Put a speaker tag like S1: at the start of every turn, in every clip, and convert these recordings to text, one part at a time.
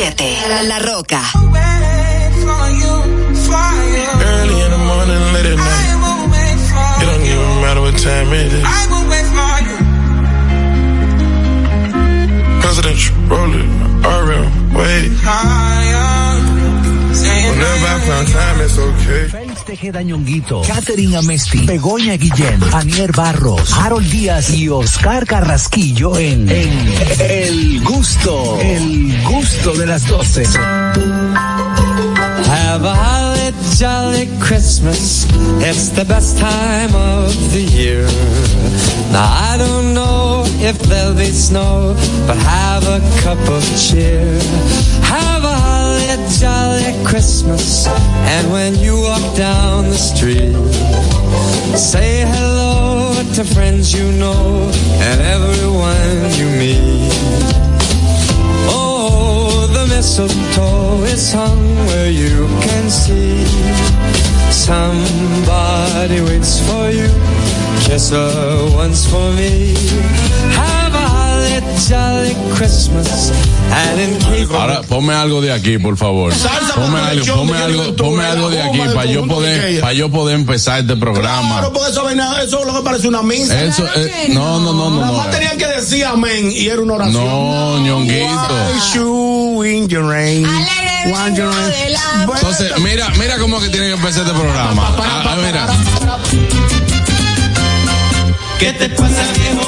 S1: 7. La Roca. Early in the morning, late at night. It don't even matter what time it is. President rolling, RM, wait. Whenever I find time, it's okay. Jorge Ñonguito, Katherine Amesti, Begoña Guillén, Anier Barros, Harold Díaz y Oscar Carrasquillo en, El Gusto, El Gusto de las 12. Have a holly, jolly Christmas. It's the best time of the year. Now I don't know if there'll be snow, but have a cup of cheer. Have a a jolly Christmas. And when you walk down the street, say hello
S2: to friends you know and everyone you meet. Oh, the mistletoe is hung where you can see. Somebody waits for you. Kiss her once for me. How Ahora ponme algo de aquí, por favor. Salsa ponme algo, ponme algo, de aquí para yo poder, para yo poder empezar este programa. Claro, eso, eso lo que parece una misa. Eso, eh, no, no, no,
S3: no. tenían que decir amén y era una oración. No, ñonguito.
S2: Entonces, mira, mira cómo que tiene que empezar este programa. A
S4: ah, mira. ¿Qué te pasa, viejo?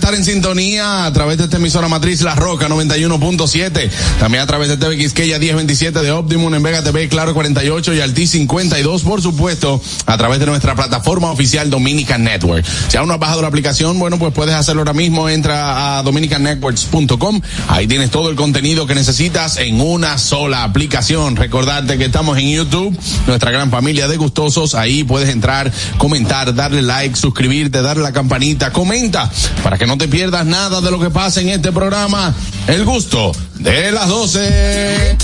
S2: en sintonía a través de esta emisora matriz La Roca 91.7, también a través de TV Quisqueya 1027 de Optimum en Vega TV, Claro 48 y Alti 52, por supuesto, a través de nuestra plataforma oficial Dominican Network. Si aún no has bajado la aplicación, bueno, pues puedes hacerlo ahora mismo, entra a dominicannetworks.com, ahí tienes todo el contenido que necesitas en una sola aplicación. Recordarte que estamos en YouTube, nuestra gran familia de gustosos, ahí puedes entrar, comentar, darle like, suscribirte, darle la campanita, comenta para que no te te pierdas nada de lo que pasa en este programa. El gusto de las 12.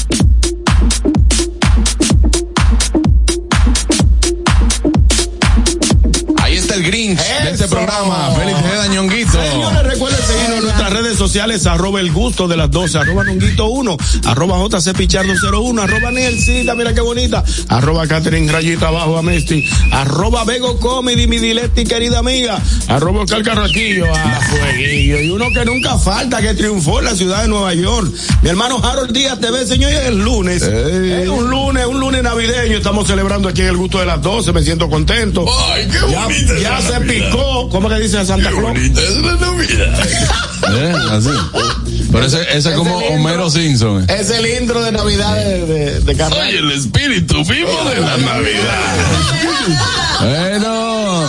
S2: Ahí está el Grinch de este programa. Feliz de Ñonguito sociales, arroba el gusto de las 12, arroba Nunguito 1, arroba jcpichardo uno, arroba Nielcita, mira qué bonita, arroba Catherine Rayita abajo a mesti arroba Vego Comedy, mi dilecti querida amiga, arroba Oscar Carraquillo, a Fueguillo, y uno que nunca falta, que triunfó en la ciudad de Nueva York. Mi hermano Harold Díaz te ve, señor, es el lunes. Es un lunes, un lunes navideño, estamos celebrando aquí en el gusto de las 12, me siento contento. ya, se picó, ¿cómo que dice Santa
S3: Claus?
S2: Es Eh, Pero ese, es como Homero Simpson.
S3: Eh. Es el intro de Navidad de, de, Soy
S2: el espíritu vivo de la Navidad. bueno.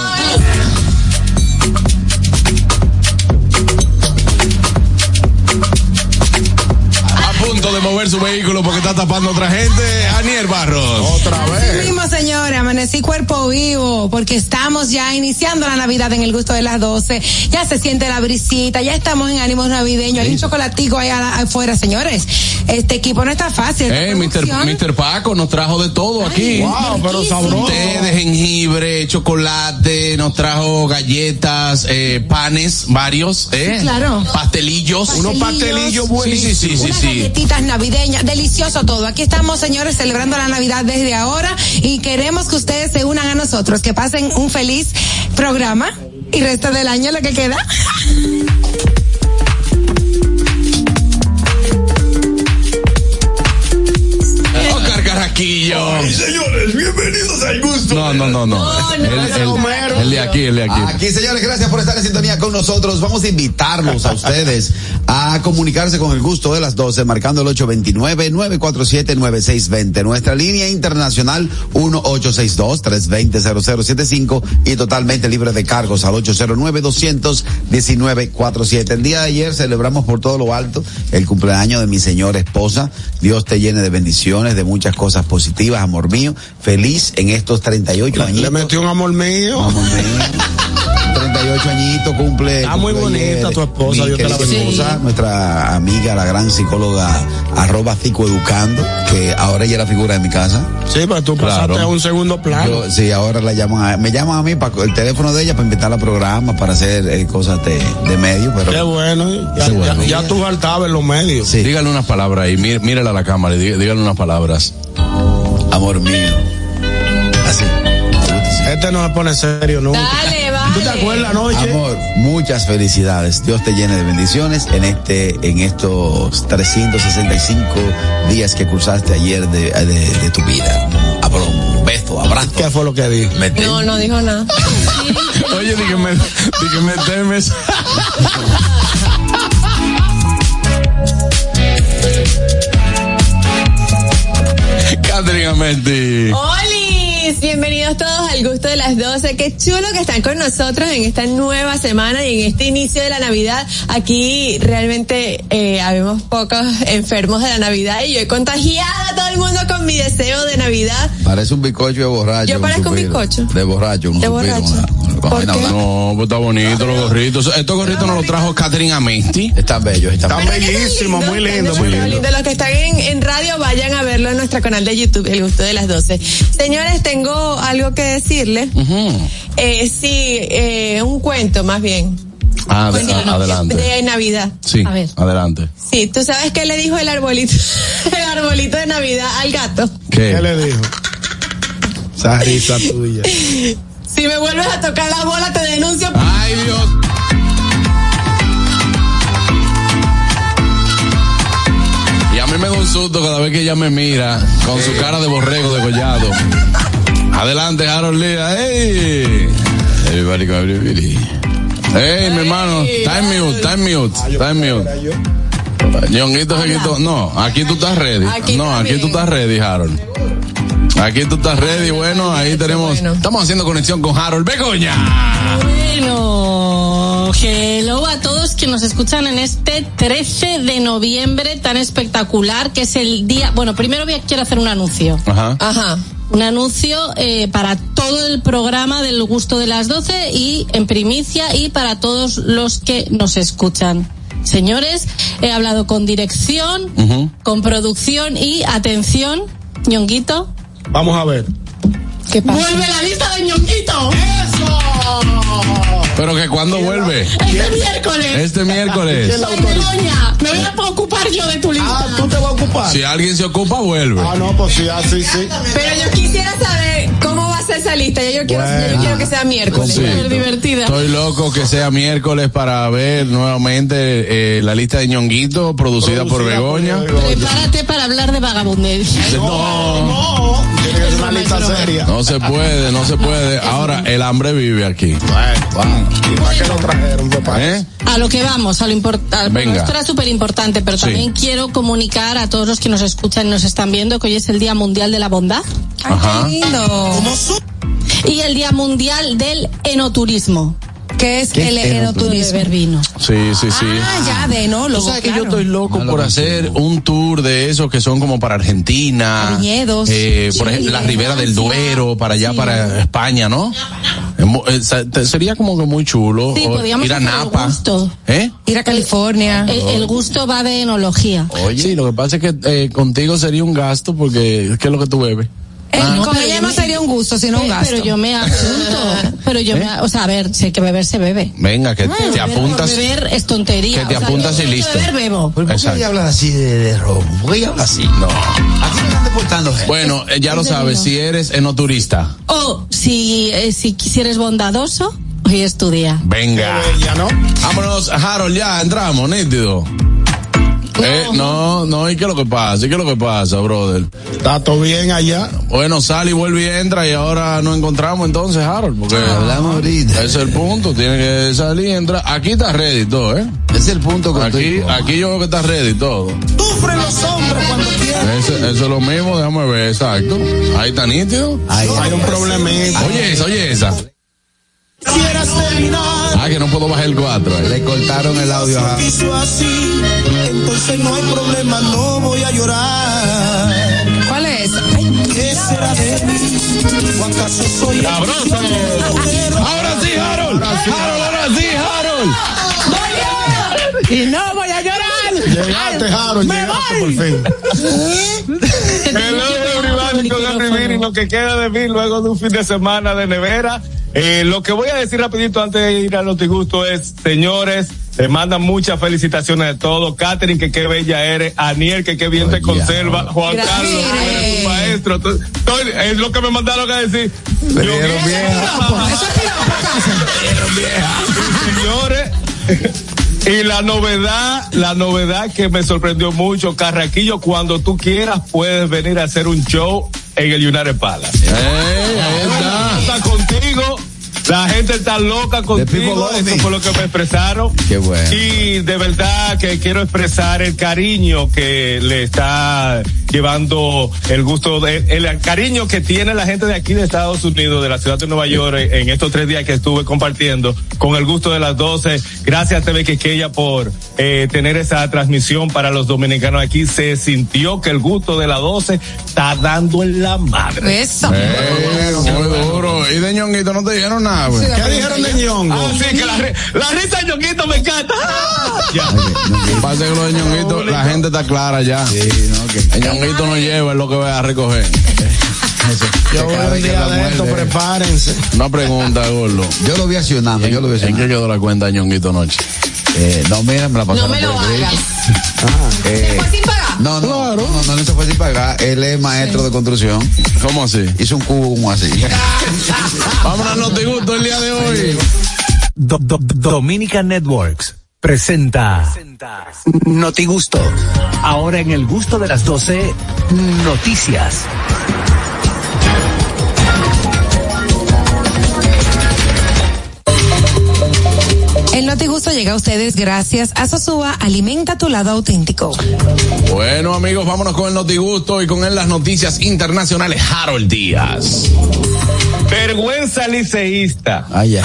S2: A punto de mover su vehículo porque está tapando otra gente. Daniel
S5: Otra vez. mismo, señores, amanecí cuerpo vivo, porque estamos ya iniciando la Navidad en el gusto de las 12. Ya se siente la brisita, ya estamos en ánimos navideños. Hay un chocolatico ahí afuera, señores. Este equipo no está fácil.
S2: Eh, Mr. Paco nos trajo de todo aquí. Wow, pero sabroso. Té jengibre, chocolate, nos trajo galletas, eh, panes, varios, eh, claro. Pastelillos. Unos
S5: pastelillos buenos. Sí, sí, sí, sí, Galletitas navideñas, delicioso todo. Aquí estamos, señores, celebrando celebrando la Navidad desde ahora y queremos que ustedes se unan a nosotros, que pasen un feliz programa y resto del año lo que queda.
S3: señores, bienvenidos al gusto. No,
S2: no, no, no. el, el, de aquí, el de aquí. Aquí, señores, gracias por estar en sintonía con nosotros. Vamos a invitarlos a ustedes a comunicarse con el gusto de las 12, marcando el 829-947-9620. Nuestra línea internacional 862 320 0075 y totalmente libre de cargos al 809-219-47. El día de ayer celebramos por todo lo alto el cumpleaños de mi señora esposa. Dios te llene de bendiciones, de muchas cosas positivas, amor mío. Feliz en estos 38 años.
S3: Le metió un amor mío. amor
S2: mío. 38 añitos cumple. Está muy
S3: bonita tu esposa, Dios te la bendiga. Sí.
S2: Nuestra amiga, la gran psicóloga, arroba psicoeducando, que ahora ella es la figura de mi casa.
S3: Sí, pero tú pasaste a un segundo plano.
S2: sí, ahora la llaman me llaman a mí para el teléfono de ella para invitarla al programa para hacer eh, cosas de, de medio. Pero,
S3: Qué bueno, ya, tú faltabas en los medios. Sí.
S2: Dígale unas palabras ahí, mí, a la cámara y unas palabras amor mío. Así.
S3: Este no
S5: se pone
S3: serio nunca. Dale, vale.
S2: ¿Tú te acuerdas anoche? Amor, muchas felicidades. Dios te llene de bendiciones en este, en estos 365 días que cruzaste ayer de, de, de tu vida. Abrón. un beso, abrazo.
S3: ¿Qué fue lo que dijo?
S5: No, no dijo nada.
S2: Oye, dígame, dígame, temes.
S5: ¡Holis! Bienvenidos todos al gusto de las 12. Qué chulo que están con nosotros en esta nueva semana y en este inicio de la Navidad. Aquí realmente eh, habemos pocos enfermos de la Navidad y yo he contagiado a todo el mundo con mi deseo de Navidad.
S2: Parece un bizcocho de borracho.
S5: Yo parezco un, bizcocho. De
S2: borracho.
S5: Un de
S2: no, pues está bonito los gorritos. Estos gorritos nos los trajo Catherine Amesti. Está bello, está
S3: Están bellísimos, muy lindo muy
S5: lindo. De los que están en, radio, vayan a verlo en nuestro canal de YouTube, El Gusto de las 12. Señores, tengo algo que decirle. Eh, sí, eh, un cuento más bien.
S2: Ah, ah adelante.
S5: De Navidad.
S2: Sí, adelante.
S5: Sí, ¿tú sabes qué le dijo el arbolito, el arbolito de Navidad al gato?
S3: ¿Qué, ¿Qué le dijo? Esa risa tuya. Si me vuelves
S5: a tocar la bola, te denuncio. Ay, Dios. Y a mí me
S2: da un susto cada vez que ella me mira con su cara de borrego degollado. Adelante, Harold Lira. ¡Ey! Everybody everybody. ¡Ey, mi hermano! Time mute, time mute, ah, time mute. Ñonguito, no, aquí tú estás ready. no, aquí tú estás ready, Harold. Aquí tú estás ready. Bueno, ahí tenemos. Estamos haciendo conexión con Harold Begoña.
S5: Bueno, hello a todos que nos escuchan en este 13 de noviembre tan espectacular que es el día. Bueno, primero voy a, quiero hacer un anuncio.
S2: Ajá.
S5: Ajá un anuncio eh, para todo el programa del gusto de las doce y en primicia y para todos los que nos escuchan. Señores, he hablado con dirección, con producción y atención, ñonguito.
S3: Vamos a ver.
S5: ¿Qué pasa? Vuelve la lista de ñonquito.
S3: ¡Eso!
S2: Pero que cuando vuelve.
S5: Este miércoles.
S2: Este miércoles.
S5: Soy doña, me voy a ocupar yo de tu lista. Ah,
S3: tú te vas a ocupar.
S2: Si alguien se ocupa, vuelve. Ah,
S3: no, pues sí, ah, sí.
S5: Pero yo quisiera saber cómo va a ser esa lista. Yo, yo quiero, yo quiero que sea miércoles. divertida.
S2: Estoy loco que sea miércoles para ver nuevamente eh, la lista de ñonguito producida, por Begoña.
S5: Prepárate para hablar de vagabundes. no.
S3: no.
S2: No se puede, no se puede. Ahora, el hambre vive aquí.
S5: ¿Eh? A lo que vamos, a lo importante. Esto era súper importante, pero también quiero comunicar a todos los que nos escuchan y nos están viendo que hoy es el Día Mundial de la Bondad. Y el Día Mundial del Enoturismo. ¿Qué es el enoturismo? de vino. Sí,
S2: sí, sí.
S5: Ah, ya de enólogo. O
S2: que yo estoy loco por hacer un tour de esos que son como para Argentina. Viñedos. Eh, por ejemplo, la Ribera del Duero, para allá, para España, ¿no? Eh, sería como que muy chulo. Sí, podríamos ir a Napa. ¿Eh?
S5: Ir a California. Ah, el, gusto va de enología.
S2: Oye, lo que pasa es que contigo sería un gasto porque ¿qué es lo que tú bebes?
S5: Ah, El, con no, ella no sería un gusto, sino un gasto. Pero yo me ¿Eh? apunto. pero yo me, o sea, a ver, sé que beber se bebe.
S2: Venga, que ah, te, apuntas.
S5: Beber es tontería.
S2: Que te apuntas y listo.
S3: Beber bebo. ¿Por qué ella así de, de robo? ¿Por qué ella así? No.
S2: Aquí me están deportando. Bueno, eh, ya lo sabes, si eres enoturista.
S5: O si, eh, si, bondadoso, hoy estudia.
S2: Venga. ya ¿no? Vámonos, Harold, ya entramos, nítido. Eh, no, no, ¿y qué es lo que pasa? ¿Y qué es lo que pasa, brother?
S3: Está todo bien allá.
S2: Bueno, sale y vuelve y entra y ahora nos encontramos entonces, Harold. Porque ah. hablamos ahorita. Ese es el punto, tiene que salir y entrar. Aquí está ready todo, ¿eh? Ese
S3: es el punto
S2: que aquí, aquí yo creo que está ready todo.
S3: Sufren los hombres cuando quieras!
S2: eso es lo mismo, déjame ver, exacto. Ahí está nítido.
S3: Ahí hay un problema.
S2: Oye esa, oye esa. Ah, que no puedo bajar el 4.
S3: Eh. Le cortaron el audio.
S4: entonces no hay problema, no voy a llorar.
S5: ¿Cuál es?
S4: ¿Qué de mí?
S2: soy Ahora sí, Harold. Ahora sí, Harold. Ahora sí, Harold
S5: y no voy a llorar. Llegaste, me voy. por fin. ¿Eh? El hombre
S3: de y lo que
S6: queda de mí luego de un fin de semana de nevera. Eh, lo que voy a decir rapidito antes de ir a los disgustos es, señores, te mandan muchas felicitaciones de todo.
S3: Catherine,
S6: que qué bella eres. Aniel, que qué bien te conserva. Juan Gracias. Carlos, eres tu maestro. Estoy, es lo que me mandaron a decir.
S3: Yo, vieja.
S6: Eso es pirata, casa. Señores. Y la novedad, la novedad que me sorprendió mucho, Carraquillo, cuando tú quieras puedes venir a hacer un show en el United Palace.
S2: Eh,
S6: la gente está loca contigo. Eso fue lo que me expresaron.
S2: Qué bueno.
S6: Y de verdad que quiero expresar el cariño que le está llevando el gusto, el, cariño que tiene la gente de aquí de Estados Unidos, de la ciudad de Nueva York, en, estos tres días que estuve compartiendo, con el gusto de las 12. Gracias a TV Quiqueya por eh, tener esa transmisión para los dominicanos aquí. Se sintió que el gusto de las 12 está dando en la madre.
S2: Eso. muy duro. Y de Ñonguito, no te dijeron nada. Ah, ¿Qué ah, dijeron de ñongo? Ah, sí, que la, la risa de ñonguito me encanta. Ah. Ya.
S6: Pasa
S2: que
S6: lo
S2: de
S6: ñonguito,
S2: la gente está clara ya. Sí, no, que. El ñonguito no lleva, es lo que
S3: va
S2: a recoger.
S3: Yo voy un día de esto, prepárense.
S2: Una pregunta, Gordo.
S3: Yo lo vi accionando, yo lo vi
S2: Yo doy la cuenta de ñonguito noche. Eh, no, mira, me la pasaron.
S5: No me lo hagas. Ah, eh, ¿Se fue sin pagar? No,
S3: no, claro. no, no, no, se fue sin pagar. Él es maestro de construcción.
S2: ¿Cómo así?
S3: Hizo un cubo como así.
S2: Vámonos, no te gusto el día de hoy.
S1: Dominica Networks presenta, Notigusto. Ahora en el gusto de las 12, noticias. NotiGusto llega a ustedes gracias a Sosúa, alimenta tu lado auténtico.
S2: Bueno, amigos, vámonos con el gusto y con él las noticias internacionales. Harold Díaz.
S6: Vergüenza liceísta.
S2: Ay,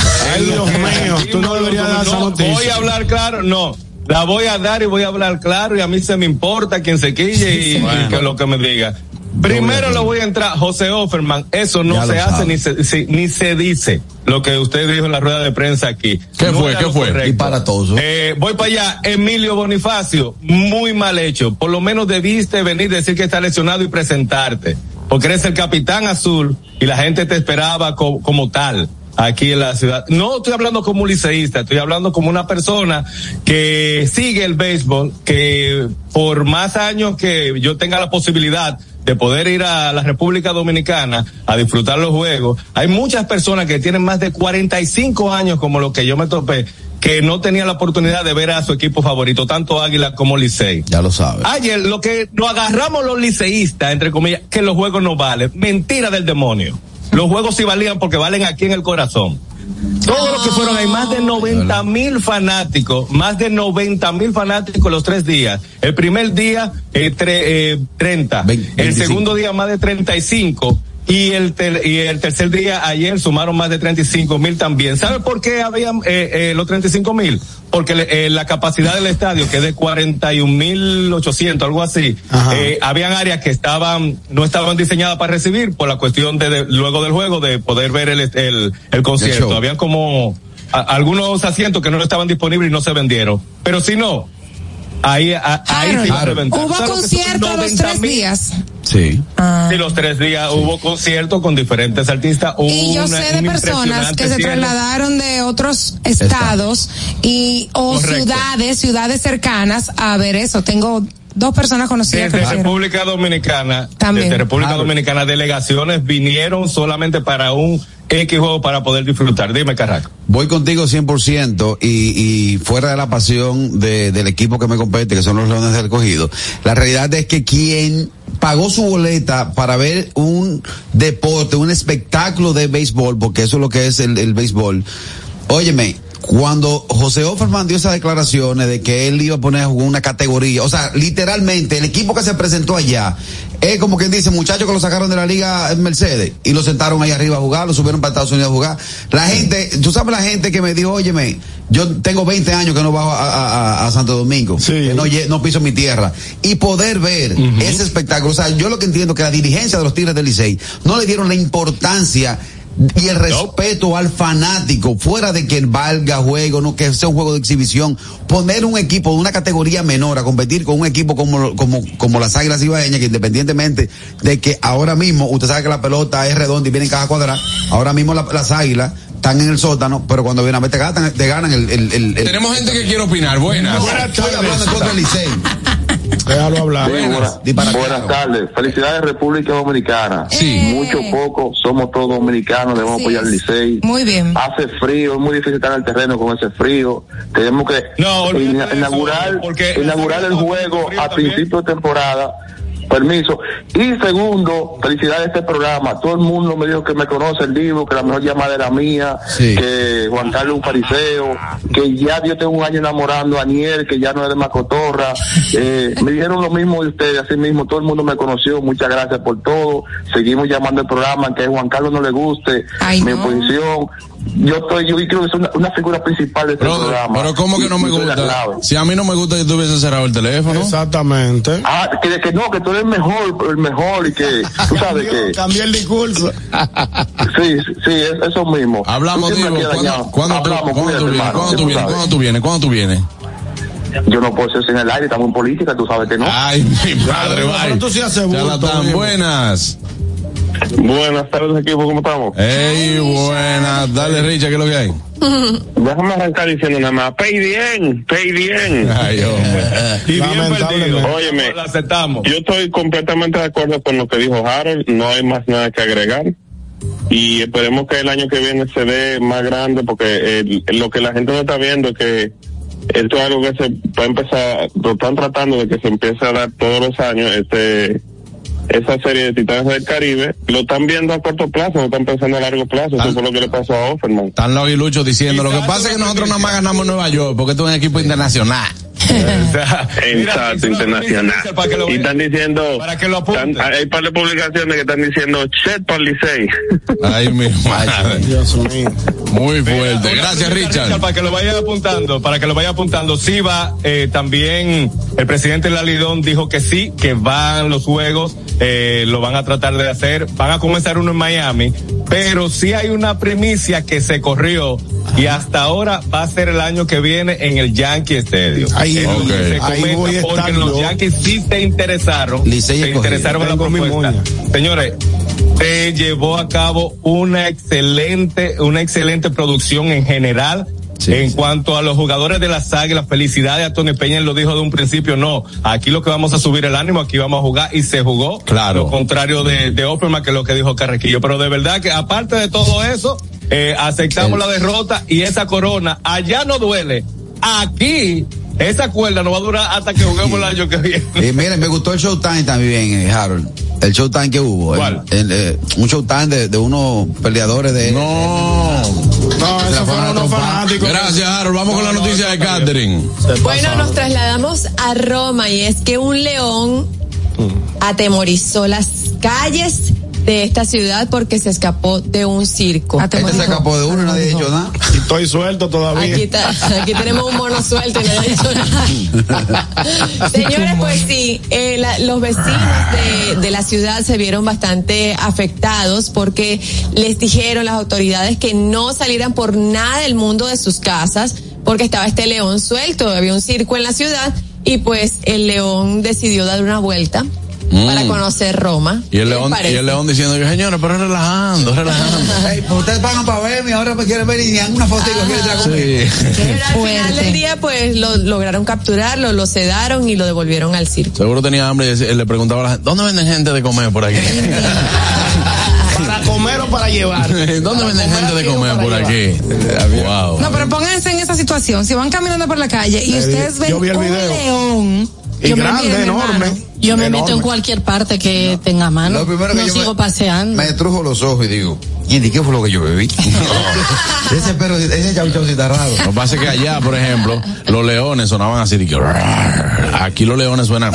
S6: Dios mío, tú no deberías dar esa noticia. Voy a hablar claro, no. La voy a dar y voy a hablar claro y a mí se me importa quien se quille y, lo que me diga. Primero lo voy a entrar, José Offerman, eso no se hace ni se, ni se dice lo que usted dijo en la rueda de prensa aquí.
S2: ¿Qué fue? ¿Qué fue?
S6: Y para todos. Eh, voy para allá, Emilio Bonifacio, muy mal hecho. Por lo menos debiste venir decir que está lesionado y presentarte, porque eres el capitán azul y la gente te esperaba como tal aquí en la ciudad. No estoy hablando como un liceísta, estoy hablando como una persona que sigue el béisbol, que por más años que yo tenga la posibilidad de poder ir a la República Dominicana a disfrutar los juegos. Hay muchas personas que tienen más de 45 años como lo que yo me topé que no tenía la oportunidad de ver a su equipo favorito, tanto Águila como Licey.
S2: Ya lo sabes.
S6: Ayer lo que lo agarramos los liceístas, entre comillas, que los juegos no valen. Mentira del demonio. Los juegos sí valían porque valen aquí en el corazón. Todo lo que fueron, hay más de 90 mil fanáticos, más de 90 mil fanáticos los tres días. El primer día, eh, 30. Eh, el segundo día, más de 35 y el, y el tercer día ayer sumaron más de 35 mil también. ¿Sabe por qué habían eh, eh, los 35 mil? Porque eh, la capacidad del estadio, que es de 41 mil 800, algo así, eh, habían áreas que estaban no estaban diseñadas para recibir por la cuestión de, luego del juego de poder ver el, concierto. Habían como algunos asientos que no estaban disponibles y no se vendieron. Pero si no, Ahí,
S5: Hubo concierto ah. los tres días. Sí.
S2: Sí,
S6: los tres días hubo concierto con diferentes artistas.
S5: y yo sé de personas que se trasladaron de otros estados y o ciudades, ciudades cercanas a ver eso. Tengo dos personas conocidas.
S6: Desde República Dominicana, También. desde República Dominicana, delegaciones vinieron solamente para un X juego para poder disfrutar. Dime, Carraco.
S2: Voy contigo 100% y, y fuera de la pasión de, del equipo que me compete, que son los Leones del Cogido. La realidad es que quien pagó su boleta para ver un deporte, un espectáculo de béisbol, porque eso es lo que es el, el béisbol. Óyeme, cuando José Offerman dio esas declaraciones de que él iba a poner a jugar una categoría, o sea, literalmente el equipo que se presentó allá es como quien dice, muchachos que lo sacaron de la liga en Mercedes y lo sentaron ahí arriba a jugar, lo subieron para Estados Unidos a jugar. La gente, tú sabes la gente que me dijo, óyeme, yo tengo 20 años que no bajo a, Santo Domingo, que no, piso mi tierra. Y poder ver ese espectáculo, o sea, yo lo que entiendo que la dirigencia de los Tigres del Licey no le dieron la importancia y el respeto al fanático, fuera de que valga juego, no que sea un juego de exhibición, poner un equipo de una categoría menor a competir con un equipo como, como, como las Águilas Ibaeñas, que independientemente de que ahora mismo, usted sabe que la pelota es redonda y viene en caja cuadrada, ahora mismo las Águilas están en el sótano, pero cuando vienen a ver te ganan,
S6: te ganan el, Tenemos gente que quiere opinar,
S3: buena Estoy hablando contra el
S7: buenas tardes. Felicidades, República Dominicana.
S2: Sí.
S7: Mucho poco, somos todos dominicanos, debemos apoyar el Licey.
S5: Muy bien.
S7: Hace frío, es muy difícil estar en el terreno con ese frío. Tenemos que inaugurar, inaugurar el juego a principio de temporada Permiso. Y segundo, felicidad de este programa. Todo el mundo me dijo que me conoce el libro, que la mejor llamada era mía, que Juan Carlos un fariseo, que ya yo tengo un año enamorando a Aniel, que ya no es de Macotorra. Eh, me dijeron lo mismo de ustedes, así mismo. Todo el mundo me conoció. Muchas gracias por todo. Seguimos llamando el programa, aunque a Juan Carlos no le guste mi oposición posición yo estoy, yo creo que es una, figura principal de este programa.
S2: Pero ¿cómo que no me gusta? Si a mí no me gusta que tú cerrado el teléfono.
S7: Exactamente. Ah, que, no, que tú eres mejor, el mejor y que tú sabes que...
S3: Cambié el sí,
S7: sí, eso mismo.
S2: Hablamos, digo, ¿cuándo, ¿cuándo, Hablamos, vienes, ¿cuándo, tú vienes, ¿cuándo tú vienes? ¿Cuándo tú vienes?
S7: yo no puedo ser en el aire, estamos en política, tú sabes que no.
S2: Ay, mi padre, vaya. Tú sí haces ya tan buenas.
S7: Buenas tardes, equipo, ¿cómo estamos?
S2: Ey, buenas. Dale, Richa, ¿qué lo que hay?
S7: Déjame arrancar diciendo nada más. Pay bien, pay bien. Ay, hombre. y bien perdido. yo estoy completamente de acuerdo con lo que dijo Harold. No hay más nada que agregar. Y esperemos que el año que viene se dé más grande, porque lo que la gente no está viendo es que esto es algo que se va empezar, lo están tratando de que se empiece a dar todos los años este esa serie de Titanes del Caribe, lo están viendo a corto plazo, lo están pensando a largo plazo. eso fue lo que le pasó a Offerman.
S2: Están los diciendo, lo que pasa es que nosotros no más ganamos Nueva York, porque esto es un equipo internacional.
S7: en internacional. Y están diciendo, hay par de publicaciones que están diciendo Chet
S2: Ay, mi madre. Muy fuerte. Gracias, Richard.
S6: Para que lo vayan apuntando, para que lo vayan apuntando. Sí va, eh, también el presidente Lalidón dijo que sí, que van los juegos, eh, lo van a tratar de hacer. Van a comenzar uno en Miami, pero sí hay una primicia que se corrió y hasta ahora va a ser el año que viene en el Yankee Stadium. Ahí, okay. se porque los Yankees sí te interesaron, se interesaron en la propuesta. Señores, se llevó a cabo una excelente, una excelente producción en general en cuanto a los jugadores de la las La felicidad de Tony Peña, lo dijo de un principio, no, aquí lo que vamos a subir el ánimo, aquí vamos a jugar y se jugó.
S2: Claro.
S6: Lo contrario de, de Offerman, que lo que dijo Carrequillo. Pero de verdad que aparte de todo eso, eh, aceptamos la derrota y esa corona allá no duele. Aquí esa cuerda no va a durar hasta que juguemos el año que viene. Y
S2: miren, me gustó el Showtime también, eh, Harold. El showtime que hubo. ¿Cuál? El, eh, un showtime de, de unos peleadores de.
S3: No. No, fueron unos
S2: Gracias, Harold. Vamos con la noticia de Catherine.
S5: Bueno, nos trasladamos a Roma y es que un león mm. atemorizó las calles de esta ciudad porque se escapó de un circo. Ah,
S3: este se escapó de uno nadie ha dicho nada.
S6: estoy suelto todavía.
S5: Aquí, tenemos un mono suelto y nadie ha dicho nada. Señores, pues sí, eh, los vecinos de, de la ciudad se vieron bastante afectados porque les dijeron las autoridades que no salieran por nada del mundo de sus casas porque estaba este león suelto, había un circo en la ciudad y pues el león decidió dar una vuelta para mm. conocer Roma.
S2: Y el, león, y el león diciendo, yo señores pero relajando, relajando.
S3: Pues ustedes pagan para verme y ahora me quieren ver
S5: y hagan una foto y quieren traer Sí. al final del día, pues lo lograron capturarlo, lo sedaron y lo devolvieron al circo.
S2: Seguro tenía hambre y le preguntaba a la gente, ¿dónde venden gente de comer por aquí?
S3: para comer
S2: o para llevar. ¿Dónde venden gente de comer por aquí?
S5: No, pero pónganse en esa situación. Si van caminando por la calle y ustedes ven un león. Y
S3: grande, enorme
S5: yo me meto en cualquier parte que tenga mano. Lo primero que sigo
S2: paseando.
S5: Me
S2: trujo
S5: los ojos y digo, ¿y de qué
S2: fue
S5: lo que yo
S2: bebí? ese perro,
S3: ese chau chau raro.
S2: Lo que pasa es que allá, por ejemplo, los leones sonaban así. Aquí los leones suenan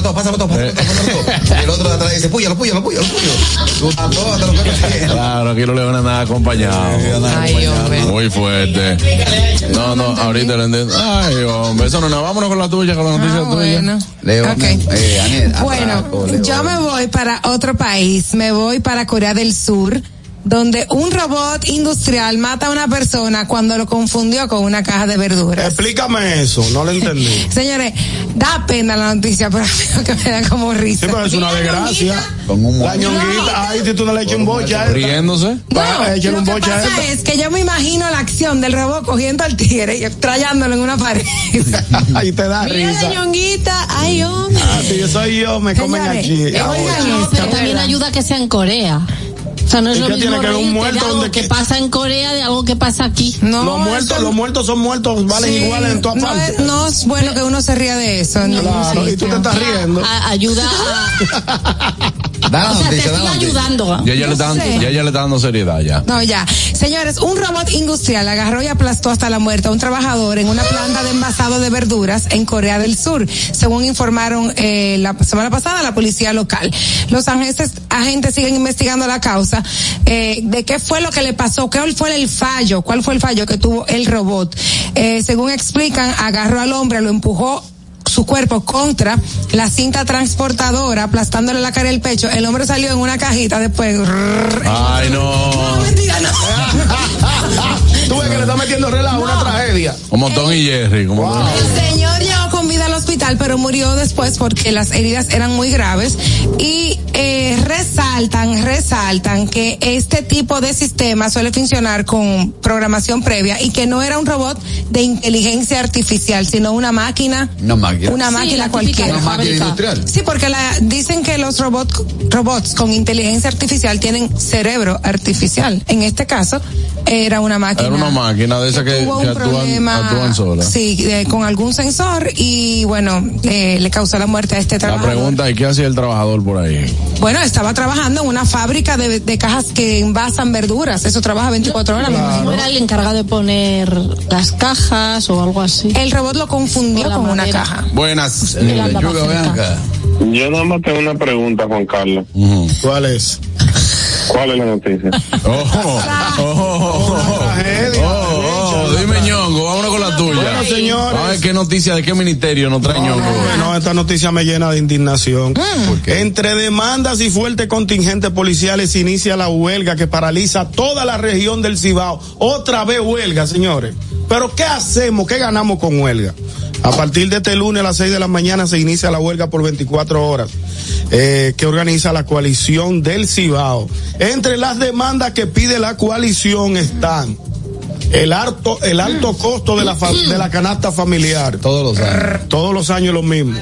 S3: pásalo todo, pásalo todo, todo, eh. Y el otro de atrás dice, puya, lo púyalo, púyalo. lo Claro,
S2: aquí no
S3: le van a
S2: nada acompañado. Ay, Muy fuerte. No, no, ahorita lo entiendo. Ay, hombre, eso no, no, vámonos con la tuya, con la noticia ah, tuya.
S5: bueno, eh, yo me voy para otro país, me voy para Corea del Sur donde un robot industrial mata a una persona cuando lo confundió con una caja de verduras.
S2: Explícame eso, no lo entendí.
S5: Señores, da pena la noticia, pero a
S3: mí que
S5: me
S3: da
S5: como
S3: risa. Sí, es una desgracia. Con un La ñonguita, si tú no le echas un boche a
S2: Riéndose. Bueno, echar
S5: un boche es que yo me imagino la acción del robot cogiendo al tigre y trayándolo en una pared.
S2: Ahí te da risa.
S5: la ay, hombre.
S3: Ah, si yo soy yo, me comen aquí.
S5: Ah, no, pero también ayuda que sea en Corea sea, no es, lo que tiene que ver un muerto que, pasa en Corea de algo que pasa aquí. No,
S3: los muertos, son... los muertos son muertos, valen igual en todas partes.
S5: no es bueno que uno se ría de eso.
S3: claro, y tú te estás riendo.
S5: ayuda a o Ya le
S2: le está dando seriedad ya.
S5: No, ya. Señores, un robot industrial agarró y aplastó hasta la muerte a un trabajador en una planta de envasado de verduras en Corea del Sur, según informaron eh, la semana pasada la policía local. Los agentes, agentes siguen investigando la causa eh, de qué fue lo que le pasó, qué fue el fallo, cuál fue el fallo que tuvo el robot. Eh, según explican, agarró al hombre, lo empujó su cuerpo contra la cinta transportadora, aplastándole la cara y el pecho. El hombre salió en una cajita después.
S2: Ay,
S3: no. No, mentira, no. Tú ves que le está metiendo relajo, una tragedia.
S2: Como
S3: Tom y
S2: Jerry. Como
S5: señor pero murió después porque las heridas eran muy graves. Y eh, resaltan, resaltan que este tipo de sistema suele funcionar con programación previa y que no era un robot de inteligencia artificial, sino una máquina.
S2: Una
S5: máquina cualquiera.
S2: Una máquina industrial.
S5: Sí, porque la, dicen que los robots robots con inteligencia artificial tienen cerebro artificial. En este caso, era una máquina.
S2: Era una máquina de esas que, que, actúan,
S5: Sí, con algún sensor y bueno bueno, le causó la muerte a este trabajador.
S2: La pregunta es, ¿qué hacía el trabajador por ahí?
S5: Bueno, estaba trabajando en una fábrica de, cajas que envasan verduras. Eso trabaja 24 horas. Era el encargado de poner las cajas o algo así. El robot lo confundió con una caja.
S2: Buenas.
S7: Yo nada tengo una pregunta, Juan Carlos.
S2: ¿Cuál es?
S7: ¿Cuál es la noticia? ojo, ojo.
S3: señores.
S2: Ay, qué noticia, de qué ministerio No trae no, Bueno,
S3: esta noticia me llena de indignación. Mm. Entre demandas y fuertes contingentes policiales inicia la huelga que paraliza toda la región del Cibao. Otra vez huelga, señores. Pero ¿qué hacemos? ¿Qué ganamos con huelga? A partir de este lunes a las 6 de la mañana se inicia la huelga por 24 horas eh, que organiza la coalición del Cibao. Entre las demandas que pide la coalición están el alto, el alto costo de la, de la canasta familiar.
S2: Todos los años.
S3: Todos los años lo mismo.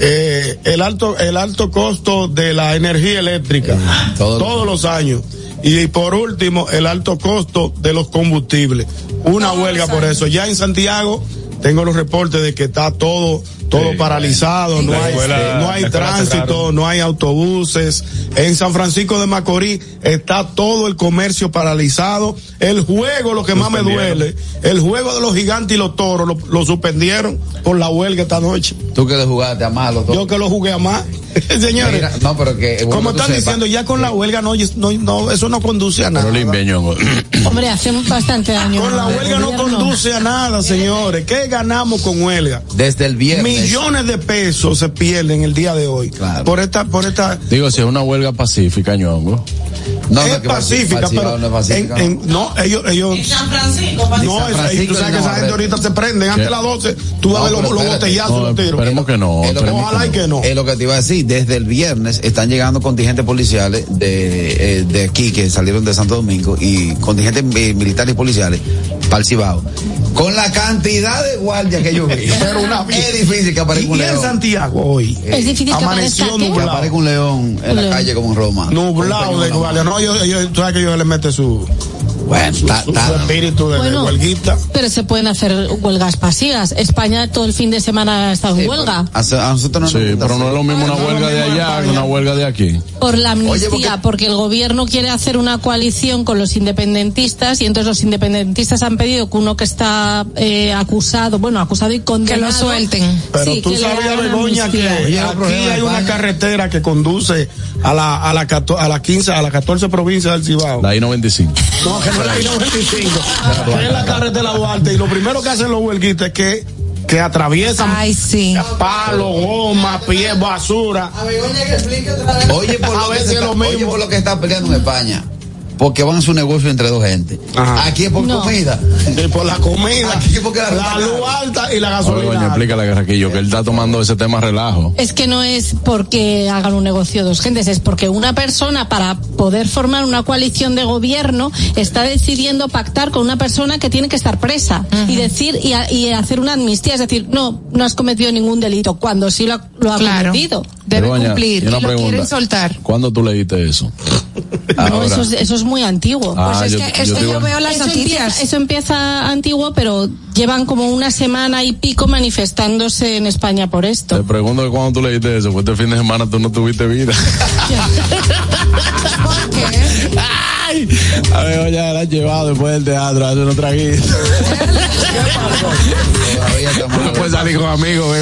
S3: Eh, el alto el alto costo de la energía eléctrica mm, todos, todos los años y por último el alto costo de los combustibles una huelga por eso ya en Santiago tengo los reportes de que está todo todo paralizado, no hay, tránsito, no hay autobuses. En San Francisco de Macorís está todo el comercio paralizado. El juego, lo que más me duele, el juego de los gigantes y los toros lo, suspendieron por la huelga esta noche.
S2: Tú que lo jugaste a más, los
S3: Yo que lo jugué a más. Señores,
S2: no, pero que,
S3: como están diciendo, ya con la huelga no, eso no conduce a nada.
S5: Hombre, hacemos bastante daño.
S3: Con la huelga no conduce a nada, señores. ¿Qué ganamos con huelga?
S2: Desde el viernes
S3: millones de pesos se pierden el día de hoy. Por esta, por esta.
S2: Digo, si es una huelga pacífica, ñongo.
S3: No, es, no, pacífica, pacífica, pero no, pacífica, en, no ellos, ellos. No, tú sabes que esa gente ahorita se prende. antes de las 12, tú vas a ver los, los botellazos, los
S2: Esperemos que no. Ojalá
S3: Es
S2: lo que te iba a decir, desde el viernes están llegando contingentes policiales de, eh, de aquí que salieron de Santo Domingo y contingentes militares y policiales para el Cibao. Con la cantidad de guardias que yo vi. Pero una es difícil que aparezca un león. en
S3: Santiago hoy? Es difícil que aparezca
S2: un león en la calle como en Roma.
S3: Nublado de guardia, yo, tú sabes que yo les mete su. Bueno, espíritu de huelguita.
S5: Pero se pueden hacer huelgas pasivas. España todo el fin de semana ha estado en huelga.
S2: Pero, no es lo mismo una huelga de allá que una huelga de aquí.
S5: Por la amnistía, porque... el gobierno quiere hacer una coalición con los independentistas y entonces los independentistas han pedido que uno que está eh, acusado, bueno, acusado y condenado.
S3: Que
S5: lo
S3: suelten. Pero tú sabías, Begoña, que aquí hay una carretera que conduce a la, a la, a la 15, a las 14 provincias del Cibao. La
S2: I-95. No, no la i
S3: de es la carretera Duarte. Y lo primero que hacen los huelguistas es que que atraviesan
S5: Ay, sí.
S3: palo, goma, pie
S2: basura. oye, que a lo veces que lo mismo. Oye, lo que está peleando en España porque van a su negocio entre dos gente. Aquí es por comida.
S3: Y por la comida. Aquí es porque la, luz alta y la gasolina. Oye,
S2: explícale que que él está tomando ese tema relajo.
S5: Es que no es porque hagan un negocio dos gentes, es porque una persona para poder formar una coalición de gobierno está decidiendo pactar con una persona que tiene que estar presa y decir y, y, hacer una amnistía, es decir, no, no has cometido ningún delito cuando sí lo ha, cometido. Debe cumplir y, quieren soltar.
S2: ¿Cuándo tú leíste eso?
S5: No, eso, es, eso es muy antiguo. Ah, pues es que yo, veo las eso noticias. Empieza, eso empieza antiguo, pero llevan como una semana y pico manifestándose en España por esto. Te
S2: pregunto
S5: que
S2: cuando tú leíste eso, pues este fin de semana tú no tuviste vida.
S3: ¿Por qué? ¡Ay! A ver, ya la han llevado después del teatro, hace ¿Qué pasó? Todavía estamos. Después salí con amigos, me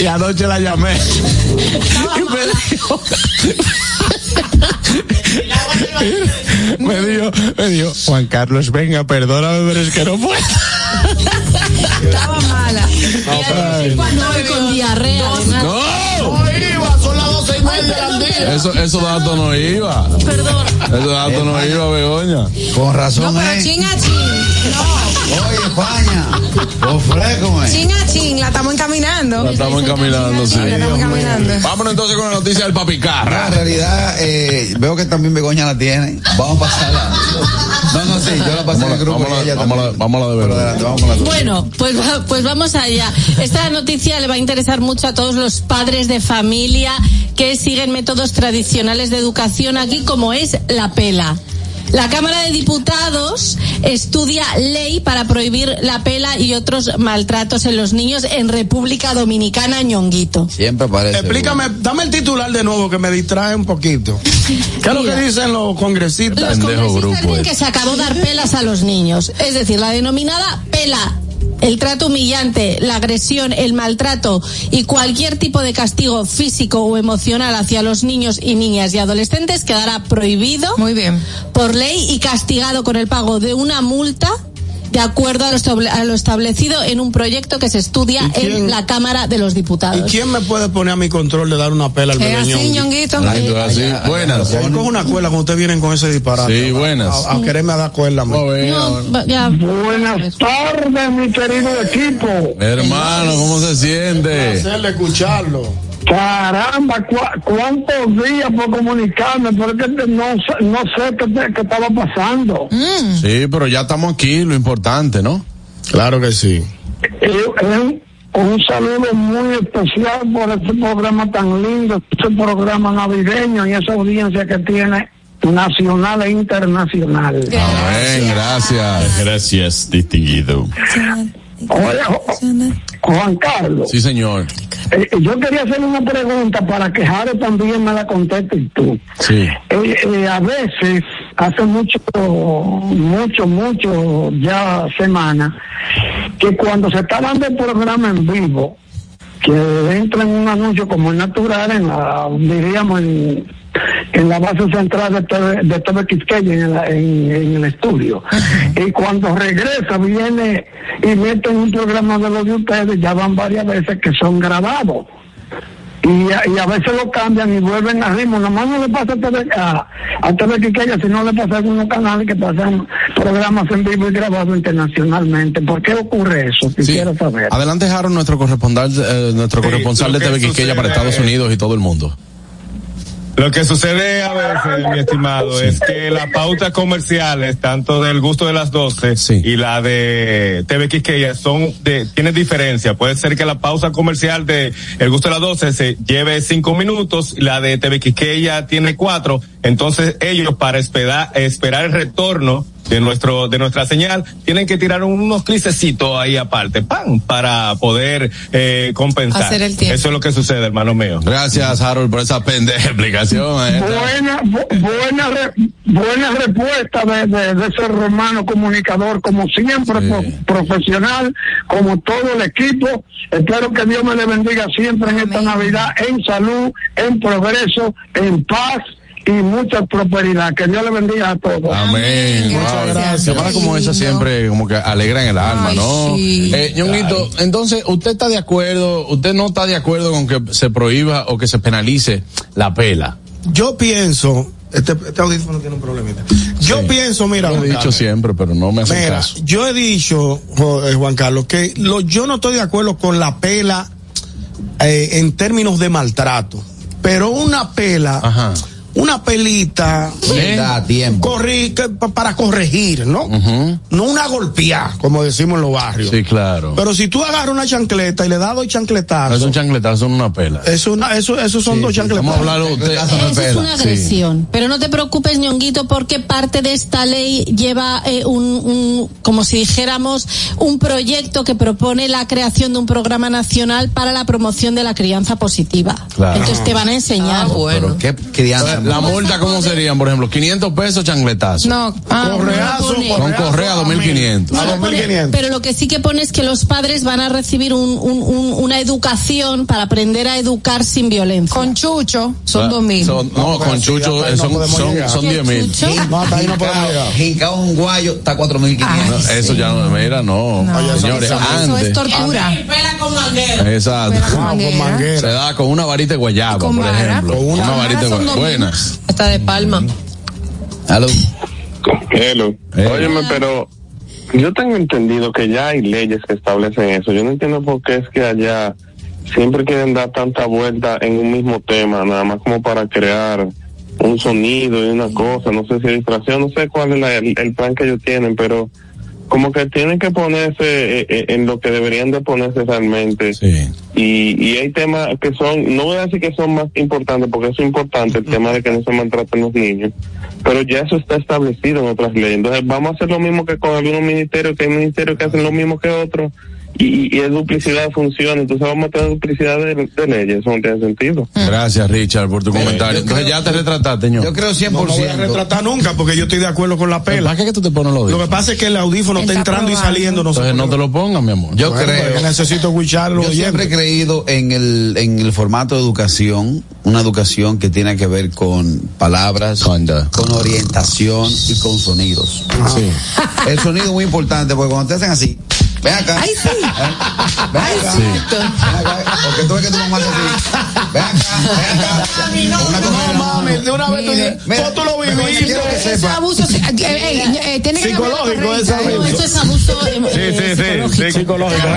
S3: y anoche la llamé. Y me dijo. me dijo, Juan Carlos, venga, perdóname, pero es que no fue Estaba mala. No,
S2: cuando con diarrea. No, no
S3: iba, son las doce y media del día.
S2: Eso, dato no iba. Perdón. eso dato no eh, iba, Begoña.
S3: Con razón.
S5: No, pero eh. a No.
S2: España. Ofrécome.
S5: a la estamos encaminando.
S2: La estamos encaminando, sí. La estamos encaminando. Vámonos entonces con la noticia del papicarra. en realidad, eh, veo que también Begoña la tiene. Vamos a pasarla. No, no, sí, yo la pasé en el grupo. Vamos, vamos, vamos a la de verdad.
S5: Bueno, pues, pues vamos allá. Esta noticia le va a interesar mucho a todos los padres de familia que siguen métodos tradicionales de educación aquí, como es la pela. La Cámara de Diputados estudia ley para prohibir la pela y otros maltratos en los niños en República Dominicana, ñonguito.
S2: Siempre parece.
S3: Explícame, dame el titular de nuevo que me distrae un poquito. ¿Qué es lo que dicen los congresistas?
S5: Los congresistas dicen que se este. acabó dar pelas a los niños. Es decir, la denominada pela el trato humillante, la agresión, el maltrato y cualquier tipo de castigo físico o emocional hacia los niños y niñas y adolescentes quedará prohibido Muy bien. por ley y castigado con el pago de una multa de acuerdo a lo, establecido en un proyecto que se estudia en la Cámara de los Diputados.
S3: ¿Y quién me puede poner a mi control de dar una pela al pequeño?
S2: Eh,
S3: así,
S5: ñonguito. así. Buenas.
S2: Yo cojo
S3: una cuela cuando ustedes vienen con ese disparate.
S2: Sí, buenas.
S3: A, a, quererme a dar buenas
S8: tardes, mi querido equipo.
S2: Hermano, ¿cómo se siente?
S3: Un placer escucharlo.
S8: Caramba, ¿cuántos días por comunicarme? Porque no, no sé qué, qué estaba pasando.
S2: Mm. Sí, pero ya estamos aquí, lo importante, ¿no?
S3: Claro que sí.
S8: Un, un saludo muy especial por este programa tan lindo, este programa navideño y esa audiencia que tiene nacional e internacional.
S2: gracias. Gracias, distinguido.
S8: Juan Carlos.
S2: Sí, señor.
S8: Eh, eh, yo quería hacer una pregunta para que Jaro también me la conteste tú.
S2: Sí.
S8: Eh, a veces, hace mucho, mucho, mucho ya semana, que cuando se está dando el programa en vivo, que entra en un anuncio como el natural, en la, diríamos en en la base central de TV, de Quisqueya, en, el estudio. Y cuando regresa, viene y mete un programa
S2: de
S8: los de ustedes, ya van varias veces que son grabados. Y a, veces lo cambian y vuelven a ritmo.
S2: nomás no
S8: le pasa a TV, a,
S2: Quiqueya, sino
S8: le pasa a
S2: algunos canales
S8: que pasan programas en vivo y grabados internacionalmente. ¿Por qué ocurre eso?
S2: Quisiera saber. Adelante, Jaro, nuestro eh, corresponsal, nuestro corresponsal de TV Quiqueya para Estados Unidos y todo el mundo.
S9: Lo que sucede a veces, mi estimado, es que las pautas comerciales, tanto del gusto de las 12 y la de TV son de, tiene diferencia. Puede ser que la pausa comercial de el gusto de las 12 se lleve cinco minutos, y la de TV ya tiene cuatro. Entonces ellos para esperar, esperar el retorno de nuestro de nuestra señal tienen que tirar unos clicecitos ahí aparte pan para poder eh, compensar eso es lo que sucede hermano mío
S2: gracias Harold por esa explicación
S8: buena buena buena respuesta de, ese romano comunicador como siempre profesional como todo el equipo espero que Dios me le bendiga siempre en esta Navidad en salud en progreso en paz y mucha prosperidad. Que Dios le bendiga a todos. Amén. Muchas
S2: gracias. como esa siempre como que alegran el alma, ¿no?
S9: Eh, entonces, ¿usted está de acuerdo, usted no está de acuerdo con que se prohíba o que se penalice la pela?
S3: Yo pienso, este, este audífono tiene un problemita. Yo pienso, mira.
S2: Lo he dicho siempre, pero no me hace caso.
S3: Yo he dicho, eh, Juan Carlos, que yo no estoy de acuerdo con la pela eh, en términos de maltrato, pero una pela... Ajá una pelita
S2: ¿eh? tiempo.
S3: para corregir, ¿no? No una golpeada, como decimos en los barrios.
S2: Sí, claro.
S3: Pero si tú agarras una chancleta y le das dos chancletas No
S2: es un chancletazo, son una pela.
S3: Eso, una, eso, eso son dos chancletas Vamos
S5: a Eso es una agresión. Pero no te preocupes, ñonguito, porque parte de esta ley lleva eh, un, como si dijéramos, un proyecto que propone la creación de un programa nacional para la promoción de la crianza positiva. Claro. Entonces te van a enseñar. Ah,
S2: bueno. qué crianza la pues multa, ¿cómo serían, por ejemplo? 500 pesos changletazo.
S5: No,
S3: ah, correazo,
S2: con correa 2500. A
S3: 2500.
S5: Pero lo que sí que pone es que los padres van a recibir una educación para aprender a educar sin violencia.
S10: Con Chucho son 2000. Ah,
S2: no, con Chucho son, son, son 10000.
S3: No, hasta ahí no podemos llegar. un guayo está 4500.
S2: Ah, eso ya no, mira, no. Señores,
S5: antes. Eso es tortura.
S2: Exacto. Con manguera. Se da con una varita de guayaba, por ejemplo. Con una varita de guayaba. Buena. Hasta de Palma.
S5: Aló.
S11: Hello. Eh. Óyeme, pero yo tengo entendido que ya hay leyes que establecen eso. Yo no entiendo por qué es que allá siempre quieren dar tanta vuelta en un mismo tema, nada más como para crear un sonido y una cosa. No sé si distracción, no sé cuál es el plan que ellos tienen, pero como que tienen que ponerse eh, eh, en lo que deberían de ponerse realmente. Y, y hay temas que son, no voy a decir que son más importantes, porque es importante el tema de que no se maltraten los niños, pero ya eso está establecido en otras leyes. Entonces vamos a hacer lo mismo que con algunos ministerios, que hay ministerios que hacen lo mismo que otros y, es duplicidad de funciones, entonces vamos a tener duplicidad de, de leyes, eso no tiene sentido. Mm.
S2: Gracias, Richard, por tu eh, comentario.
S3: Entonces ya te retrataste, señor.
S2: Yo creo 100%.
S3: No lo voy a retratar nunca porque yo estoy de acuerdo con la pela. ¿Para qué tú te pones los Lo que pasa es que el audífono está, entrando y saliendo.
S2: No entonces no te lo pongas, mi amor.
S3: Yo creo creo. necesito escucharlo.
S2: Yo siempre he creído en el, en el formato de educación, una educación que tiene que ver con palabras, con orientación y con sonidos. Ah. Sí. El sonido es muy importante porque cuando te hacen así Ven acá. Ay, sí. Ven acá. Porque tú ves que tú no así. Ven acá. No, una no, no mames. De una vez tú dices, tú lo
S3: viviste. Eso es
S2: abuso. Eh,
S3: eh, eh, psicológico, abuso. Eso
S2: es abuso. Sí, sí, sí.
S3: Psicológico.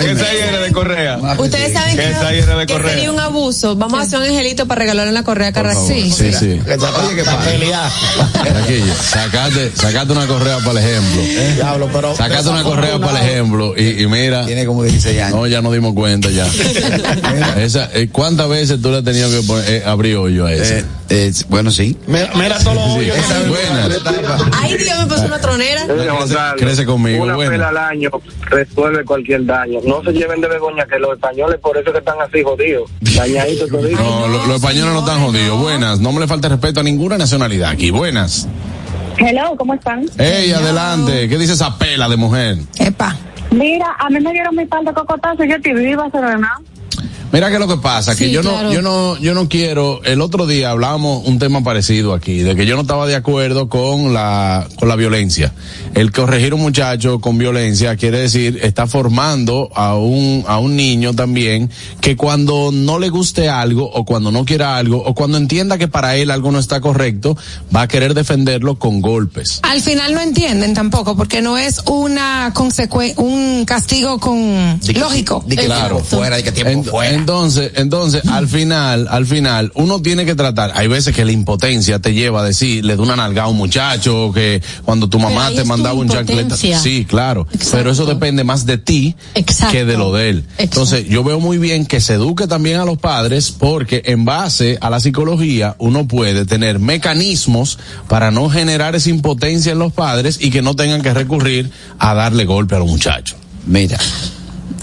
S3: Que esa era de Correa. Ustedes saben que, que sería
S2: un
S5: abuso.
S2: Vamos
S5: a hacer un angelito para regalarle una
S2: correa a
S5: Carrasco. Sí, sí. sí. Oye, que
S2: Sacate, sacate una correa para el ejemplo. Diablo, pero. Sacate una correa para el ejemplo y, mira. Tiene como 16 años. No, ya no dimos cuenta ya. Eh, ¿Cuántas veces tú le has tenido que eh, abrir hoyo a ese? Eh, bueno, sí.
S3: Mira, todos
S2: los
S3: Dios,
S2: me
S11: pasó una tronera. Crece, conmigo. Una pela al año resuelve cualquier daño. No se lleven de Begoña, que los españoles por eso que están así jodidos.
S2: No, los, los españoles no están jodidos. Buenas. No me le falta respeto a ninguna nacionalidad aquí. Buenas.
S12: Hello, ¿cómo están? Hey,
S2: adelante. ¿Qué dice esa pela de mujer?
S12: Epa. Mira, a mí me dieron mi pan de cocotazo y yo te viva, nada?
S2: Mira que lo que pasa, que yo no, yo no, yo no quiero, el otro día hablábamos un tema parecido aquí, de que yo no estaba de acuerdo con la, con la violencia. El corregir un muchacho con violencia quiere decir, está formando a un, a un niño también, que cuando no le guste algo, o cuando no quiera algo, o cuando entienda que para él algo no está correcto, va a querer defenderlo con golpes.
S5: Al final no entienden tampoco, porque no es una un castigo con, lógico.
S2: claro. fuera, de que tiempo fuera. Entonces, entonces, al final, al final, uno tiene que tratar. Hay veces que la impotencia te lleva a decir, le da una nalga a un muchacho, que cuando tu mamá te mandaba un chancleta. Sí, claro. Pero eso depende más de ti que de lo de él. Entonces, yo veo muy bien que se eduque también a los padres porque en base a la psicología uno puede tener mecanismos para no generar esa impotencia en los padres y que no tengan que recurrir a darle golpe a los muchachos. Mira,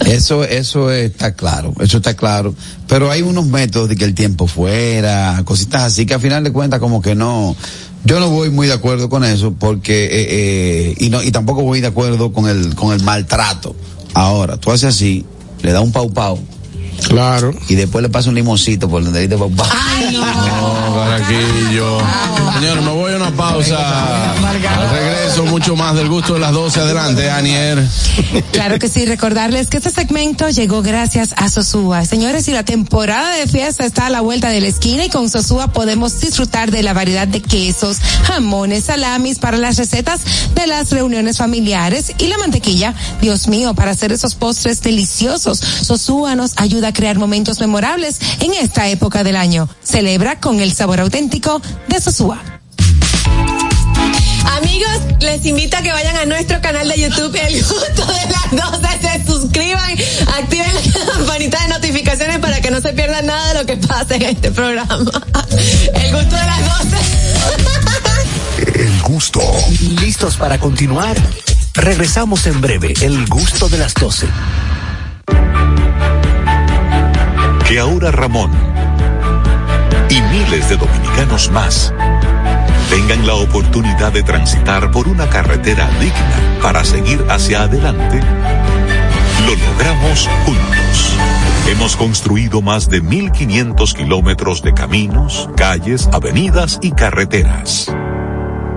S2: eso, eso está claro, eso está claro. Pero hay unos métodos de que el tiempo fuera, cositas así que al final de cuentas como que no, yo no voy muy de acuerdo con eso porque eh, eh, y no y tampoco voy de acuerdo con el con el maltrato. Ahora, tú haces así, le da un pau pau Claro. Y después le pasa un limoncito por donde dice
S5: papá.
S2: Ay, no. Señor, me voy a una pausa. regreso, mucho más del gusto de las 12. Adelante, Anier.
S5: Claro que sí, recordarles que este segmento llegó gracias a Sosúa. Señores, y la temporada de fiesta está a la vuelta de la esquina y con Sosúa podemos disfrutar de la variedad de quesos, jamones, salamis para las recetas de las reuniones familiares y la mantequilla. Dios mío, para hacer esos postres deliciosos, Sosúa nos ayuda a crear momentos memorables en esta época del año. Celebra con el sabor auténtico de Sosúa. Amigos, les invito a que vayan a nuestro canal de YouTube El Gusto de las 12, se suscriban, activen la campanita de notificaciones para que no se pierdan nada de lo que pase en este programa. El Gusto de las
S13: 12. El Gusto.
S5: ¿Listos para continuar? Regresamos en breve, El Gusto de las 12
S13: ahora Ramón y miles de dominicanos más tengan la oportunidad de transitar por una carretera digna para seguir hacia adelante, lo logramos juntos. Hemos construido más de 1.500 kilómetros de caminos, calles, avenidas y carreteras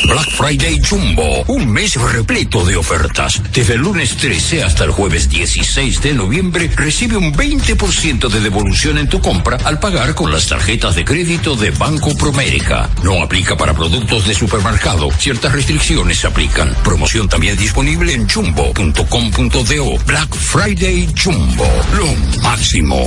S14: Black Friday Jumbo, un mes repleto de ofertas. Desde el lunes 13 hasta el jueves 16 de noviembre recibe un 20% de devolución en tu compra al pagar con las tarjetas de crédito de Banco Promérica. No aplica para productos de supermercado. Ciertas restricciones se aplican. Promoción también disponible en jumbo.com.do. Black Friday Jumbo, lo máximo.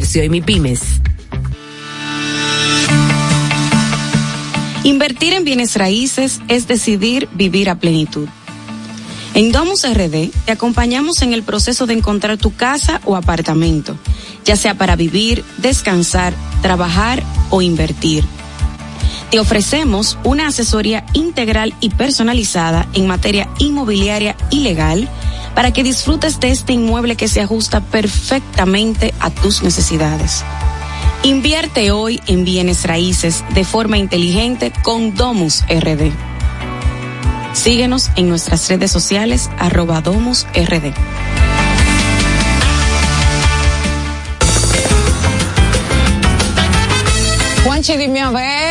S15: mi pymes
S16: Invertir en bienes raíces es decidir vivir a plenitud. En Domus RD te acompañamos en el proceso de encontrar tu casa o apartamento, ya sea para vivir, descansar, trabajar o invertir. Te ofrecemos una asesoría integral y personalizada en materia inmobiliaria y legal para que disfrutes de este inmueble que se ajusta perfectamente a tus necesidades. Invierte hoy en bienes raíces de forma inteligente con Domus RD. Síguenos en nuestras redes sociales arroba Domus RD.
S3: Juanchi, dime a ver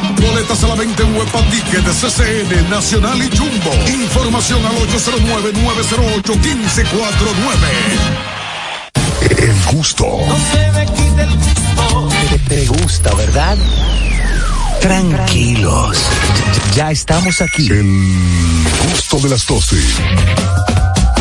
S17: boletas a la venta en Huepa de CCN, Nacional y Jumbo. Información al
S13: 809-908-1549. El gusto. gusto. Te, gusta, ¿verdad? Tranquilos. Ya, estamos aquí.
S17: El gusto de las 12.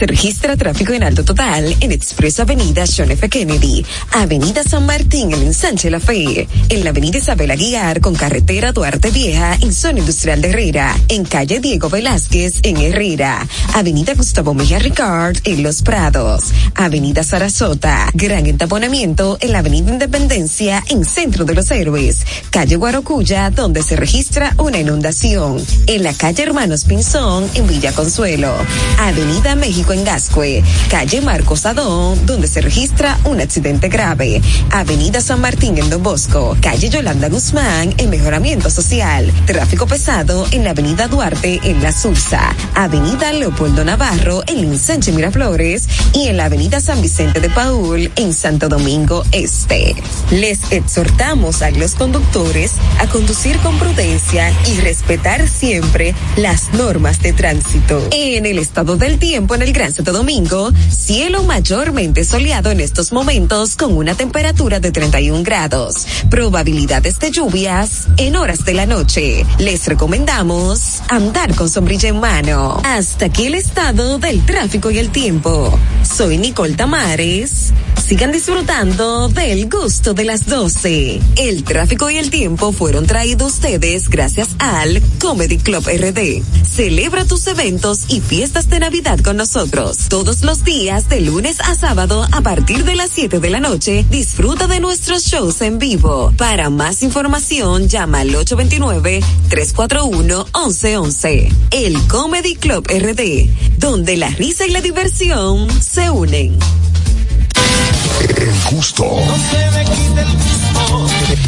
S15: se registra tráfico en alto total en Expreso Avenida John F. Kennedy, Avenida San Martín en Ensanche La Fe, en la Avenida Isabel Aguiar con carretera Duarte Vieja en Zona Industrial de Herrera, en calle Diego Velázquez en Herrera, Avenida Gustavo Mejía Ricard en Los Prados, Avenida Sarasota, gran entaponamiento en la Avenida Independencia en Centro de los Héroes, calle Guarocuya donde se registra una inundación, en la calle Hermanos Pinzón en Villa Consuelo, Avenida México en Gascue, calle Marcos Adón, donde se registra un accidente grave, avenida San Martín en Don Bosco, calle Yolanda Guzmán en Mejoramiento Social, tráfico pesado en la avenida Duarte en La Sursa, avenida Leopoldo Navarro en Sánchez Miraflores y en la avenida San Vicente de Paul en Santo Domingo Este. Les exhortamos a los conductores a conducir con prudencia y respetar siempre las normas de tránsito. En el estado del tiempo en el Santo Domingo, cielo mayormente soleado en estos momentos con una temperatura de 31 grados. Probabilidades de lluvias en horas de la noche. Les recomendamos andar con sombrilla en mano. Hasta aquí el estado del tráfico y el tiempo. Soy Nicole Tamares. Sigan disfrutando del gusto de las 12. El tráfico y el tiempo fueron traídos ustedes gracias al Comedy Club RD. Celebra tus eventos y fiestas de Navidad con nosotros. Todos los días, de lunes a sábado, a partir de las 7 de la noche, disfruta de nuestros shows en vivo. Para más información, llama al 829-341-1111. El Comedy Club RD, donde la risa y la diversión se unen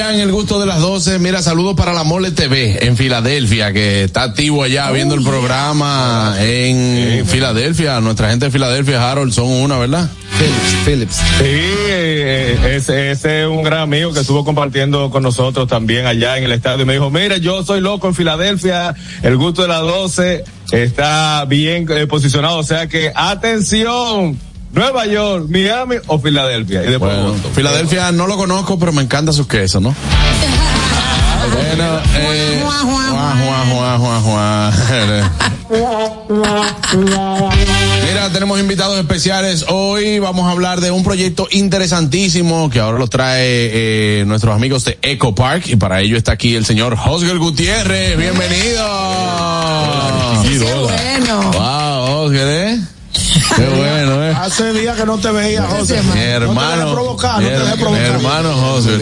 S2: en el gusto de las 12. Mira, saludos para la Mole TV en Filadelfia, que está activo allá viendo el programa en Filadelfia. Nuestra gente de Filadelfia, Harold, son una, ¿verdad? Phillips,
S3: Phillips. Sí,
S9: eh, eh, ese, es un gran amigo que estuvo compartiendo con nosotros también allá en el estadio. me dijo, mira, yo soy loco en Filadelfia, el gusto de las 12 está bien eh, posicionado. O sea que, atención Nueva York, Miami o Filadelfia. Y después
S2: Filadelfia no lo conozco, pero me encanta su queso, ¿no? bueno, eh, Juan, Mira, tenemos invitados especiales. Hoy vamos a hablar de un proyecto interesantísimo que ahora lo trae eh, nuestros amigos de Eco Park y para ello está aquí el señor Oscar Gutiérrez. Bienvenido. Wow, ¿eh? Qué bueno, ¿eh? Hace días que no te veía, José. Mi
S3: hermano. hermano José.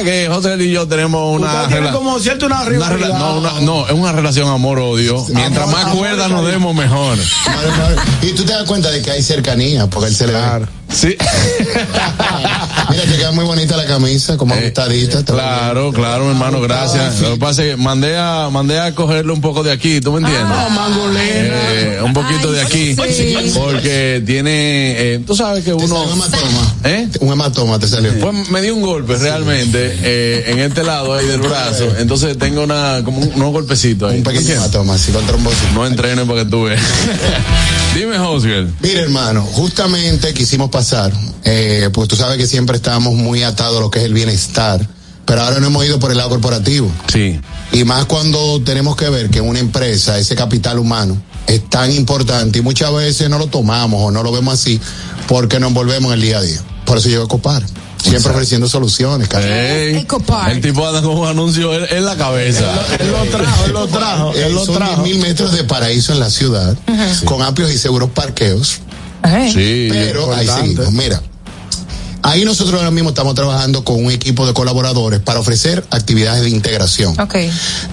S2: O que José y yo tenemos una.
S3: como cierto una
S2: no, no, es una relación amor-odio. Mientras más cuerda nos demos, mejor.
S3: Y tú te das cuenta de que hay cercanía, porque él se le
S2: Sí.
S3: Mira, te queda muy bonita la camisa, como eh, ajustadita.
S2: Claro, claro, hermano, gracias. Lo que pasa es que mandé a, mandé a cogerle un poco de aquí, ¿tú me entiendes? Ah, eh, un poquito de aquí. Porque tiene, eh, tú sabes que uno. Un hematoma.
S3: ¿Eh? Un hematoma te salió.
S2: Pues me dio un golpe realmente en este lado ahí del brazo. Entonces tengo una, como un, unos golpecitos ahí. Un pequeño hematoma, con trombosis. No entrené para que tú veas. Dime, Oscar.
S3: Mira, hermano, justamente quisimos pasar, pues tú sabes que siempre estábamos muy atados a lo que es el bienestar, pero ahora no hemos ido por el lado corporativo. Sí. Y más cuando tenemos que ver que una empresa ese capital humano es tan importante y muchas veces no lo tomamos o no lo vemos así porque nos envolvemos en el día a día. Por eso llego a ocupar. Siempre ofreciendo soluciones.
S2: Hey, el tipo anda con un anuncio en, la cabeza.
S3: Él lo, trajo, él lo trajo. Eh, son mil metros de paraíso en la ciudad, con amplios y seguros parqueos. Sí, pero ahí seguimos. Mira, Ahí nosotros ahora mismo estamos trabajando con un equipo de colaboradores para ofrecer actividades de integración.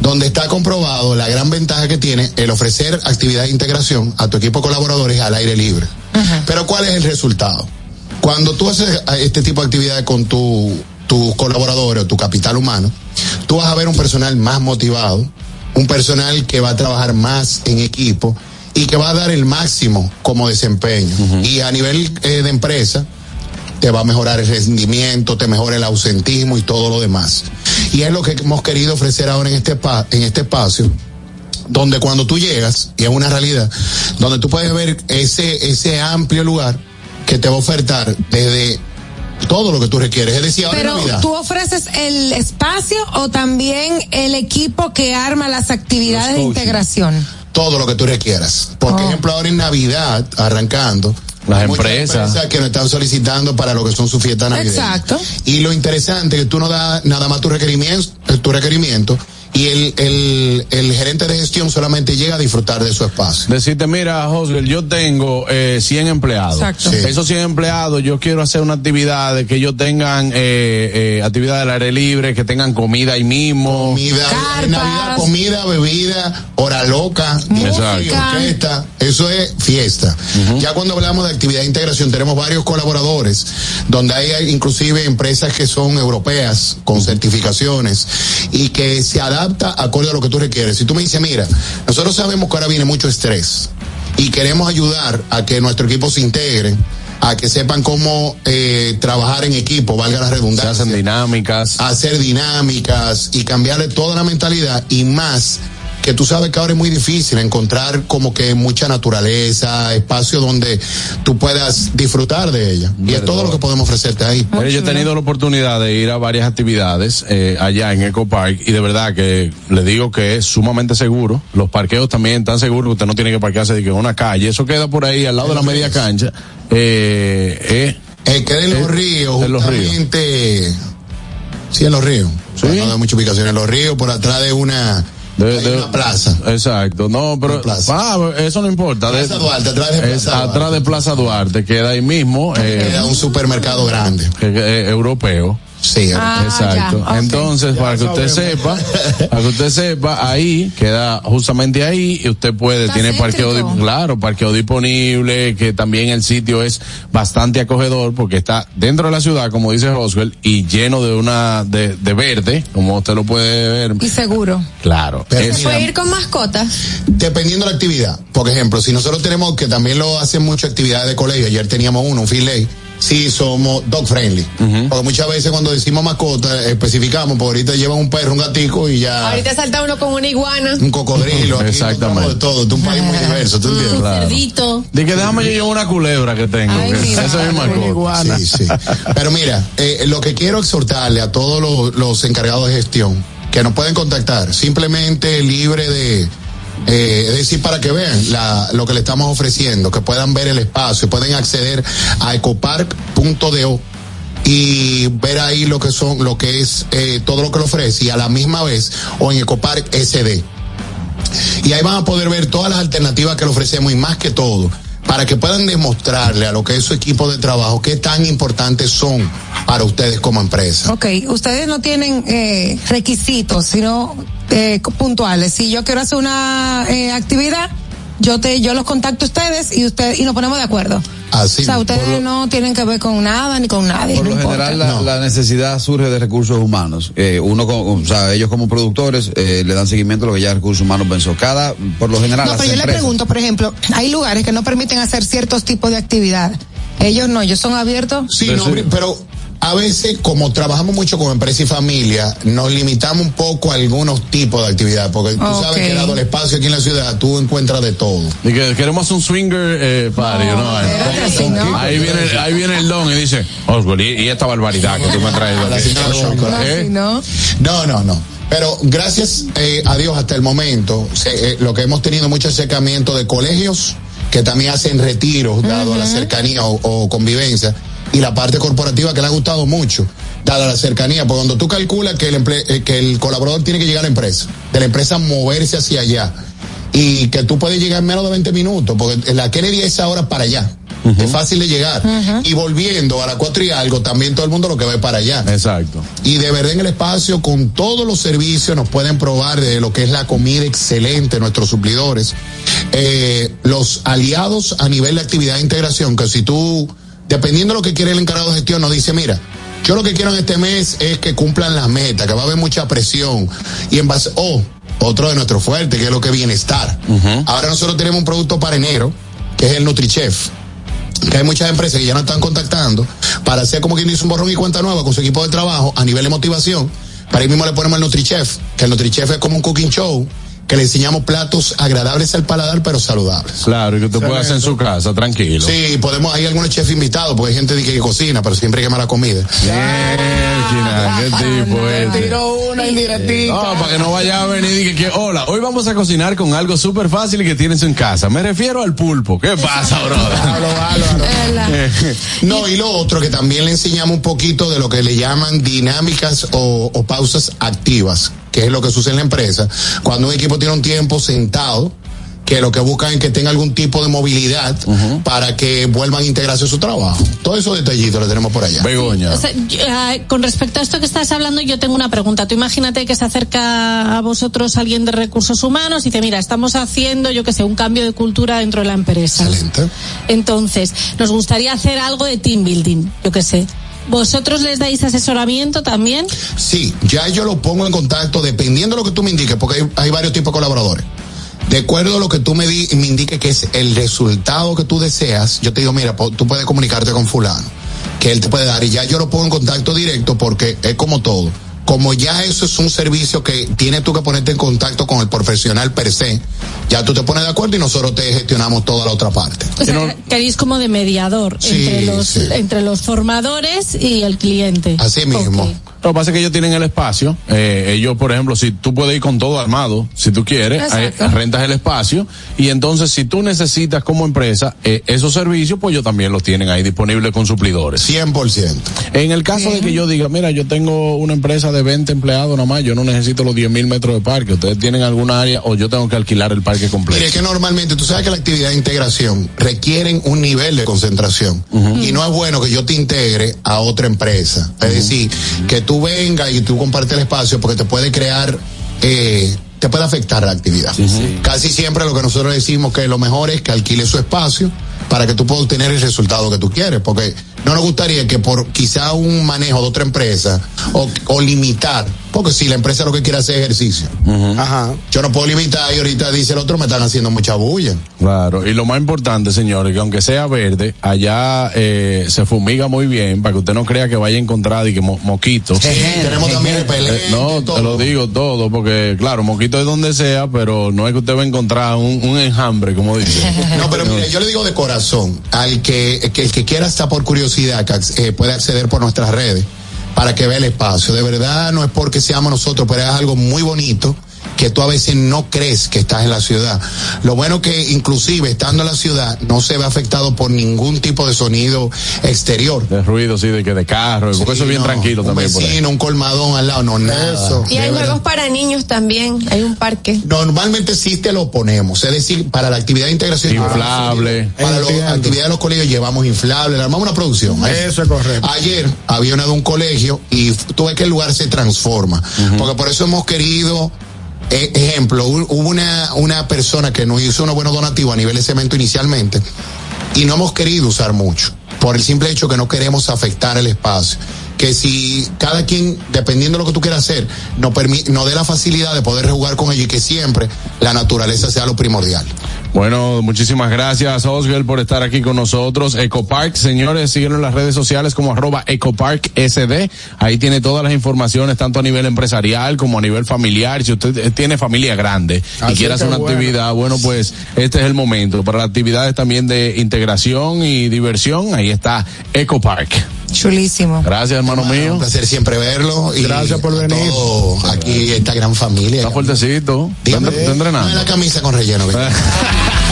S3: Donde está comprobado la gran ventaja que tiene el ofrecer actividades de integración a tu equipo de colaboradores al aire libre. Pero ¿cuál es el resultado? Cuando tú haces ah, este tipo de actividades con tu, tus colaboradores o tu capital humano, tú vas a ver un personal más motivado, un personal que va a trabajar más en equipo y que va a dar el máximo como desempeño. Y a nivel eh, de empresa, te va a mejorar el rendimiento, te mejora el ausentismo y todo lo demás. Y es lo que hemos querido ofrecer ahora en este, en este espacio, donde cuando tú llegas, y es una realidad, donde tú puedes ver ese, ese amplio lugar, que te va a ofertar desde todo lo que tú requieres.
S5: Es decir, ahora Pero Navidad. tú ofreces el espacio o también el equipo que arma las actividades de integración.
S3: Todo lo que tú requieras. Por oh. ejemplo, ahora en Navidad, arrancando,
S2: las empresas. empresas.
S3: que nos están solicitando para lo que son sus fiestas navideñas. Exacto. Y lo interesante es que tú no das nada más tu requerimiento, tu requerimiento y el, el, gerente de gestión solamente llega a disfrutar de su espacio.
S2: Decirte, mira, José, yo tengo eh, 100 empleados. Esos 100 empleados, yo quiero hacer una actividad de que ellos tengan eh, eh, actividad del aire libre, que tengan comida ahí mismo.
S3: Comida, Navidad, comida, bebida, hora loca, Eso es fiesta. Ya cuando hablamos de actividad de integración, tenemos varios colaboradores, donde hay inclusive empresas que son europeas con certificaciones y que se adaptan acorde a lo que tú requieres. Si tú me dices, mira, nosotros sabemos que ahora viene mucho estrés y queremos ayudar a que nuestro equipo se integre a que sepan cómo eh, trabajar en equipo, valga la redundancia. Se
S2: dinámicas.
S3: Hacer dinámicas y cambiarle toda la mentalidad y más que tú sabes que ahora es muy difícil encontrar como que mucha naturaleza, espacio donde tú puedas disfrutar de ella. Y es todo lo que podemos ofrecerte ahí.
S2: Bueno, yo he tenido la oportunidad de ir a varias actividades eh, allá en Eco Park y de verdad que le digo que es sumamente seguro. Los parqueos también están seguros, usted no tiene que parquearse en una calle. Eso queda por ahí al lado de la media cancha. Eh, eh, eh
S3: queda en los ríos, en los Sí, en los ríos. no hay mucha ubicación en los ríos, por atrás de una de, plaza.
S2: Exacto, no, pero Ah, eso no importa. Plaza de, Duarte, atrás de Plaza Duarte. Atrás de Plaza Duarte, queda ahí mismo.
S3: Eh, un supermercado grande.
S2: europeo. Sí, ah, exacto. Entonces, para que usted sepa, para que usted sepa, ahí queda justamente ahí y usted puede, tiene parqueo, claro, parqueo disponible, que también el sitio es bastante acogedor porque está dentro de la ciudad, como dice Roswell, y lleno de una, de, verde, como usted lo puede ver.
S5: Y seguro.
S2: Claro.
S5: Pero ¿Se puede ir con mascotas?
S3: Dependiendo de la actividad. Por ejemplo, si nosotros tenemos, que también lo hacen muchas actividades de colegio, ayer teníamos uno, un filet si somos dog friendly. Porque muchas veces cuando decimos mascota, especificamos, porque ahorita llevan un perro, un gatico y ya.
S5: Ahorita salta uno con una iguana.
S3: Un cocodrilo. Exactamente. de todo. Es un país muy diverso, ¿tú entiendes? un Cerdito.
S2: De que déjame yo una culebra que tengo. eso es mi mascota Sí, sí.
S3: Pero mira, eh, lo que quiero exhortarle a todos los encargados de gestión que nos pueden contactar, simplemente libre de eh, es decir, para que vean lo que le estamos ofreciendo, que puedan ver el espacio, pueden acceder a ecopark.do y ver ahí lo que son, lo que es eh, todo lo que le ofrece y a la misma vez o en Ecopark SD. Y ahí van a poder ver todas las alternativas que le ofrecemos y más que todo, para que puedan demostrarle a lo que es su equipo de trabajo qué tan importantes son para ustedes como empresa.
S5: Ok, ustedes no tienen eh, requisitos, sino eh, puntuales. Si yo quiero hacer una eh, actividad yo te yo los contacto a ustedes y usted y nos ponemos de acuerdo. Ah, o sea, ustedes no tienen que ver con nada ni con nadie.
S2: Por lo general, la, necesidad surge de recursos humanos. Eh, uno, ellos como productores eh, le dan seguimiento a lo que ya recursos humanos pensó. Cada, por lo general.
S5: No, pero yo le pregunto, por ejemplo, hay lugares que no permiten hacer ciertos tipos de actividad. Ellos no, ellos son abiertos.
S3: Sí, pero a veces, como trabajamos mucho con empresa y familia, nos limitamos un poco a algunos tipos de actividad porque tú sabes que dado el espacio aquí en la ciudad, tú encuentras de todo.
S2: Y
S3: que
S2: queremos un swinger eh, party, ¿no? ¿no? Espérate, ¿Son, no? ahí, viene, el, ahí viene el don y dice, Oswald, oh, y, esta barbaridad que tú me has traído. ¿Eh?
S3: No, no, no. Pero gracias eh, a Dios hasta el momento, eh, lo que hemos tenido mucho acercamiento de colegios que también hacen retiros, dado a la cercanía o, convivencia, y la parte corporativa que le ha gustado mucho, dada la cercanía, porque cuando tú calculas que el, eh, que el colaborador tiene que llegar a la empresa, de la empresa moverse hacia allá, y que tú puedes llegar en menos de 20 minutos, porque la Kennedy es ahora para allá. Es fácil de llegar. Y volviendo a la cuatro y algo, también todo el mundo lo que ve para allá.
S2: Exacto.
S3: Y de verdad en el espacio, con todos los servicios, nos pueden probar de lo que es la comida excelente, nuestros suplidores. Eh, los aliados a nivel de actividad de integración, que si tú dependiendo de lo que quiere el encargado de gestión, nos dice, mira, yo lo que quiero en este mes es que cumplan las metas, que va a haber mucha presión. Y en base, oh, otro de nuestros fuertes, que es lo que es bienestar. Ahora nosotros tenemos un producto para enero, que es el NutriChef. Que hay muchas empresas que ya nos están contactando para hacer como quien dice un borrón y cuenta nueva con su equipo de trabajo a nivel de motivación. Para ahí mismo le ponemos el NutriChef, que el NutriChef es como un cooking show que le enseñamos platos agradables al paladar, pero saludables.
S2: Claro, y que usted puedas hacer en su casa, tranquilo.
S3: Sí, podemos, hay algunos chefs invitados, porque hay gente que, cocina, pero siempre quema la comida. Yeah, ¿Qué tipo
S2: es? Este. Tiró una indirectita. No, para que no vaya a venir y que, hola, hoy vamos a cocinar con algo súper fácil y que tienes en casa. Me refiero al pulpo. ¿Qué pasa, brother?
S3: no, y lo otro, que también le enseñamos un poquito de lo que le llaman dinámicas o pausas activas que es lo que sucede en la empresa, cuando un equipo tiene un tiempo sentado, que lo que buscan es que tenga algún tipo de movilidad para que vuelvan a integrarse a su trabajo. Todos esos detallitos lo tenemos por allá.
S2: Begoña.
S5: Ah, con respecto a esto que estás hablando, yo tengo una pregunta. Tú imagínate que se acerca a vosotros alguien de recursos humanos y dice, mira, estamos haciendo, yo que sé, un cambio de cultura dentro de la empresa. Excelente. Entonces, nos gustaría hacer algo de team building, yo que sé. ¿Vosotros les dais asesoramiento también? Sí, ya
S3: yo lo pongo en contacto dependiendo de lo que tú me indiques, porque hay, varios tipos de colaboradores. De acuerdo a lo que tú me, me indiques que es el resultado que tú deseas, yo te digo, mira, tú puedes comunicarte con fulano, que él te puede dar, y ya yo lo pongo en contacto directo porque es como todo como ya eso es un servicio que tienes tú que ponerte en contacto con el profesional per se, ya tú te pones de acuerdo y nosotros te gestionamos toda la otra parte.
S5: O como de mediador entre, los, formadores y el cliente.
S3: Así mismo.
S2: Lo que pasa es que ellos tienen el espacio. Eh, ellos, por ejemplo, si tú puedes ir con todo armado, si tú quieres, rentas el espacio. Y entonces, si tú necesitas como empresa eh, esos servicios, pues ellos también los tienen ahí disponibles con suplidores.
S3: 100%.
S2: En el caso de que yo diga, mira, yo tengo una empresa de 20 empleados nomás, yo no necesito los 10 mil metros de parque. Ustedes tienen alguna área o yo tengo que alquilar el parque completo. Mire,
S3: que normalmente tú sabes que la actividad de integración requieren un nivel de concentración. Y no es bueno que yo te integre a otra empresa. Es decir, que tú vengas y tú compartes el espacio porque te puede crear, eh, te puede afectar la actividad. Casi siempre lo que nosotros decimos que lo mejor es que alquile su espacio para que tú puedas obtener el resultado que tú quieres, porque no nos gustaría que por quizá un manejo de otra empresa o, limitar, porque si la empresa lo que quiere hacer ejercicio, yo no puedo limitar y ahorita dice el otro me están haciendo mucha bulla.
S2: Claro, y lo más importante, señores, que aunque sea verde, allá eh, se fumiga muy bien para que usted no crea que vaya a encontrar y que moquitos. tenemos también el eh, no, te lo digo todo, porque claro, moquito es donde sea, pero no es que usted va a encontrar un, enjambre, como
S3: dice.
S2: no,
S3: pero mire, yo le digo de corazón, al que, que quiera estar por curiosidad, eh, puede acceder por nuestras redes para que vea el espacio. De verdad no es porque seamos nosotros, pero es algo muy bonito que tú a veces no crees que estás en la ciudad. Lo bueno que inclusive estando en la ciudad no se ve afectado por ningún tipo de sonido exterior.
S2: De ruido, sí, de que de carro, eso es bien tranquilo también.
S3: un colmadón al lado, no nada.
S5: Y hay juegos para niños también, hay un parque.
S3: Normalmente sí te lo ponemos, es decir, para la actividad de integración.
S2: Inflable.
S3: Ah, para la actividad de los colegios llevamos inflable, armamos una producción.
S2: ¿eh? Eso es correcto.
S3: Ayer había una de un colegio y tuve que el lugar se transforma, porque por eso hemos querido e-, ejemplo, hubo una, una persona que nos hizo unos buenos donativos a nivel de cemento inicialmente y no hemos querido usar mucho por el simple hecho que no queremos afectar el espacio que si cada quien, dependiendo de lo que tú quieras hacer, nos, no dé la facilidad de poder jugar con ellos y que siempre la naturaleza sea lo primordial.
S2: Bueno, muchísimas gracias Oswald por estar aquí con nosotros. Ecopark, señores, síguenos en las redes sociales como arroba Ecopark SD. Ahí tiene todas las informaciones, tanto a nivel empresarial como a nivel familiar. Si usted eh, tiene familia grande y quiere hacer una actividad, bueno, pues este es el momento. Para actividades también de integración y diversión, ahí está Ecopark.
S5: Chulísimo.
S2: Gracias, hermano, mío. Un
S3: placer siempre verlo. Y
S2: Gracias por venir.
S3: aquí, esta gran familia. Está
S2: fuertecito. ¿Tú la camisa con relleno.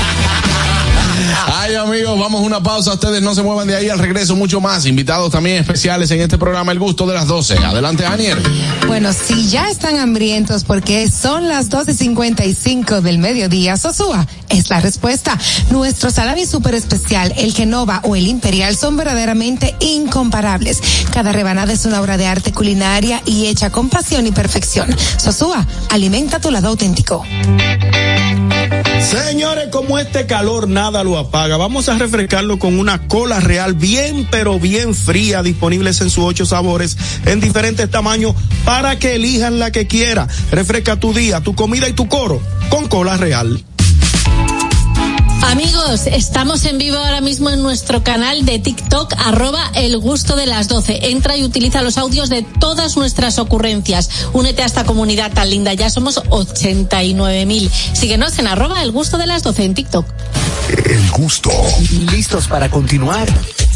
S2: Ay, amigos, vamos a una pausa. Ustedes no se muevan de ahí. Al regreso, mucho más. Invitados también especiales en este programa El Gusto de las 12. Adelante, Daniel.
S18: Bueno, si ya están hambrientos porque son las 12.55 del mediodía, Sosúa es la respuesta. Nuestro salami súper especial, el Genova o el Imperial, son verdaderamente incomparables. Cada rebanada es una obra de arte culinaria y hecha con pasión y perfección. Sosúa, alimenta tu lado auténtico.
S2: Señores, como este calor nada lo apaga, vamos a refrescarlo con una cola real bien pero bien fría, disponibles en sus ocho sabores, en diferentes tamaños, para que elijan la que quiera. Refresca tu día, tu comida y tu coro con cola real.
S18: Amigos, estamos en vivo ahora mismo en nuestro canal de TikTok, arroba el gusto de las 12. Entra y utiliza los audios de todas nuestras ocurrencias. Únete a esta comunidad tan linda, ya somos 89.000. Síguenos en arroba el gusto de las 12 en TikTok.
S13: El gusto. ¿Listos para continuar?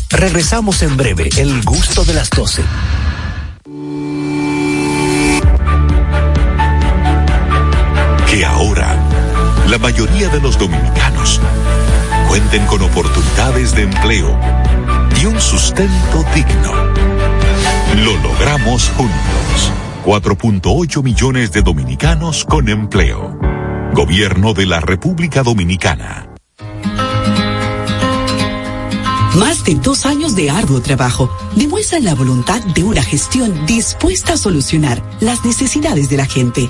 S13: Regresamos en breve, el gusto de las 12. Que ahora, la mayoría de los dominicanos cuenten con oportunidades de empleo y un sustento digno. Lo logramos juntos. 4.8 millones de dominicanos con empleo. Gobierno de la República Dominicana.
S18: Más de dos años de arduo trabajo demuestran la voluntad de una gestión dispuesta a solucionar las necesidades de la gente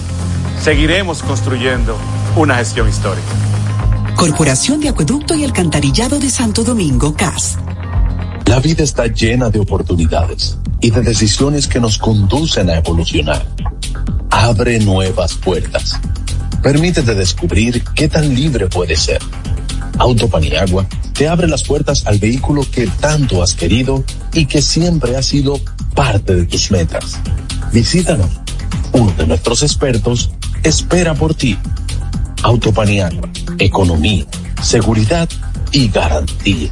S19: seguiremos construyendo una gestión histórica.
S18: Corporación de Acueducto y Alcantarillado de Santo Domingo, CAS.
S20: La vida está llena de oportunidades y de decisiones que nos conducen a evolucionar. Abre nuevas puertas. Permítete descubrir qué tan libre puedes ser. Autopaniagua te abre las puertas al vehículo que tanto has querido y que siempre ha sido parte de tus metas. Visítanos. Uno de nuestros expertos espera por ti. Autopaniagua, economía, seguridad y garantía.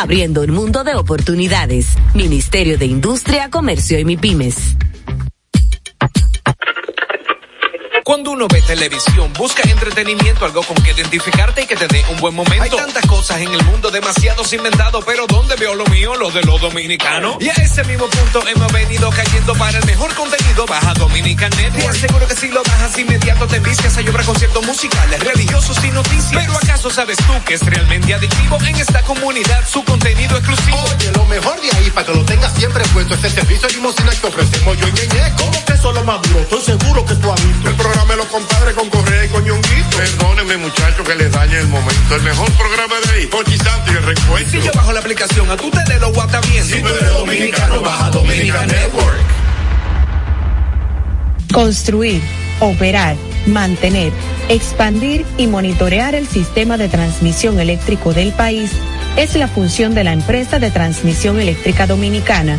S21: abriendo un mundo de oportunidades. Ministerio de Industria, Comercio y MIPIMES.
S22: Cuando uno ve televisión, busca entretenimiento, algo con que identificarte y que te dé un buen momento. Hay tantas cosas en el mundo, demasiados inventados, pero ¿dónde veo lo mío? Lo de los dominicanos. Y a ese mismo punto hemos venido cayendo para el mejor contenido. Baja Dominican Network. Te aseguro que si lo bajas inmediato te vistas hay obra conciertos musicales, religiosos y noticias. Pero ¿acaso sabes tú que es realmente adictivo en esta comunidad su contenido exclusivo? Oye, lo mejor de ahí para que lo tengas siempre puesto este servicio limosina que ofrecemos yo y ¿Cómo que solo duro Estoy seguro que tú has visto. El programa lo compadre, con correa y coñonguito. Perdónenme, muchachos, que les dañe el momento. El mejor programa de ahí, Pochisanti, el recuento. Si yo bajo la aplicación, a de lo guata bien. Si tú eres dominicano, baja Dominica
S23: Network. Construir, operar, mantener, expandir y monitorear el sistema de transmisión eléctrico del país es la función de la empresa de transmisión eléctrica dominicana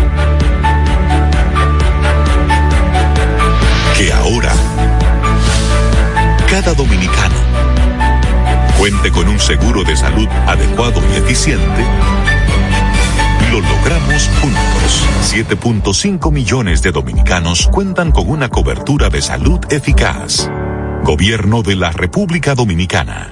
S13: dominicana. dominicano. Cuente con un seguro de salud adecuado y eficiente. Lo logramos juntos. 7.5 millones de dominicanos cuentan con una cobertura de salud eficaz. Gobierno de la República Dominicana.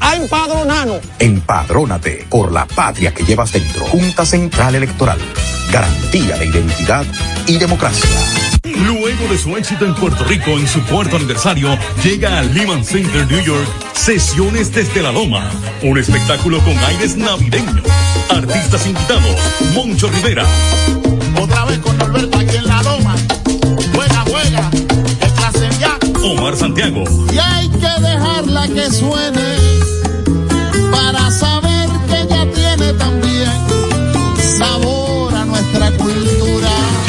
S24: a empadronarnos. Empadrónate
S13: por la patria que llevas dentro. Junta Central Electoral. Garantía de identidad y democracia.
S17: Luego de su éxito en Puerto Rico en su cuarto aniversario, llega al Lehman Center New York Sesiones desde la Loma, un espectáculo con aires navideños. Artistas invitados, Moncho Rivera.
S25: Otra vez con Alberto aquí en la Loma. Juega, juega, ya.
S17: Omar Santiago.
S26: Y hay que dejarla que suene.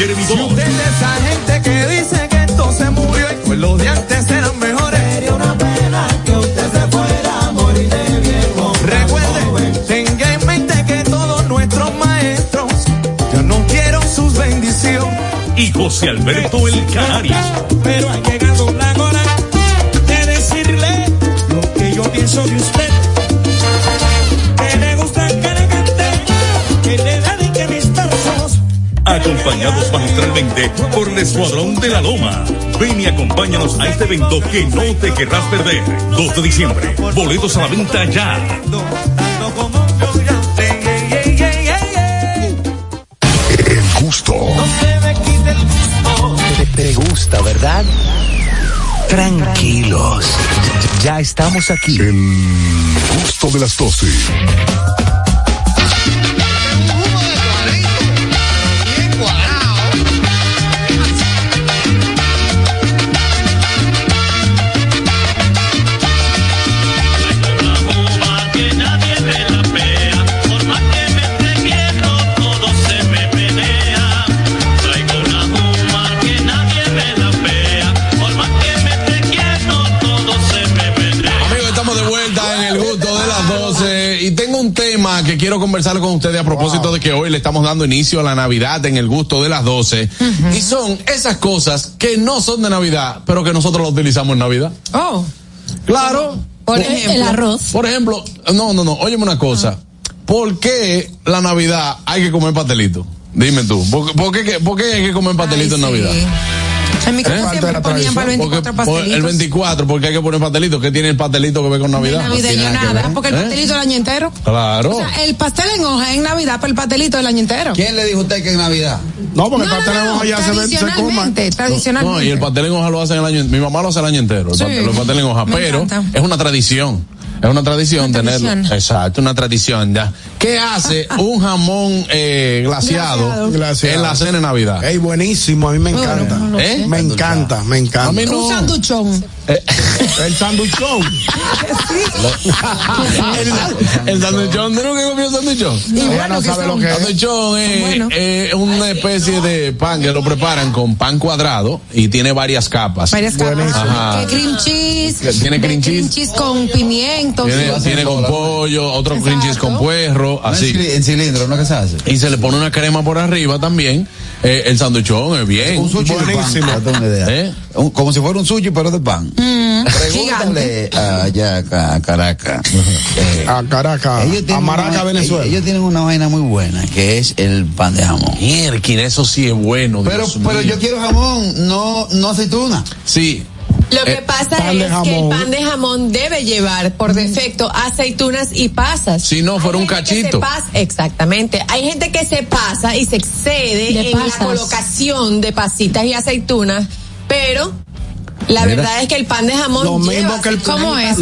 S26: esa gente que dice que esto se murió y pues los de antes eran mejores.
S27: Sería una pena que usted se fuera a morir de viejo. Recuerde,
S26: tenga en mente que todos nuestros maestros ya no quiero sus bendiciones.
S17: Y José Alberto el Canario.
S28: Pero ha llegado la hora de decirle lo que yo pienso de usted.
S17: acompañados magistralmente por el Escuadrón de la Loma. Ven y acompáñanos a este evento que no te querrás perder. 2 de diciembre, boletos a la venta ya.
S13: El gusto. Te, gusta, ¿verdad? Tranquilos, ya estamos aquí.
S17: El gusto de las 12.
S2: quiero conversar con ustedes a propósito de que hoy le estamos dando inicio a la Navidad en el gusto de las 12. Y son esas cosas que no son de Navidad, pero que nosotros las utilizamos en Navidad.
S5: Oh.
S2: Claro.
S5: Por, ejemplo. El
S29: arroz.
S2: Por ejemplo, no, no, no. Óyeme una cosa. Ah. ¿Por qué la Navidad hay que comer pastelito? Dime tú. ¿Por, qué, hay que comer pastelito en Navidad? En mi casa ¿Eh? siempre ponían para el 24 pastelitos. El 24, porque hay que poner pastelitos. que tiene el pastelito que ve con Navidad?
S29: nada, porque el ¿Eh? pastelito del el año entero. Claro.
S2: O
S29: sea, el pastel en hoja en Navidad, para el pastelito el año entero.
S24: ¿Quién le dijo usted que es Navidad?
S2: No, porque el pastel en hoja ya se coma. Tradicionalmente. No, y el pastel en hoja lo hacen el año Mi mamá lo hace el año entero, el, pastel, en hoja. Pero es una tradición. Es una tradición tenerlo. Exacto, una tradición ya. ¿Qué hace un jamón eh, glaciado, en la cena de Navidad?
S24: es buenísimo, a mí me encanta. ¿Eh? Me encanta, me encanta.
S29: Un eh, el
S2: sanduchón. Sí. el, el ¿No que comió sanduchón? no sabe lo que es. Sanduchón es, es una especie de pan que lo preparan con pan cuadrado y tiene varias capas. Varias
S29: capas. Cream cheese. Tiene cream cheese. Cream cheese con pimiento. Tiene,
S2: tiene con pollo, otro cream cheese con puerro, así. en cilindro, ¿no? ¿Qué se hace? Y se le pone una crema por arriba también eh, el sándwichón es bien. Un sushi Buenísimo.
S24: de ¿Eh? como si fuera un sushi, pero de pan. Mm, Pregúntale allá a Caracas. Eh,
S2: a Caracas. A Maraca, Venezuela.
S24: Ellos, tienen una vaina muy buena, que es el pan de jamón.
S2: Mierkin, eso sí es bueno.
S24: Pero, pero yo quiero jamón, no, no aceituna.
S2: Sí.
S29: Lo que eh, pasa es que el pan de jamón debe llevar por defecto aceitunas y pasas.
S2: Si no, fuera un cachito.
S29: exactamente. Hay gente que se pasa y se excede en la colocación de pasitas y aceitunas, pero la verdad es que el pan de jamón lo mismo que
S2: el,
S29: ¿cómo es?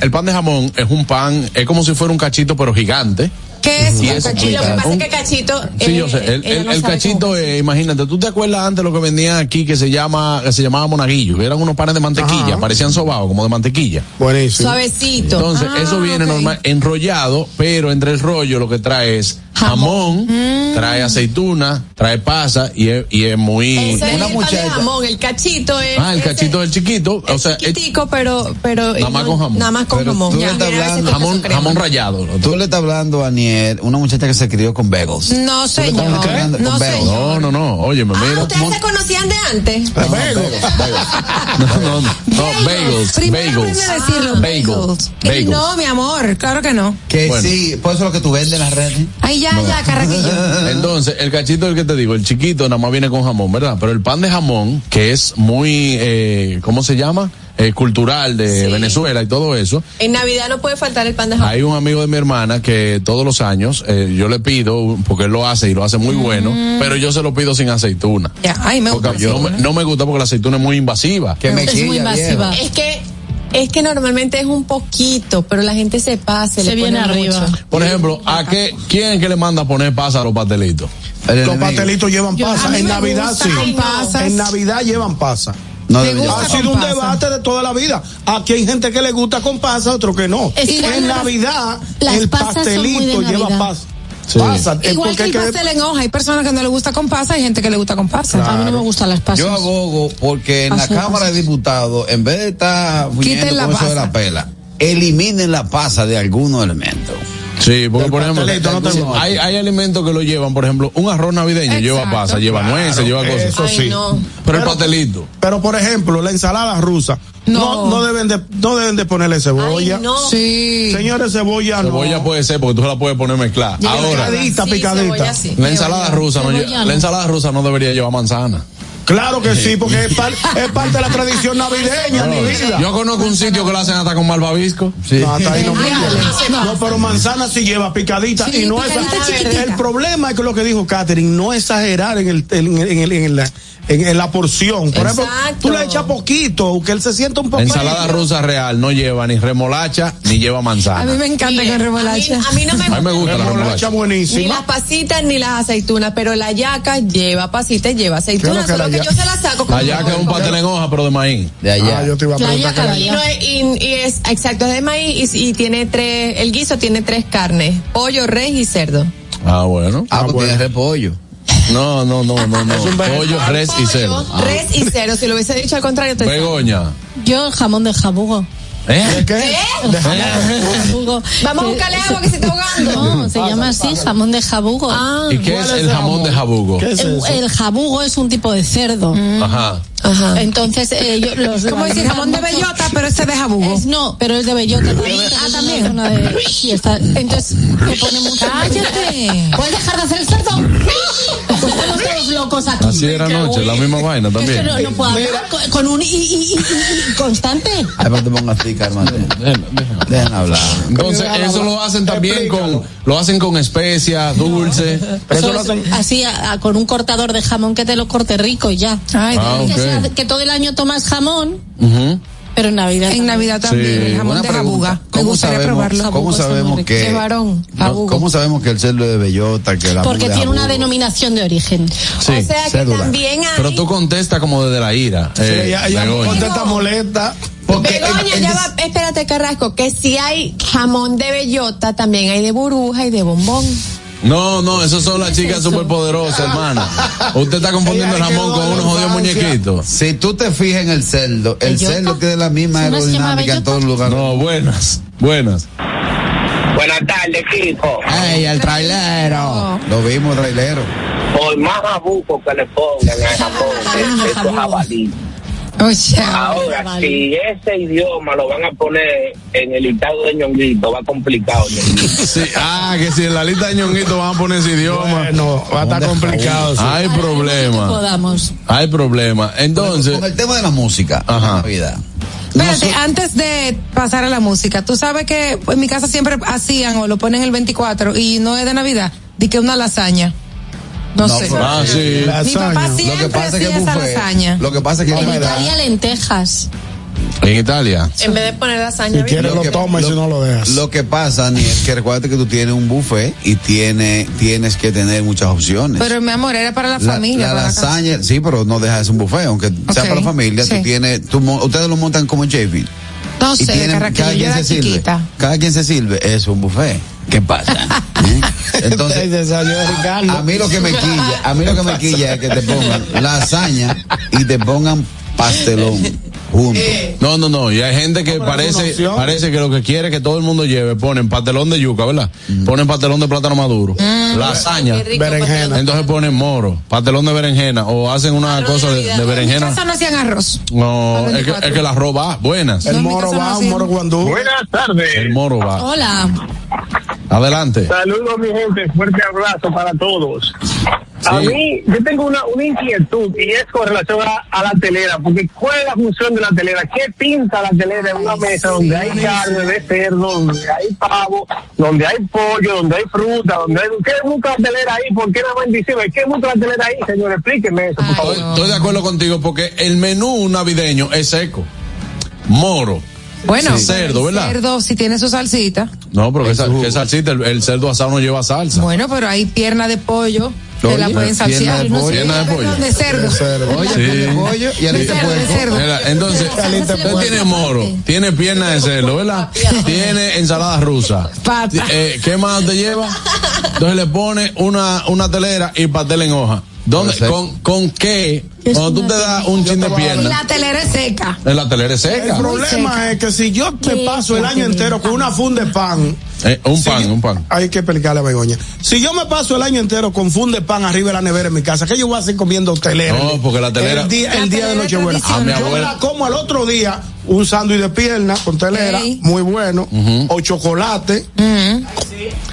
S2: el, pan de jamón es un pan, es como si fuera un cachito pero gigante.
S29: ¿Qué es, cachito? Lo que pasa es que cachito. Sí, yo
S2: sé. El, cachito, eh, imagínate, ¿tú te acuerdas antes lo que vendían aquí que se llama se llamaba monaguillo? Eran unos panes de mantequilla, parecían sobados, como de mantequilla.
S29: eso Suavecito.
S2: Entonces, eso ah, viene normal, enrollado, pero entre el rollo lo que trae es jamón, mm. trae aceituna, trae pasa y es, y es muy una muchacha.
S29: jamón, el cachito es
S2: Ah, el cachito del chiquito, o sea,
S29: chiquitico, pero pero
S2: nada más con jamón.
S29: Nada más con jamón. jamón,
S2: jamón rallado.
S24: Tú le estás hablando a Nietzsche, una muchacha que se crió con bagels.
S29: No, señor. No,
S2: no, no, no. Oye, me ah, mira.
S29: ustedes se conocían de antes.
S2: No, bagels. no, no, no. Bagels. bagels.
S29: bagels. No, mi amor, claro que no. Que
S24: sí, por pues eso lo que tú vendes en las redes.
S29: Ay, ya,
S2: Entonces, el cachito es el que te digo, el chiquito nada más viene con jamón, ¿verdad? Pero el pan de jamón, que es muy, eh, ¿cómo se llama? Eh, cultural de Venezuela y todo eso.
S29: En Navidad no puede faltar el pan de jamón.
S2: Hay un amigo de mi hermana que todos los años eh, yo le pido, porque él lo hace y lo hace muy bueno, mm. pero yo se lo pido sin aceituna. ay, me gusta. no me, gusta porque la aceituna es muy invasiva. Que es muy
S29: invasiva. Es que es que normalmente es un poquito, pero la gente se pasa, se le viene arriba.
S2: Por ejemplo, ¿a qué quién es que le manda a poner pasa a los pastelitos?
S24: los pastelitos llevan pasa. En Navidad sí. En Navidad llevan pasa. ha sido un debate de toda la vida. Aquí hay gente que le gusta con pasa, otro que no. en Navidad el pastelito lleva pasa.
S29: Igual que el pastel en hoja. Hay personas que no le gusta con pasa, hay gente que le gusta con pasa. A mí no me gustan las pasas.
S24: Yo abogo porque en la Cámara de Diputados, en vez de estar con de la pela, eliminen la pasa de algunos elementos.
S2: Sí, por ejemplo, hay, hay, alimentos que lo llevan, por ejemplo, un arroz navideño lleva pasa, lleva nueces, lleva cosas. Eso sí. pero, el pastelito.
S24: Pero por ejemplo, la ensalada rusa. No. no, deben de, deben de ponerle cebolla. Señores, cebolla, no. Cebolla
S2: puede ser porque tú la puedes poner mezclada. picadita, picadita. La ensalada rusa la ensalada rusa no debería llevar manzana.
S24: Claro que sí, porque es, parte de la tradición navideña, mi vida.
S2: Yo conozco un sitio que lo hacen hasta con malvavisco. No, hasta ahí
S24: no, pero manzana sí lleva picadita y no es. El problema es que lo que dijo Catherine, no exagerar en el, en, en, en la en, la porción. Por Exacto. tú la echas poquito, que él se sienta un poco.
S2: ensalada rusa real no lleva ni remolacha ni lleva manzana.
S29: A mí me encanta con remolacha. A mí, no me gusta. A me gusta la remolacha buenísima. Ni las pasitas ni las aceitunas, pero la yaca lleva pasitas, lleva aceitunas, solo que, yo
S2: se la saco. La yaca es un pastel en hoja, pero de maíz. De allá. Ah, yo te iba a preguntar.
S29: yaca, y, es exacto, es de maíz y, tiene tres, el guiso tiene tres carnes, pollo, res y cerdo.
S2: Ah, bueno.
S24: Ah, ah
S2: pues
S24: es repollo.
S2: No, no, no, no, no. Es un pollo, res
S29: y
S2: cero.
S29: Ah. Res y cero. Si lo hubiese dicho al contrario, te
S2: Begoña.
S29: Yo jamón de jabugo. ¿Eh? qué? ¿Eh? De ¿Eh? jabugo. Vamos a buscarle agua que se está ahogando. No, se llama así, jamón de jabugo. Ah,
S2: ¿Y
S29: qué
S2: es el jamón de jabugo? el,
S29: jabugo es un tipo de cerdo. Ajá Ajá. Entonces, eh, yo, los, como decir
S24: jamón de bellota, pero este de jabugo.
S29: Es, no, pero es de bellota también. Ah, también. de, y está, entonces, me pone Cállate. ¿Puedes dejar de hacer el cerdo? Pues estamos todos locos aquí. Así
S2: era anoche, la misma vaina
S29: también. no, no puedo hablar con, un y, y, constante. Ay, pero
S2: te
S29: pongas
S2: hermano. dejen hablar. Entonces, eso lo hacen también con, lo hacen con especias, dulce.
S29: No. Eso,
S2: lo
S29: hacen. Así, con un cortador de jamón que te lo corte rico y ya. Ay, ah, okay que todo el año tomas jamón. Pero en Navidad.
S24: En Navidad también, jamón de jabuga.
S2: Me sabemos, probarlo. ¿Cómo sabemos que. varón, sabemos que el cerdo es de bellota? Que
S29: Porque tiene una denominación de origen. o sea que
S2: también hay. Pero tú contestas como desde la ira. Sí, eh, contesta molesta.
S29: Porque ya espérate Carrasco, que si hay jamón de bellota, también hay de burbuja y de bombón.
S2: No, no, eso son las chicas superpoderosas, hermana. Usted está confundiendo jamón con unos jodidos muñequitos. Si
S24: tú te fijas en el cerdo, el cerdo tiene la misma aerodinámica
S2: en todos lugares. No, buenas, buenas.
S26: Buenas tardes, Kiko.
S24: ¡Ey, el trailero! Lo vimos,
S26: trailero. Por más abuco que le pongan a Japón, eso es jabalí. O Ahora, si ese idioma lo van a poner en el listado de ñonguito, va complicado. ah,
S2: que si en la lista de ñonguito van a poner ese idioma, bueno, va a estar complicado. Hay problema. Hay problema. Entonces, con el
S24: tema de la música,
S2: ajá.
S29: Navidad. Espérate, antes de pasar a la música, tú sabes que en mi casa siempre hacían o lo ponen el 24 y no es de Navidad, di que una lasaña. No, sé. Ah,
S2: sí. Mi papá siempre
S29: lo que pasa
S24: que
S29: lasaña.
S24: Lo que pasa es
S29: que en Italia lentejas.
S2: En Italia. En vez de
S29: poner lasaña. Si quieres lo,
S24: tomas y si no lo dejas. Lo que pasa, Ni, es que recuerda que tú tienes un buffet y tiene, tienes que tener muchas opciones.
S29: Pero mi amor, era para la, familia. La lasaña,
S24: sí, pero no dejas un buffet, aunque sea para la familia. Tú tienes, tú, ustedes lo montan como en Chevy.
S29: Entonces cada quien se sirve.
S24: Cada quien se sirve, es un buffet. ¿Qué pasa? ¿Eh? Entonces, a, a, mí lo que me quilla, a mí lo que me quilla es que te pongan lasaña y te pongan pastelón. Eh.
S2: No, no, no. Y hay gente que parece, parece que lo que quiere que todo el mundo lleve, ponen patelón de yuca, ¿verdad? Mm. Ponen patelón de plátano maduro, mm. lasaña, berenjena. Entonces ponen moro, patelón de berenjena o hacen una cosa de, berenjena.
S29: no hacían arroz.
S2: No, es que, el arroz va, buenas.
S24: El moro va, un moro guandú.
S30: Buenas tardes.
S2: El moro va.
S29: Hola.
S2: Adelante.
S30: Saludos, mi gente. Fuerte abrazo para todos. A mí, yo tengo una, inquietud y es con relación a, la telera, porque ¿cuál es la función de la telera? ¿Qué pinta la telera en una mesa donde hay carne de cerdo, donde hay pavo, donde hay pollo, donde hay fruta, donde ¿Qué busca la telera ahí? ¿Por qué la bendición? ¿Qué busca la telera ahí, señor? Explíqueme eso, por favor.
S2: Estoy de acuerdo contigo porque el menú navideño es seco, moro, bueno, cerdo, ¿verdad?
S29: El cerdo si tiene su salsita.
S2: No, pero ¿qué, salsita?
S29: El, cerdo asado no
S2: lleva salsa. Bueno, pero
S29: hay pierna
S2: de pollo.
S29: que la pueden salsear.
S2: Pierna
S29: de
S2: pollo.
S29: Pierna de cerdo. de pollo
S2: Entonces, usted tiene moro, tiene pierna de cerdo, ¿verdad? tiene ensalada rusa. Eh, ¿Qué más te lleva? Entonces le pone una, telera y pastel en hoja. ¿Dónde, ¿Con qué cuando tú te das un chin de pierna.
S29: La telera es seca. Eh,
S2: la telera seca.
S24: El problema es que si yo te paso el año entero con una funda de pan.
S2: Eh, un pan, un pan.
S24: Hay que explicarle a Begoña. Si yo me paso el año entero con fun de pan arriba de la nevera en mi casa, ¿qué yo voy a hacer comiendo telera?
S2: No, porque la telera.
S24: El día, de Nochebuena. Ah, yo la como al otro día un sándwich de pierna con telera, muy bueno, o chocolate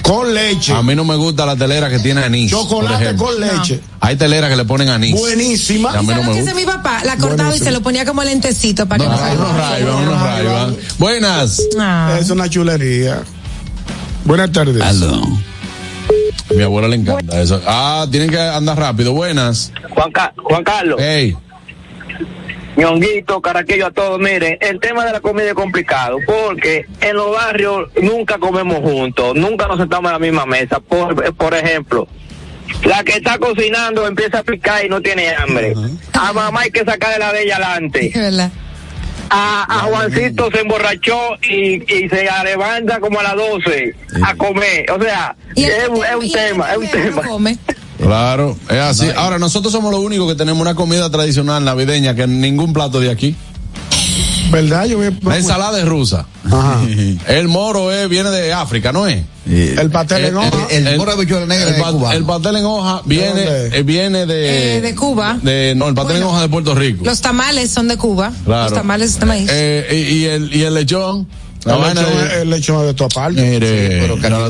S24: con leche.
S2: A mí no me gusta la telera que tiene anís.
S24: Chocolate con leche.
S2: Hay telera que le ponen anís.
S24: Buenísima
S29: mí mi papá la cortaba y se lo ponía como lentecito para que no,
S2: Buenas.
S29: Ah. Es una chulería.
S2: Buenas
S24: tardes. Aló. Mi
S2: abuela le encanta eso. Ah, tienen que andar rápido. Buenas. Juan,
S31: Juan Carlos. Ey. Ñonguito, caraquillo a todos. Miren, el tema de la comida es complicado porque en los barrios nunca comemos juntos, nunca nos sentamos en la misma mesa. Por, por ejemplo, la que está cocinando empieza a picar y no tiene hambre. A mamá hay que sacar de la de ella adelante. A, Juancito se emborrachó y, se levanta como a las 12 a comer. O sea, es, un tema, es un tema.
S2: Claro, es así. Ahora, nosotros somos los únicos que tenemos una comida tradicional navideña que ningún plato de aquí.
S24: ¿Verdad? La
S2: ensalada es rusa. Ajá. El moro es, viene de África, ¿no es?
S24: El pastel en hoja. El, el, moro de bichuela
S2: el, es El pastel en hoja viene, ¿De eh, viene
S29: de. Eh, de Cuba. no,
S2: el pastel en hoja de Puerto Rico.
S29: Los tamales son de Cuba. Los tamales
S2: de este maíz.
S29: Eh,
S2: y, el, y el lechón.
S24: de... el lechón de Mire, pero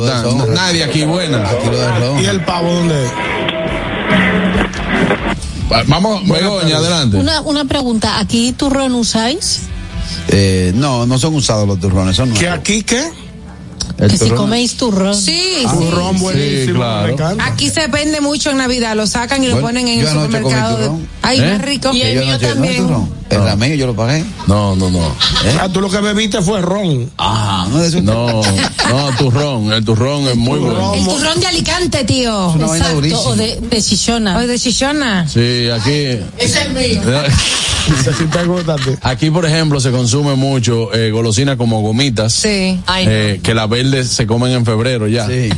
S2: nadie aquí buena. Aquí lo ¿Y el pavo dónde? Vamos, Begoña, adelante. Una,
S29: una pregunta, ¿aquí turrón usáis?
S24: Eh, no, no son usados los turrones, son aquí qué?
S29: que si coméis turrón.
S24: Sí, ah, Turrón buenísimo.
S29: Aquí se vende mucho en Navidad, lo sacan y lo ponen en el supermercado. Ay, es ¿Eh? rico. Y, el mío también. el rameno
S24: yo lo pagué.
S2: No, no, no.
S24: ¿Eh? Ah, tú lo que bebiste fue ron.
S2: Ah, no, eso no, no, turrón. El turrón es muy bueno.
S29: El turrón de Alicante, tío. Es una vaina Exacto, o de, de Chichona. O de Chichona. Sí, aquí.
S2: ese es el mío. aquí, por ejemplo, se consume mucho eh, golosina como gomitas. Sí. Que la se comen en febrero ya. Sí,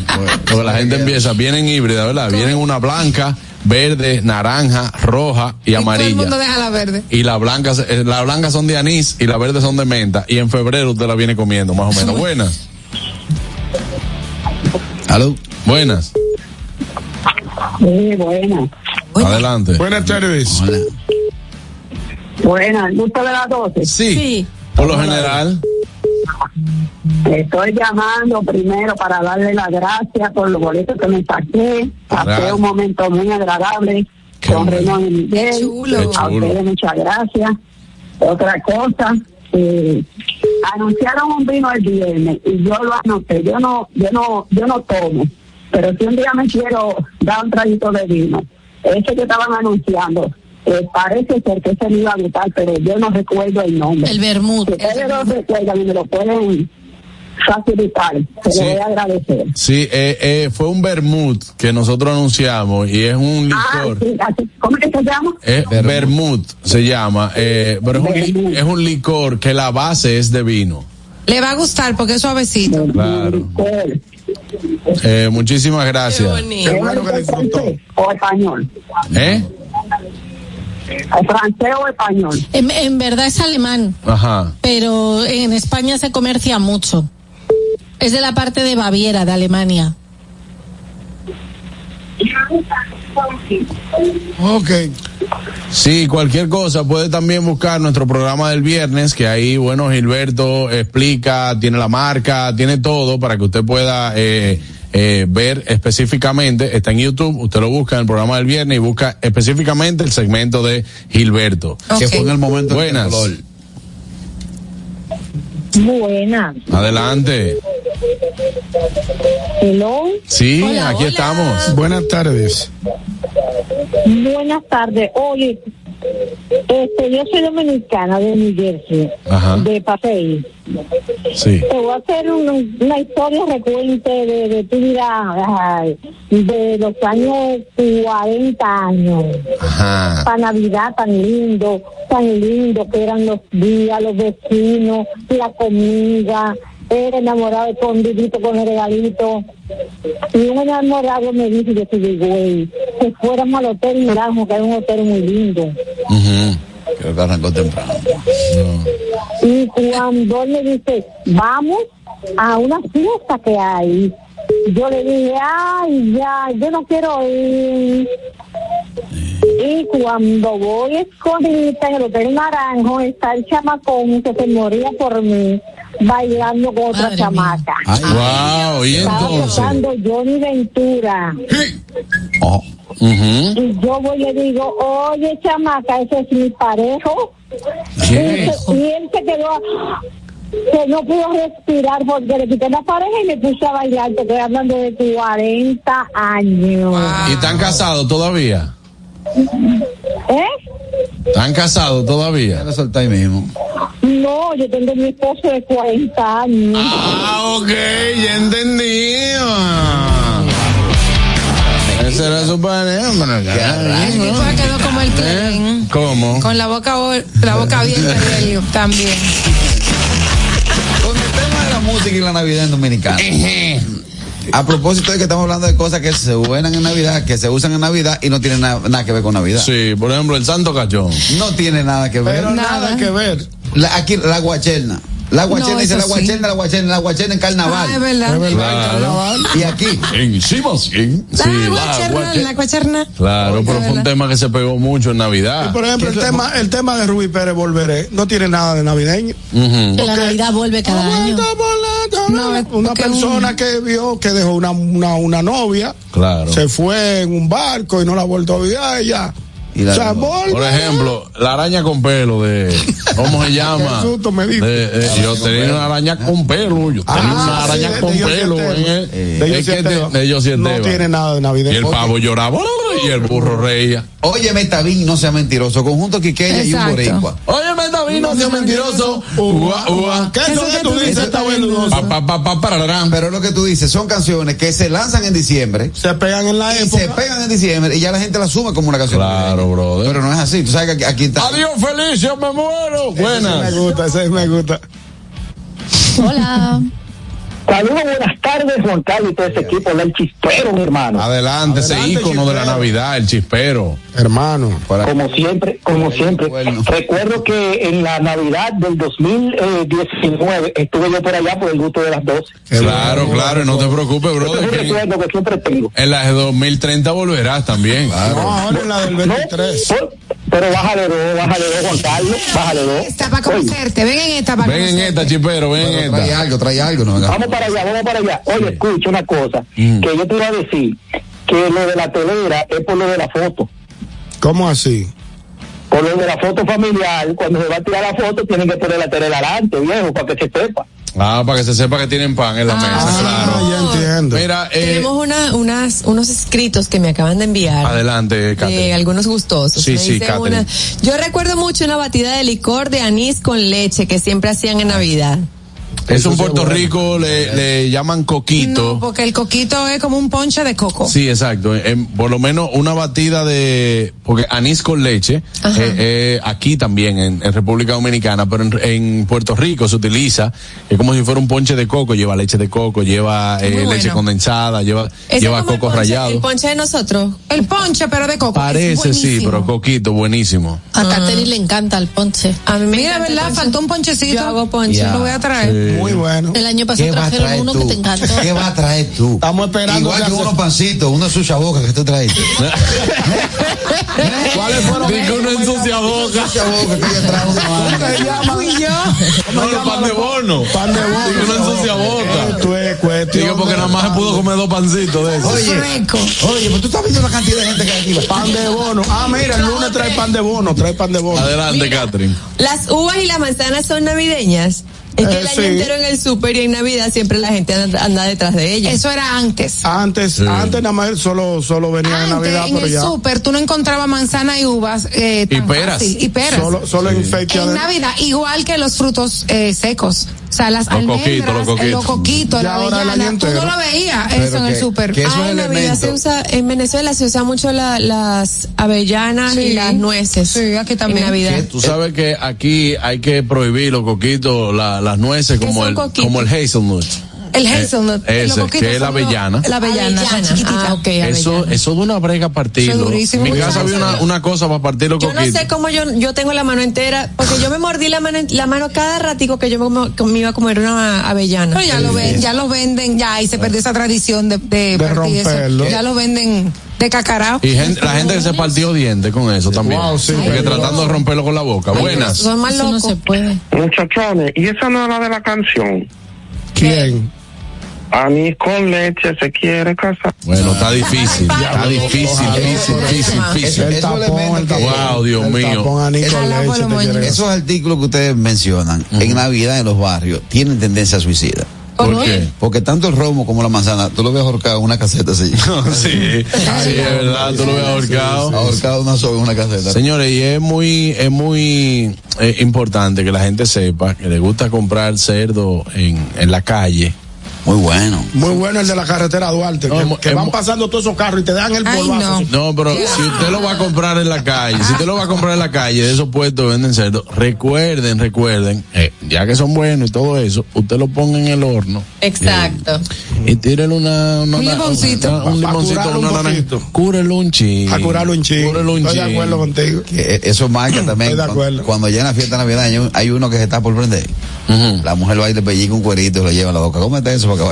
S2: porque la gente empieza, vienen híbridas, ¿verdad? Vienen una blanca, verde, naranja, roja y, amarilla.
S29: deja la verde.
S2: Y
S29: la
S2: blanca, eh, la blanca son de anís y la verde son de menta. Y en febrero usted la viene comiendo, más o menos.
S32: Buenas.
S2: Aló. Buenas. Adelante.
S24: Buenas
S32: tardes.
S2: Buenas, gusto de las 12. Sí. sí. Por lo general
S32: estoy llamando primero para darle las gracias por los boletos que me saqué. Pasé un momento muy agradable con Chulo. A ustedes muchas gracias. Otra cosa, eh, anunciaron un vino el viernes y yo lo anoté. Yo no, yo no, yo no tomo, pero si un día me quiero dar un traguito de vino, ese que estaban anunciando, eh, parece ser que se me iba a gustar pero yo no recuerdo el nombre.
S29: El Bermud. Si
S32: lo y me lo pueden facilitar, se sí. voy a agradecer.
S2: Sí,
S32: eh,
S2: eh, fue un vermut que nosotros anunciamos y es un ah, licor. Ah,
S32: ¿Cómo que se llama?
S2: Es vermut se llama, eh, pero es un, es un licor que la base es de vino.
S29: Le va a gustar porque es suavecito.
S2: Claro. Eh, muchísimas gracias.
S24: Qué bueno que o ¿Eh?
S32: francés o español. En,
S29: verdad es alemán. Ajá. Pero en España se comercia mucho. Es de la parte de Baviera, de Alemania.
S2: Ok. Sí, cualquier cosa, puede también buscar nuestro programa del viernes, que ahí, bueno, Gilberto explica, tiene la marca, tiene todo para que usted pueda eh, eh, ver específicamente, está en YouTube, usted lo busca en el programa del viernes y busca específicamente el segmento de Gilberto. Que fue en el momento Buenas.
S32: Buenas.
S2: Adelante. Sí, aquí estamos.
S32: Buenas tardes. Buenas tardes. Oye, este, yo soy dominicana de New Jersey, de papel.
S2: Te
S32: voy a hacer una historia recuente de, tu vida de los años 40 años. Ajá. Para Navidad tan lindo, tan lindo que eran los días, los vecinos, la comida, era enamorado escondidito con el regalito. Y un enamorado me dice que soy güey, que fuéramos al hotel Naranjo, que era un hotel muy lindo.
S2: que temprano.
S32: Y cuando le me dice, vamos a una fiesta que hay. Yo le dije, ay, ya, yo no quiero ir. Y cuando voy escondida en el hotel Naranjo, está el chamacón que se moría por mí bailando con otra chamaca.
S2: Ah, Ay, y entonces.
S32: Johnny Ventura.
S2: Oh, y
S32: yo voy y le digo, oye chamaca, ese es mi parejo. Y, él se, quedó que no pudo respirar porque le quité la pareja y me puse a bailar. Te estoy hablando de 40 años.
S24: ¿Y están casados todavía?
S32: ¿Eh?
S24: ¿Están casados
S32: todavía?
S2: mismo. No, yo tengo mi esposo de 40 años. Ah, ok, ya entendí.
S29: Ah. Ese era su
S24: pareja, pero fue quedó como el ¿Eh? tren. ¿Cómo? Con la boca, la boca abierta de también. Con el tema de la música y la Navidad en Dominicana. A propósito de que estamos hablando de cosas que se buenan en Navidad, que se usan en Navidad y no tienen nada que ver con Navidad.
S2: Sí, por ejemplo, el Santo Cachón.
S24: No tiene nada que ver. Pero
S2: nada, que ver.
S24: aquí, la guacherna. La guachena dice la guachena, la guachena, la guachena en carnaval. Ah, es verdad.
S29: Y aquí.
S2: Encima
S29: sí. en La guacherna,
S2: Claro, pero fue un tema que se pegó mucho en Navidad.
S24: por ejemplo,
S2: el
S24: tema, el tema de Rubí Pérez Volveré no tiene nada de navideño.
S29: La Navidad vuelve cada año. una persona
S24: que vio que dejó una, una, novia. Claro. Se fue en un barco y no la ha vuelto a olvidar ella
S2: por ejemplo, la araña con pelo de. ¿Cómo se llama? Eh, yo tenía una araña con pelo. Yo tenía ah, una araña con pelo.
S24: el,
S2: ¿eh?
S24: de
S2: ellos
S24: no tiene nada de
S2: Navidad. Y el pavo lloraba ¡oh! y el burro reía.
S24: Óyeme, Tabín, no sea mentiroso. Conjunto Quiqueña y un boricua.
S2: Óyeme, Tabín, no, no sea mentiroso.
S24: ¿Qué es lo que tú dices? Está bueno. Pa, Pero lo que tú dices son canciones que se lanzan en diciembre.
S2: Se pegan en la época.
S24: se pegan en diciembre y ya la gente la suma como una canción.
S2: Claro. Pero,
S24: no es así. Tú sabes que aquí está.
S2: Adiós, Felicia, me muero. Buenas.
S24: Ese me gusta, ese me gusta.
S29: Hola.
S33: Saludos, buenas tardes, Juan Carlos y todo ese equipo, el chispero, mi hermano.
S2: Adelante, ese ícono de la Navidad, el chispero.
S24: Hermano.
S33: como siempre, como siempre. Recuerdo que en la Navidad del 2019 estuve yo por allá por el gusto de las 12.
S2: Claro, claro, no te preocupes, bro. Es recuerdo que siempre tengo. En la de 2030 volverás también.
S24: Claro. No, ahora en la del 23.
S33: pero bájale dos, bájale dos, Juan Carlos, bájale
S29: dos. Esta para conocerte, ven en esta para Ven en
S2: esta, chipero, ven en esta.
S24: Trae algo, trae algo. No,
S33: Vamos para allá, vamos para allá. Oye, escucha una cosa, mm. que yo te iba a decir que lo de la telera es por lo de la foto. ¿Cómo
S2: así?
S33: Por lo de la foto familiar, cuando se va a tirar la foto, tienen que poner la telera adelante, viejo, para que se sepa. Ah,
S2: para que se sepa
S33: que tienen pan en la mesa, ah, claro. Ya
S2: entiendo. Eh, tenemos
S29: una, unas, unos escritos que me acaban de enviar.
S2: Adelante, eh,
S29: algunos gustosos. Sí, sí, una, Yo recuerdo mucho una batida de licor de anís con leche que siempre hacían en Navidad.
S2: Es en Puerto Rico le, llaman coquito.
S29: porque el coquito es como un ponche de coco.
S2: Sí, exacto. Eh, em, por lo menos una batida de, porque anís con leche, eh, eh, aquí también en, República Dominicana, pero en, Puerto Rico se utiliza, es como si fuera un ponche de coco, lleva leche de coco, lleva leche condensada, lleva, lleva coco rayado rallado.
S29: El ponche de nosotros. El ponche, pero de coco.
S2: Parece, sí, pero coquito, buenísimo.
S29: A Cateri le encanta el ponche. A mí me Mira, ¿verdad? Faltó un ponchecito. hago ponche. lo voy a traer.
S24: Muy
S29: bueno. El año
S24: pasado trajeron uno que te encantó. ¿Qué vas a
S2: traer
S24: tú?
S2: Estamos esperando. Igual
S24: que, unos pancitos, sucia boca
S2: que
S24: tú
S29: traes.
S2: ¿Cuáles fueron? Dijo uno en suchaboca. boca que ella trajo. ¿Cómo llamas? yo. No,
S24: pan de bono. Pan de bono. Dijo
S2: una en boca.
S24: Tú es cuestión. Digo
S2: porque nada más se pudo comer
S24: dos pancitos de eso. Oye, oye, pues tú estás viendo la cantidad de gente que hay aquí. Pan de bono. Ah, mira, el lunes trae pan de bono, trae pan de bono.
S2: Adelante, Catherine.
S29: Las uvas y las manzanas son navideñas. Es que el eh, en el súper y en Navidad siempre la gente anda, detrás de ella. Eso era antes.
S24: Antes, antes nada más solo, solo venía en Navidad.
S29: En
S24: el
S29: súper tú no encontrabas manzana y uvas. Eh, y
S2: peras. y
S24: Solo, solo
S29: en
S24: fecha.
S29: Navidad, igual que los frutos eh, secos sea, las los
S2: almendras, coquitos, los
S29: coquitos, la avellana, tú no lo veías eso en el súper. Ah, en en Venezuela se usa mucho las avellanas y las nueces. Sí, aquí también. En
S2: Tú sabes que aquí hay que prohibir los coquitos, las nueces, como el, como el hazelnut.
S29: El hazelnut.
S2: Eh, ese, que es la
S29: avellana. La avellana,
S2: ah, okay, Eso, eso de una brega partido En mi casa había una, una, cosa para partir los Yo no sé
S29: cómo yo, yo tengo la mano entera, porque yo me mordí la mano, la mano cada ratico que yo me, iba a comer una avellana. ya lo ven, ya lo venden, ya, y se perdió esa tradición de, de, romperlo. Ya lo venden de cacarao.
S2: Y gente, la gente que se partió dientes con eso también. porque tratando de romperlo con la boca. Buenas.
S31: más no se puede. Muchachones, ¿y esa no era de la canción?
S24: ¿Quién?
S31: A mí con leche se quiere casar.
S2: Bueno, está difícil, está difícil, difícil, difícil, difícil. wow, Dios mío.
S24: Esos artículos que ustedes mencionan en Navidad en los barrios tienen tendencia a suicida.
S2: ¿Por, qué?
S24: Porque tanto el romo como la manzana, tú lo ves ahorcado en una caseta así.
S2: Oh, sí, sí, es verdad, tú lo ves ahorcado.
S24: Ahorcado una sobre en una caseta.
S2: Señores, y es muy, es muy eh, importante que la gente sepa que le gusta comprar cerdo en, en la calle
S24: muy bueno. Muy bueno el de la carretera Duarte. que, van pasando todos esos carros y te dan el polvazo.
S2: No. pero si usted lo va a comprar en la calle, si usted lo va a comprar en la calle, de esos puestos venden cerdo, recuerden, recuerden, eh, ya que son buenos y todo eso, usted lo ponga en el horno.
S29: Exacto.
S2: Eh, y tírele una, una, un limoncito. un limoncito, una un Cúrelo un chin. A
S24: curarlo un chin. Cúrelo un Estoy de acuerdo contigo. Eh, eso marca también. Estoy de acuerdo. Cuando, llega la fiesta de navidad, hay uno que se está por prender. La mujer va ir de pellica un cuerito y lo lleva a la boca. está eso que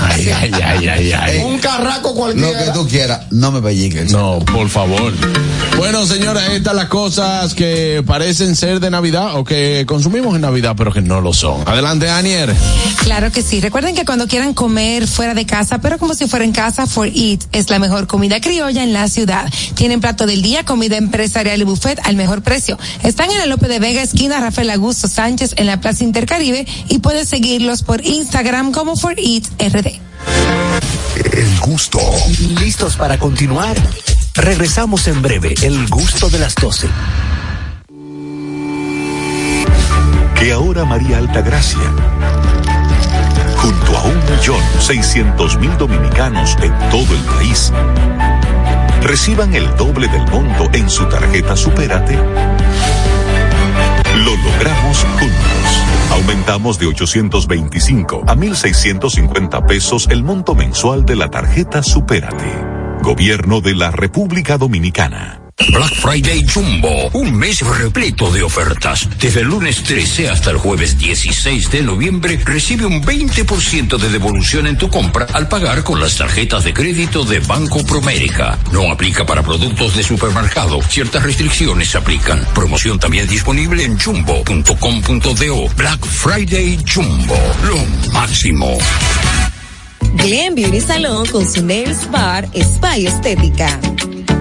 S24: Ay, ay,
S2: ay, ay,
S24: eh, Un carraco cualquiera. Lo que tú quieras, no me pelliques.
S2: No, por favor. Bueno, señora, estas las cosas que parecen ser de Navidad o que consumimos en Navidad, pero que no lo son. Adelante, Anier.
S34: Claro que sí. Recuerden que cuando quieran comer fuera de casa, pero como si fuera en casa, For Eat es la mejor comida criolla en la ciudad. Tienen plato del día, comida empresarial y buffet al mejor precio. Están en la Lope de Vega, esquina Rafael Augusto Sánchez, en la Plaza Intercaribe, y puedes seguirlos por Instagram como For RD.
S2: El gusto.
S23: ¿Listos para continuar? Regresamos en breve. El gusto de las 12.
S2: Que ahora María Altagracia, junto a un millón seiscientos mil dominicanos en todo el país, reciban el doble del monto en su tarjeta Supérate. Lo logramos juntos. Aumentamos de 825 a 1.650 pesos el monto mensual de la tarjeta Supérate, Gobierno de la República Dominicana. Black Friday Jumbo, un mes repleto de ofertas. Desde el lunes 13 hasta el jueves 16 de noviembre recibe un 20% de devolución en tu compra al pagar con las tarjetas de crédito de Banco Promérica. No aplica para productos de supermercado. Ciertas restricciones aplican. Promoción también disponible en jumbo.com.do. Black Friday Jumbo, lo máximo.
S34: Glen Beauty Salón con su Nails Bar Spy Estética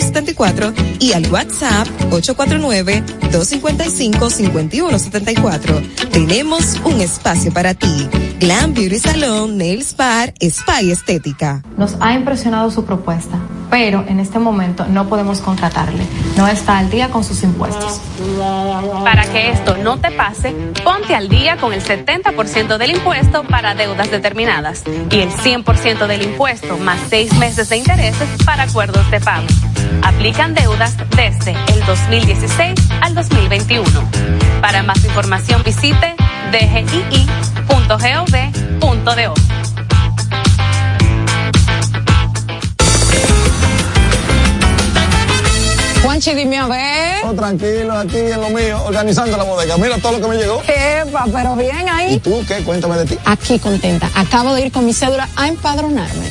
S34: 74 y al WhatsApp 849-255-5174. Tenemos un espacio para ti. Glam Beauty Salon, Nails Bar, Spa Estética.
S35: Nos ha impresionado su propuesta, pero en este momento no podemos contratarle. No está al día con sus impuestos. Para que esto no te pase, ponte al día con el 70% del impuesto para deudas determinadas y el 100% del impuesto más seis meses de intereses para acuerdos de pago. Aplican deudas desde el 2016 al 2021. Para más información visite dgii.gov.do.
S29: Juanchi, dime a ver. Oh,
S24: tranquilo, aquí en lo mío, organizando la bodega. Mira todo lo que me llegó.
S29: Qué va pero bien ahí.
S24: ¿Y tú qué? Cuéntame de ti.
S29: Aquí contenta. Acabo de ir con mi cédula a empadronarme.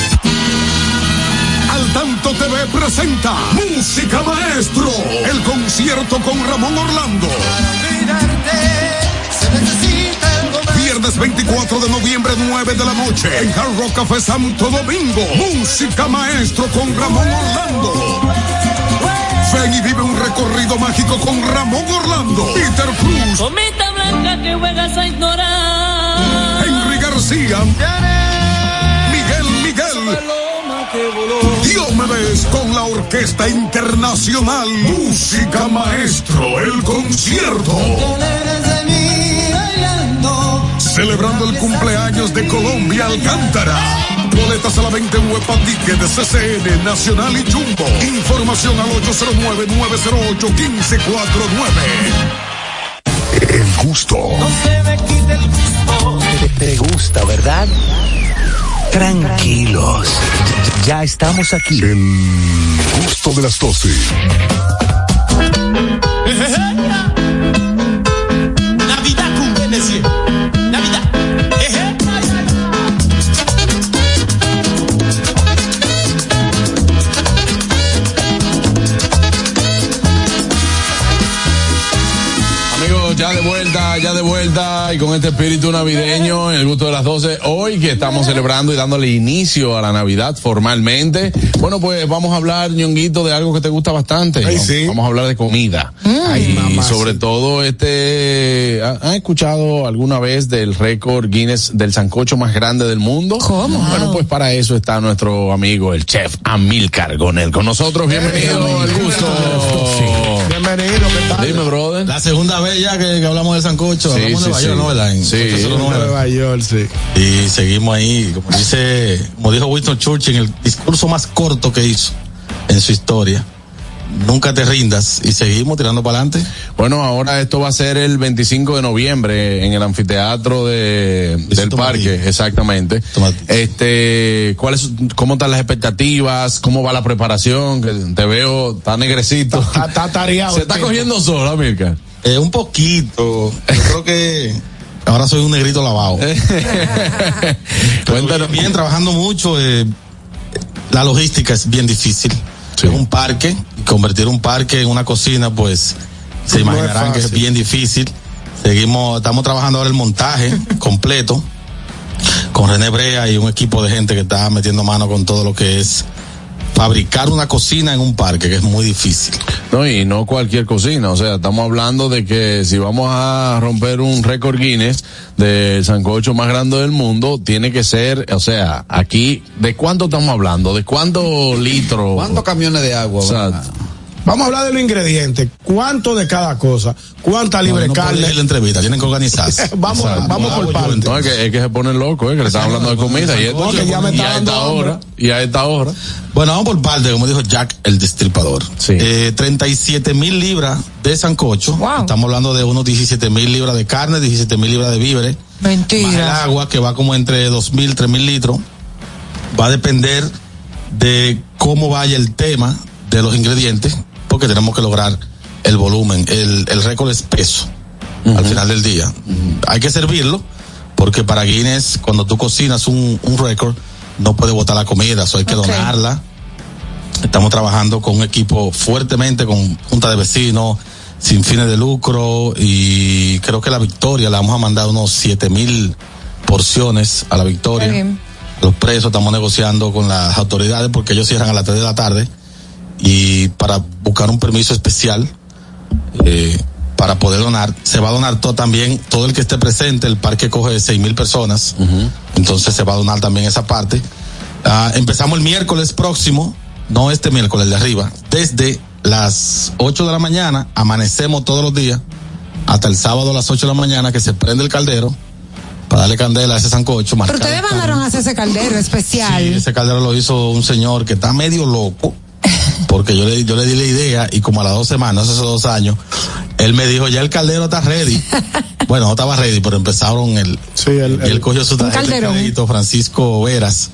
S2: TV presenta Música Maestro, el concierto con Ramón Orlando. Viernes 24 de noviembre, 9 de la noche, en Hard Café Santo Domingo. Música Maestro con Ramón Orlando. Ven y vive un recorrido mágico con Ramón Orlando, Peter Cruz.
S36: blanca que juegas a ignorar.
S2: Henry García. Miguel Miguel. Dios me ves con la Orquesta Internacional. Música Maestro, el concierto. Celebrando el cumpleaños de Colombia Alcántara. Boletas a la 20 en Huepa de CCN, Nacional y Jumbo. Información al 809-908-1549. El gusto. No se me quite
S13: el gusto. te gusta, ¿verdad? Tranquilos, ya estamos aquí.
S2: En gusto de las Doce Amigos, ya de vuelta ya de vuelta y con este espíritu navideño, en el gusto de las 12, hoy que estamos celebrando y dándole inicio a la Navidad formalmente. Bueno, pues vamos a hablar, ñonguito, de algo que te gusta bastante. Vamos a hablar de comida. Ay, y sobre todo este, ¿han escuchado alguna vez del récord Guinness del sancocho más grande del mundo?
S29: ¿Cómo?
S2: Bueno, pues para eso está nuestro amigo, el chef Amil Cargonel con nosotros. Bienvenido, al gusto. Sí. Dime, brother.
S24: La segunda vez ya que, hablamos de Sancocho,
S2: hablamos de
S24: Nueva York, ¿no? sí. Y
S2: seguimos ahí, como dice, como dijo Winston Churchill en el discurso más corto que hizo en su historia nunca te rindas y seguimos tirando para adelante. Bueno, ahora esto va a ser el 25 de noviembre en el anfiteatro de, del parque, exactamente. Este, ¿cuáles, cómo están las expectativas? ¿Cómo va la preparación? te veo tan negrecito.
S24: Está, tareado, Se
S2: está cogiendo solo, Mirka.
S24: Eh, un poquito. Yo creo que ahora soy un negrito lavado.
S2: Eh. Cuéntanos. Bien, trabajando mucho. Eh. la logística es bien difícil. Es un parque convertir un parque en una cocina, pues se imaginarán que es bien difícil. Seguimos, estamos trabajando ahora el montaje completo con René Brea y un equipo de gente que está metiendo mano con todo lo que es fabricar una cocina en un parque, que es muy difícil. No, y no cualquier cocina, o sea, estamos hablando de que si vamos a romper un récord Guinness de sancocho más grande del mundo, tiene que ser, o sea, aquí, ¿de cuánto estamos hablando? ¿De cuánto litro?
S24: ¿Cuántos camiones de agua? Vamos a hablar de los ingredientes. ¿Cuánto de cada cosa? ¿Cuánta libre carne? no carne? la
S37: entrevista, tienen que organizarse.
S24: vamos, vamos ah, por pues parte.
S2: No, es que, se pone loco, eh, que le están hablando de comida. Y, a esta hora. Y a esta hora.
S37: Bueno, vamos por parte, como dijo Jack, el destripador. Sí. Eh, 37 mil libras de sancocho. Wow. Estamos hablando de unos 17 mil libras de carne, 17 mil libras de víveres.
S29: Mentira. Más el
S37: agua, que va como entre 2 mil, 3 mil litros. Va a depender de cómo vaya el tema de los ingredientes porque tenemos que lograr el volumen. El, récord es peso al final del día. Hay que servirlo porque para Guinness, cuando tú cocinas un, récord, no puede botar la comida, eso hay que donarla. Estamos trabajando con un equipo fuertemente, con junta de vecinos, sin fines de lucro, y creo que la victoria la vamos a mandar unos siete mil porciones a la victoria. Los presos estamos negociando con las autoridades porque ellos cierran a las 3 de la tarde y para buscar un permiso especial eh, para poder donar. Se va a donar todo también, todo el que esté presente, el parque coge seis mil personas, entonces se va a donar también esa parte. Ah, empezamos el miércoles próximo, no este miércoles de arriba, desde las 8 de la mañana, amanecemos todos los días, hasta el sábado a las 8 de la mañana que se prende el caldero para darle candela a ese sancocho.
S29: Pero ustedes mandaron hacer ese caldero especial.
S37: ese caldero lo hizo un señor que está medio loco porque yo le, yo le di la idea y como a las dos semanas, esos dos años, él me dijo, ya el caldero está ready. bueno, no estaba ready, pero empezaron el... Sí, el, él cogió su tarjeta Francisco Veras,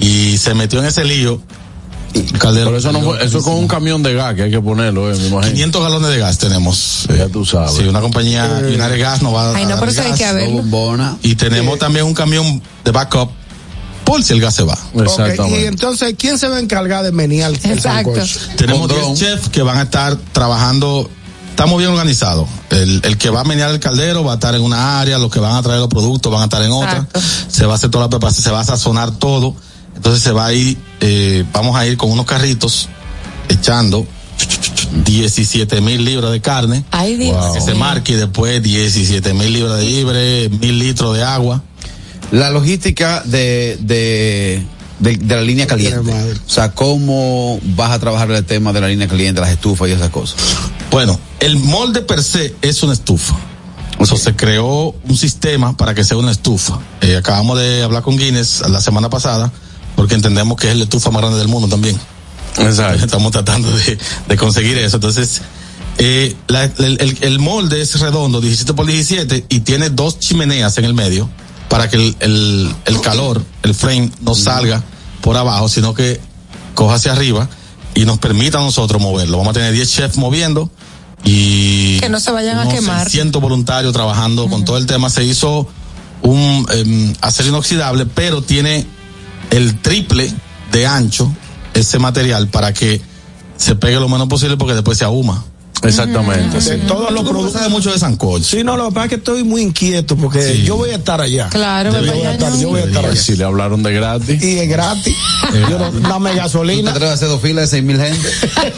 S37: y se metió en ese lío.
S2: Pero eso, eso es con un camión de gas que hay que ponerlo, eh,
S37: 500 galones de gas tenemos. Eh, ya tú sabes. Sí, una compañía de eh. gas no va
S29: a dar gas, hay
S37: Y tenemos eh. también un camión de backup por si el gas se va.
S24: Y entonces, ¿quién se va a encargar de menear el
S37: Tenemos dos chefs que van a estar trabajando estamos bien organizados. El, que va a menear el caldero va a estar en una área, los que van a traer los productos van a estar en otra. Se va a hacer toda la preparación, se va a sazonar todo. Entonces se va a ir, eh, vamos a ir con unos carritos echando 17 mil libras de carne. ahí Que se marque y después 17 mil libras de libre, mil litros de agua
S2: la logística de, de, la línea caliente. O sea, ¿cómo vas a trabajar el tema de la línea caliente, las estufas y esas cosas?
S37: Bueno, el molde per se es una estufa. O sea, se creó un sistema para que sea una estufa. Eh, acabamos de hablar con Guinness la semana pasada, porque entendemos que es la estufa más grande del mundo también. Exacto. Estamos tratando de, conseguir eso. Entonces, eh, el, molde es redondo, 17 por 17, y tiene dos chimeneas en el medio para que el, el, el calor, el frame, no salga por abajo, sino que coja hacia arriba y nos permita a nosotros moverlo. Vamos a tener 10 chefs moviendo y
S29: que no se vayan a quemar.
S37: siento voluntarios trabajando con todo el tema. Se hizo un em, acero inoxidable, pero tiene el triple de ancho ese material para que se pegue lo menos posible porque después se ahuma.
S2: Exactamente.
S24: De todos los productos. de mucho de Sancocho. Sí, no, lo que pasa es que estoy muy inquieto porque yo voy a estar allá.
S29: Claro,
S24: yo voy a estar, yo voy a estar allá.
S2: Si le hablaron de gratis.
S24: Y es gratis. Eh, no, dame gasolina.
S2: ¿Tú te hacer dos filas de seis mil gente?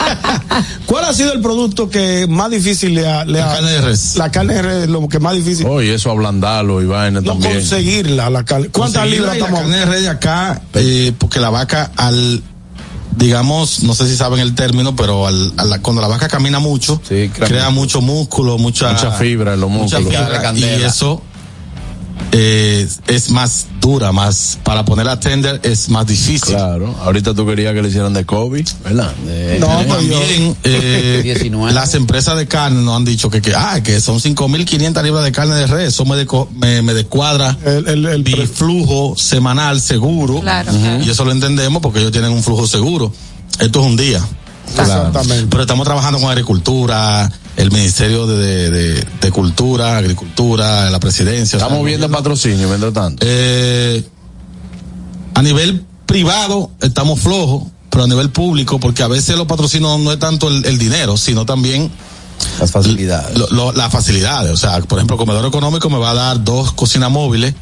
S24: ¿Cuál ha sido el producto que más difícil le ha. la,
S37: carne
S24: de
S37: res.
S24: la carne de res. lo que más difícil.
S2: Oye, oh, eso ablandarlo y vaina no,
S24: Conseguirla, la carne. ¿Cuántas libras
S37: estamos? La carne de res de acá, eh, porque la vaca al digamos, no sé si saben el término, pero al, cuando la vaca camina mucho, crea mucho músculo, mucha,
S2: fibra en los músculos.
S37: y eso eh, es más dura, más para poner a tender es más difícil.
S2: Claro, ahorita tú querías que le hicieran de COVID, ¿verdad?
S37: no, pues también eh, las empresas de carne nos han dicho que, que, ah, que son 5.500 libras de carne de res, eso me, me, descuadra el, flujo semanal seguro, y eso lo entendemos porque ellos tienen un flujo seguro. Esto es un día. Pero estamos trabajando con agricultura, el Ministerio de, de, Cultura, Agricultura, la Presidencia.
S2: Estamos viendo patrocinio, mientras tanto.
S37: Eh, a nivel privado estamos flojos, pero a nivel público, porque a veces los patrocinios no es tanto el, dinero, sino también...
S2: Las facilidades.
S37: las facilidades. O sea, por ejemplo, Comedor Económico me va a dar dos cocinas móviles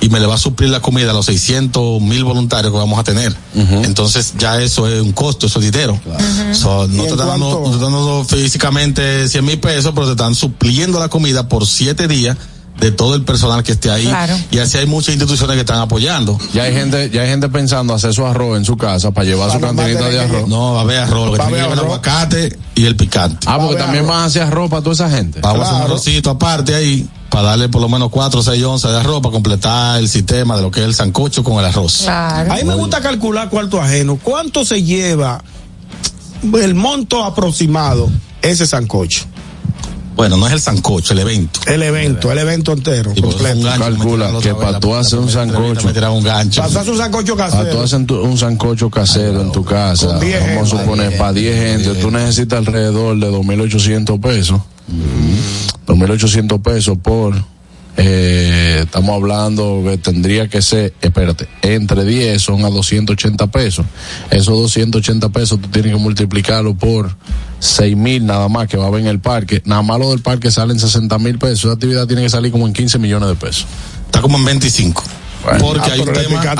S37: y me le va a suplir la comida a los 600 mil voluntarios que vamos a tener. Entonces ya eso es un costo, eso es dinero. no, te están dando, no físicamente 100 mil pesos, pero te están supliendo la comida por 7 días de todo el personal que esté ahí. Y así hay muchas instituciones que están apoyando.
S2: Ya hay gente, ya hay gente pensando hacer su arroz en su casa para llevar su cantinita de arroz.
S37: No, va a haber arroz, tiene el aguacate y el picante.
S2: Ah, porque también van a hacer arroz para toda esa gente.
S37: Vamos a hacer un arrocito aparte ahí para darle por lo menos 4 o 6 onzas de arroz para completar el sistema de lo que es el sancocho con el arroz. A
S29: mí me gusta calcular cuánto ajeno. ¿Cuánto se lleva el monto aproximado ese sancocho?
S37: Bueno, no es el sancocho, el evento.
S24: El evento, el evento entero.
S2: completo. calcula que para tú hacer un sancocho. Para
S24: hacer un sancocho casero.
S2: tú hacer
S24: un
S2: sancocho casero en tu casa. Vamos a suponer, para 10 gente, tú necesitas alrededor de 2.800 pesos. 2.800 pesos por, eh, estamos hablando que tendría que ser, espérate, entre 10 son a 280 pesos. Esos 280 pesos tú tienes que multiplicarlo por 6.000 mil nada más que va a haber en el parque. Nada más lo del parque salen 60 mil pesos. Esa actividad tiene que salir como en 15 millones de pesos. Está como en 25.
S37: Porque ah, hay un
S24: tema.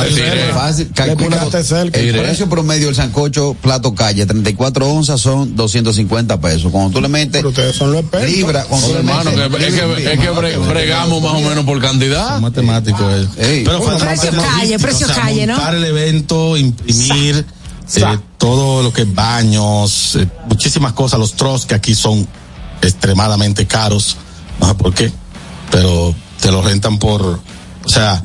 S37: El precio promedio del sancocho plato calle, 34 onzas son 250 pesos. Cuando tú le metes.
S2: ustedes son los expertos.
S24: Libra, es,
S2: que, bregamos más o menos por cantidad.
S37: Matemático
S29: es. Eh. Pero precio calle, precio calle,
S37: ¿no?
S29: el
S37: evento, imprimir. Eh, todo lo que es baños, eh, muchísimas cosas, los tros que aquí son extremadamente caros, no sé por qué, pero te lo rentan por, o sea,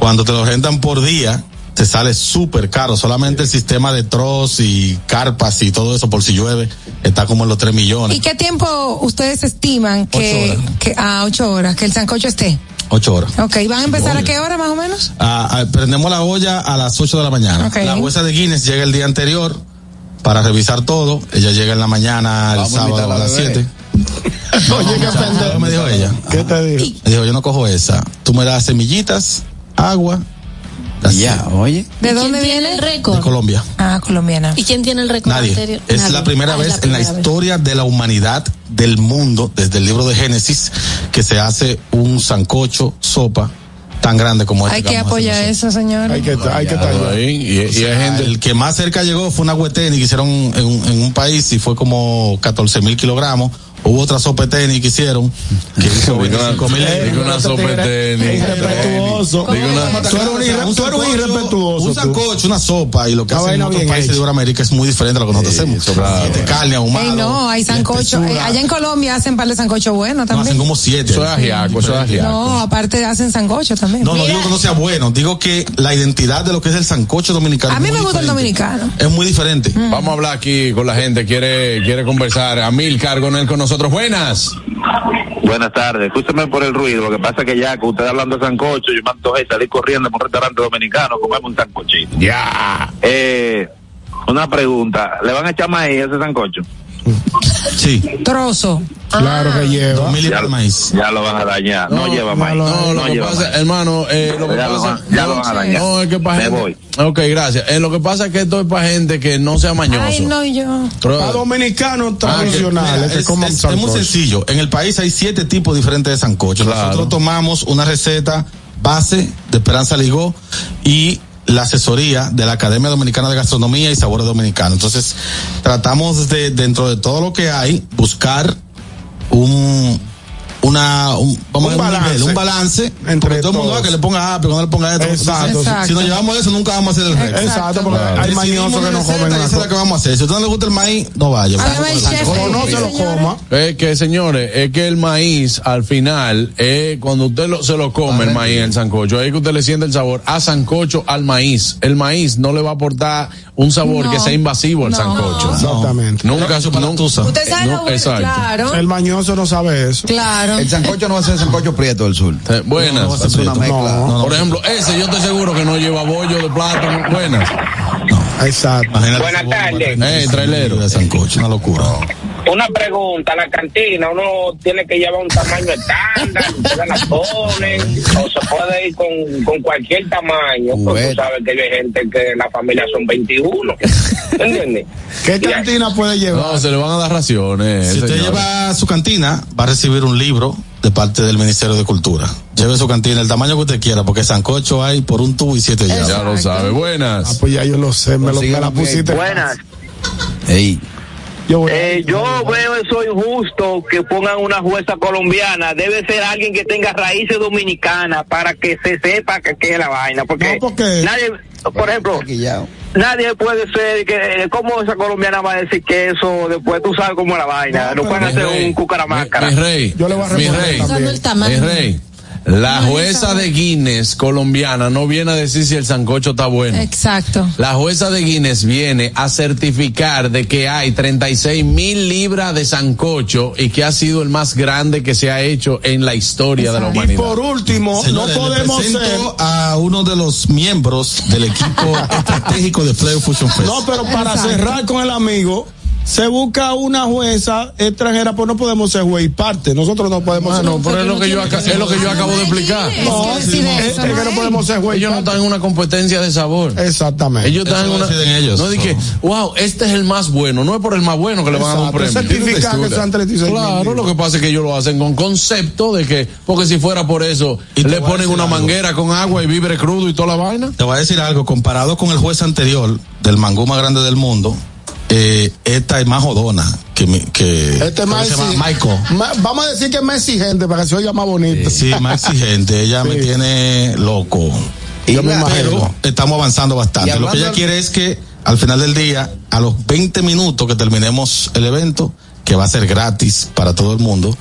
S37: cuando te lo rentan por día, te sale súper caro. Solamente el sistema de tros y carpas y todo eso por si llueve está como en los 3 millones.
S29: ¿Y qué tiempo ustedes estiman que, a 8 ah, horas, que el sancocho esté?
S37: Ocho horas.
S29: Ok, ¿van a empezar a qué hora más o menos? Ah, ah,
S37: prendemos la olla a las 8 de la mañana. La huesa de Guinness llega el día anterior para revisar todo. Ella llega en la mañana, el sábado a, las 7.
S24: Oye, ¿qué
S37: me dijo ella? ¿Qué te dijo? Me dijo, yo no cojo esa. Tú me das semillitas agua.
S29: Ya, oye. ¿De dónde viene el récord? De
S37: Colombia.
S29: Ah, colombiana.
S38: ¿Y quién tiene el récord
S37: Nadie. Es ah, la primera vez en la historia de la humanidad, del mundo, desde el libro de Génesis, que se hace un sancocho, sopa, tan grande como este. Hay que apoyar
S29: eso, señor. Hay que, hay que
S37: y, El que más cerca llegó fue una huetén que hicieron en, en, un país y fue como 14 mil kilogramos. Hubo otra sopa de tenis que hicieron.
S2: Que una sopa
S24: de tenis. Irrespetuoso.
S37: un irrespetuoso. Un sancocho, una sopa. Y lo que hacen en otros países de América es muy diferente a lo que nosotros hacemos. Siete este, carne ahumada.
S29: no, hay sancocho. allá en Colombia hacen par de sancocho bueno también. hacen como
S37: siete.
S29: Eso es
S2: ajiaco,
S37: eso es ajiaco.
S29: No, aparte hacen sancocho también. No,
S37: no digo que no sea bueno. Digo que la identidad de lo que es el sancocho dominicano. A
S29: mí me gusta el dominicano. Es
S37: muy diferente.
S2: Mm. Vamos a hablar aquí con la gente. Quiere, quiere conversar. A el cargo no es conocimiento Buenas.
S39: Buenas tardes. Escúchame por el ruido. Lo que pasa que ya, que usted hablando de sancocho, yo me antojé salir corriendo por un restaurante dominicano, comemos un sancochito. Ya. Eh, una pregunta. ¿Le van a echar maíz a ese sancocho?
S2: Sí.
S29: Trozo.
S24: Claro que ah. lleva.
S37: ya, maíz.
S39: Ya lo vas a dañar.
S37: No, lleva maíz.
S2: No, no, lleva hermano, eh, lo que
S39: pasa. ya lo vas a dañar. No, es que para Me voy. Ok,
S2: gracias. Eh, lo que pasa es que esto es para gente que no sea mañoso.
S29: Ay, no, yo. Para
S24: dominicanos tradicionales.
S37: Ah, es, muy sencillo. En el país hay siete tipos diferentes de sancocho. Nosotros tomamos una receta base de Esperanza Ligó y la asesoría de la Academia Dominicana de Gastronomía y Sabores Dominicanos. Entonces, tratamos de, dentro de todo lo que hay, buscar un una un, balance, un balance
S24: entre todo el mundo va
S37: que le ponga pero no le ponga esto.
S24: Exacto.
S37: Si nos llevamos eso, nunca vamos a hacer el resto.
S24: Exacto, porque hay mañoso
S37: que no
S24: comen
S37: nada. es la
S24: que
S37: vamos a hacer. Si a usted no le gusta el maíz, no vaya.
S24: no se lo coma. Es
S2: que, señores, es que el maíz al final, eh, cuando usted lo, se lo come, el maíz, el sancocho, ahí que usted le siente el sabor a sancocho al maíz. El maíz no le va a aportar un sabor que sea invasivo al sancocho. Exactamente. Nunca,
S29: Usted
S24: sabe lo El mañoso no sabe eso.
S37: Claro. El sancocho no va a ser sancocho prieto del sur.
S2: Eh, buenas. No, va a ser una mezcla. Por ejemplo, ese yo estoy seguro que no lleva bollo de plátano. Buenas. Exacto. Buenas tardes. Eh, trailero
S37: de una locura.
S39: Una pregunta, la cantina, uno tiene que llevar un tamaño estándar, la ponen, o se puede ir con, con cualquier tamaño, porque tú sabes que hay gente que en la familia son 21, ¿entiendes?
S24: ¿Qué cantina puede llevar? No,
S2: se le van a dar raciones.
S37: Si usted lleva su cantina, va a recibir un libro de parte del Ministerio de Cultura. Lleve su cantina, el tamaño que usted quiera, porque sancocho hay por un tubo y siete llaves.
S2: Ya lo sabe. Buenas.
S24: Ah, pues ya yo lo sé, me lo la
S39: pues,
S2: pusiste.
S39: Buenas. Ey. Eh, yo, veo eso injusto que pongan una jueza colombiana. Debe ser alguien que tenga raíces dominicanas para que se sepa que, es la vaina. porque nadie, por ejemplo, nadie puede ser que eh, cómo esa colombiana va a decir que eso después tú sabes cómo es la vaina no, pueden hacer un cucaramácara mi, rey
S2: mi rey, mi rey la jueza de Guinness colombiana no viene a decir si el sancocho está bueno.
S29: Exacto.
S2: La jueza de Guinness viene a certificar de que hay 36 mil libras de sancocho y que ha sido el más grande que se ha hecho en la historia de la humanidad. Y
S24: por último, no podemos ser
S37: a uno de los miembros del equipo estratégico de Playoff Fusion Fest.
S24: No, pero para cerrar con el amigo, se busca una jueza extranjera, pues no podemos ser juez y parte. Nosotros no podemos ser. No, es lo
S2: que, yo, que yo acabo de explicar.
S24: No, es, que no podemos ser juez.
S2: Ellos no están en una competencia de sabor.
S24: Exactamente.
S2: Ellos están en una. Ellos. No dije, wow, este es el más bueno. No es por el más bueno que le van a dar un
S24: premio.
S2: Claro, lo que pasa es que ellos lo hacen con concepto de que, porque si fuera por eso, Y le ponen una manguera con agua y vibre crudo y toda la vaina.
S37: Te voy a decir algo, comparado con el juez anterior del mangú más grande del mundo, eh, esta es más jodona que,
S24: que este vamos a decir que es más exigente para que se oiga más bonita.
S37: Sí, más exigente. Ella me tiene loco. Pero estamos avanzando bastante. Lo que ella quiere es que al final del día, a los 20 minutos que terminemos el evento, que va a ser gratis para todo el mundo,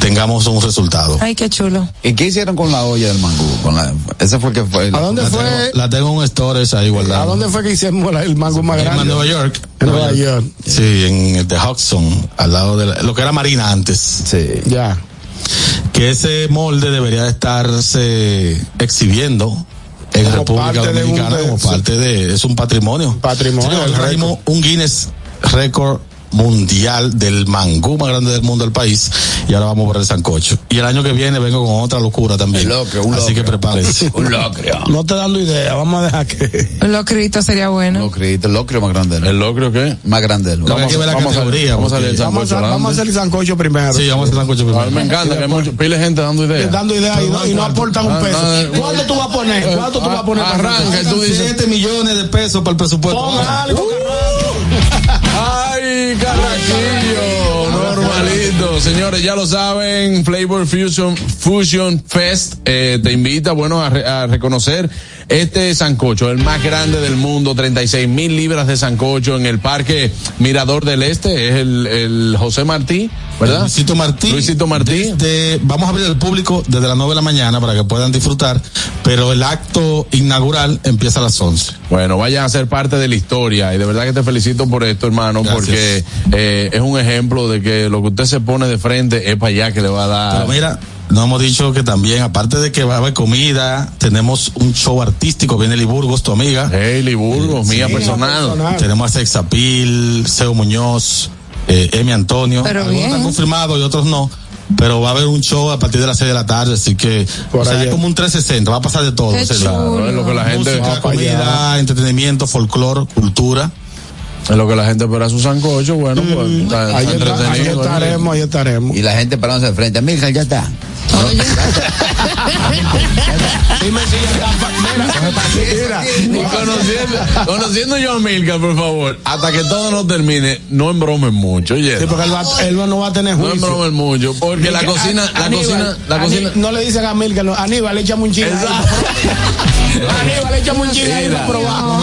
S37: tengamos un resultado.
S29: Ay, qué chulo.
S37: ¿Y qué hicieron con la olla del mango? Con la, esa fue que fue.
S24: ¿A dónde fue? la
S37: tengo en stores ahí igualdad
S24: ¿A dónde fue que hicimos el mango más grande? En
S37: Nueva York.
S24: En Nueva York.
S37: Sí, en el de Hudson, al lado de lo que era Marina antes.
S24: Sí. Ya.
S37: Que ese molde debería estarse exhibiendo en República Dominicana como parte de es un patrimonio.
S24: Patrimonio.
S37: un Guinness record mundial del mangú más grande del mundo del país. Y ahora vamos a ver el sancocho. Y el año que viene vengo con otra locura también. Así que prepárense.
S2: un locrio.
S24: No te dando idea, vamos a dejar que.
S29: Un locrito sería bueno. Un
S37: locrito, el locrio más grande.
S2: ¿El locrio qué? Más grande.
S24: vamos, vamos, vamos, a hacer el sancocho primero.
S2: Sí, vamos a hacer el sancocho primero. A mí me encanta que hay mucho, pile gente dando ideas.
S24: Dando ideas y no, aportan un peso. ¿Cuánto tú vas a poner? ¿Cuánto tú vas a poner? Arranca, tú
S37: dices.
S24: 7 millones de pesos para el presupuesto. algo,
S2: normalito. Señores, ya lo saben, Flavor Fusion, Fusion Fest eh, te invita, bueno, a, a reconocer este sancocho, el más grande del mundo, 36 mil libras de sancocho en el Parque Mirador del Este, es el, José Martí, ¿verdad?
S37: Luisito Martí.
S2: Luisito Martí.
S37: vamos a abrir al público desde las 9 de la mañana para que puedan disfrutar, pero el acto inaugural empieza a las 11.
S2: Bueno, vayan a ser parte de la historia y de verdad que te felicito por esto, hermano, porque eh, es un ejemplo de que lo que usted se pone de frente es para allá que le va a dar. Pero
S37: mira, no hemos dicho que también, aparte de que va a haber comida, tenemos un show artístico. Viene Liburgos, tu amiga.
S2: Hey, Liburgos, mía personal.
S37: Tenemos a Sexapil, Seo Muñoz, eh, Antonio. Algunos están confirmados y otros no pero va a haber un show a partir de las 6 de la tarde, así que o sea, es como un 360, va a pasar de todo.
S29: es lo
S37: que la gente Música, comida, entretenimiento, folclor, cultura.
S2: Es lo que la gente espera su sancocho, bueno, pues, mm, ahí,
S24: estaremos, ahí estaremos.
S37: Y la gente parándose de frente, ya está.
S2: Dime si ya Mira, conociendo, conociendo yo a Milka, por favor, hasta que todo no termine, no embromen mucho, oye.
S24: Sí, porque él, va, él no va a tener juicio.
S2: No embromen mucho, porque la cocina, la cocina, la cocina.
S24: No le dicen a Milka, no, Aníbal, échame un chino. Aníbal, un chile ahí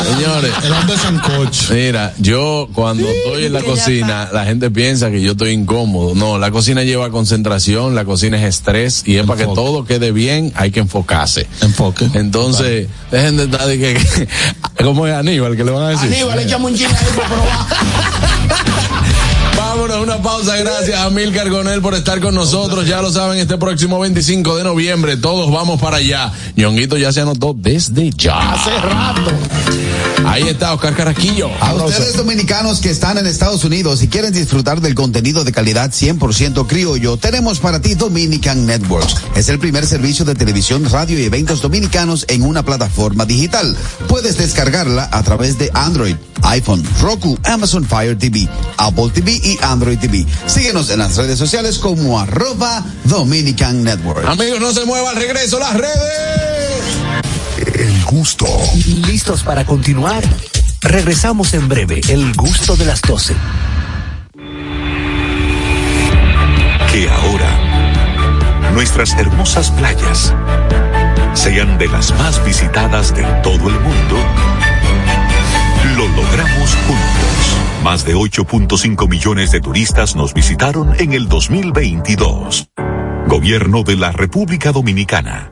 S24: Señores. El hombre sancocho.
S2: Mira, yo cuando estoy en la cocina, la gente piensa que yo estoy incómodo. No, la cocina lleva concentración, la cocina es estrés y es para que todo quede bien, hay que enfocarse.
S37: Enfoque.
S2: Entonces, dejen de estar de que, ¿Cómo es Aníbal? ¿Qué le van a
S24: decir? Aníbal, echamos un chile ahí para probar.
S2: una pausa. Gracias a Mil Cargonel por estar con nosotros. Ya lo saben, este próximo 25 de noviembre todos vamos para allá. Ñonguito ya se anotó desde
S24: ya. Hace rato.
S2: Ahí está Oscar Carasquillo. A
S40: ustedes dominicanos que están en Estados Unidos y quieren disfrutar del contenido de calidad 100% criollo, tenemos para ti Dominican Networks. Es el primer servicio de televisión, radio y eventos dominicanos en una plataforma digital. Puedes descargarla a través de Android, iPhone, Roku, Amazon Fire TV, Apple TV y Amazon. Android TV. Síguenos en las redes sociales como arroba Dominican Network.
S2: Amigos, no se muevan, regreso las redes.
S41: El gusto.
S40: ¿Listos para continuar? Regresamos en breve, el gusto de las 12.
S41: Que ahora nuestras hermosas playas sean de las más visitadas de todo el mundo, lo logramos juntos más de 8.5 millones de turistas nos visitaron en el 2022. Gobierno de la República Dominicana.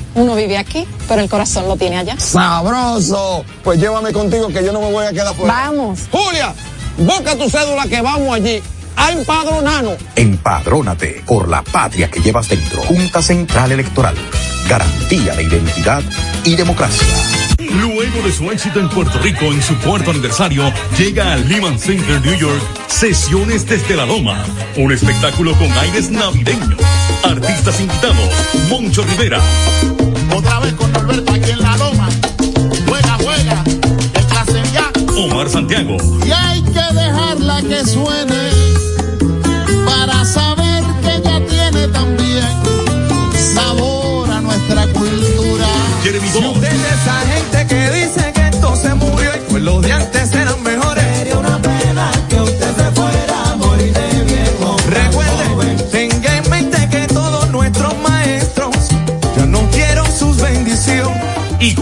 S29: uno vive aquí, pero el corazón lo tiene allá.
S24: ¡Sabroso! Pues llévame contigo que yo no me voy a quedar fuera.
S29: ¡Vamos!
S24: ¡Julia! Busca tu cédula que vamos allí. ¡A empadronarnos!
S41: Empadrónate por la patria que llevas dentro. Junta Central Electoral. Garantía de identidad y democracia.
S42: Luego de su éxito en Puerto Rico en su cuarto aniversario, llega al Lehman Center New York Sesiones desde la Loma, un espectáculo con aires navideños. Artistas invitados, Moncho Rivera,
S43: otra vez con Norberto aquí en la loma. Juega, juega. El
S42: ya. Omar Santiago.
S43: Y hay que dejarla que suene. Para saber que ya tiene también sabor a nuestra cultura.
S42: ¿Quiere Si usted es esa gente que dice que esto se murió y fue lo de antes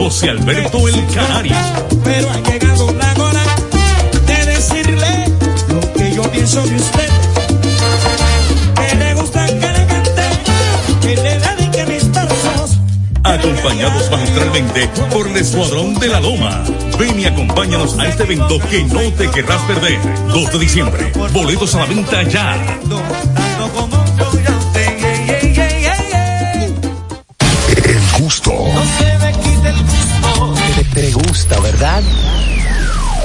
S42: José Alberto El Canario.
S43: Pero ha llegado la hora de decirle lo que yo pienso de usted. Que le gusta que le cante, que le que mis brazos.
S42: Acompañados magistralmente por el Escuadrón de la Loma. Ven y acompáñanos a este evento que no te querrás perder. 2 de diciembre. Boletos a la venta ya.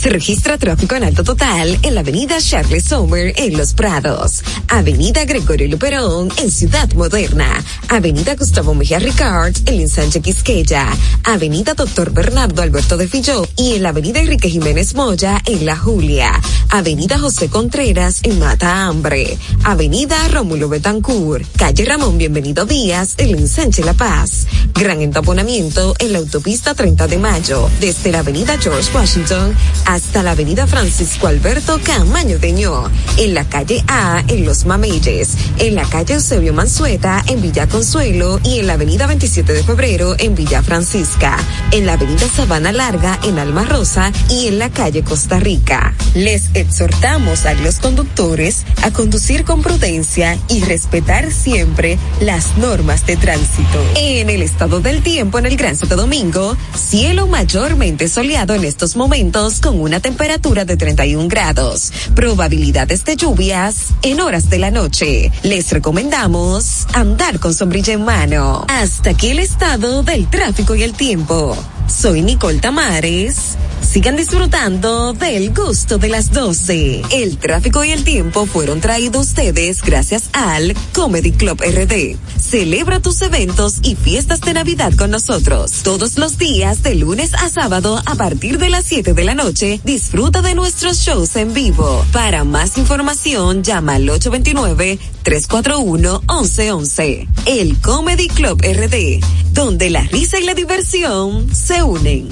S44: Se registra tráfico en alto total en la avenida Charles Sommer en Los Prados, avenida Gregorio Luperón en Ciudad Moderna, avenida Gustavo Mejía Ricard en Ensanche Quisqueya, avenida Doctor Bernardo Alberto de Filló y en la avenida Enrique Jiménez Moya en La Julia, avenida José Contreras en Mata Hambre, avenida Rómulo Betancourt, calle Ramón Bienvenido Díaz en Ensanche La Paz, gran entaponamiento en la autopista 30 de Mayo desde la avenida George Washington hasta la avenida Francisco Alberto Camaño Deño, en la calle A en Los Mameyes, en la calle Eusebio Mansueta en Villa Consuelo y en la avenida 27 de febrero en Villa Francisca, en la avenida Sabana Larga en Alma Rosa y en la calle Costa Rica. Les exhortamos a los conductores a conducir con prudencia y respetar siempre las normas de tránsito. En el estado del tiempo en el Gran Santo Domingo, cielo mayormente soleado en estos momentos con una temperatura de 31 grados. Probabilidades de lluvias en horas de la noche. Les recomendamos andar con sombrilla en mano. Hasta aquí el estado del tráfico y el tiempo. Soy Nicole Tamares Sigan disfrutando del gusto de las 12. El tráfico y el tiempo fueron traídos ustedes gracias al Comedy Club RD. Celebra tus eventos y fiestas de Navidad con nosotros. Todos los días, de lunes a sábado, a partir de las 7 de la noche, disfruta de nuestros shows en vivo. Para más información, llama al 829-341-1111. El Comedy Club RD, donde la risa y la diversión se unen.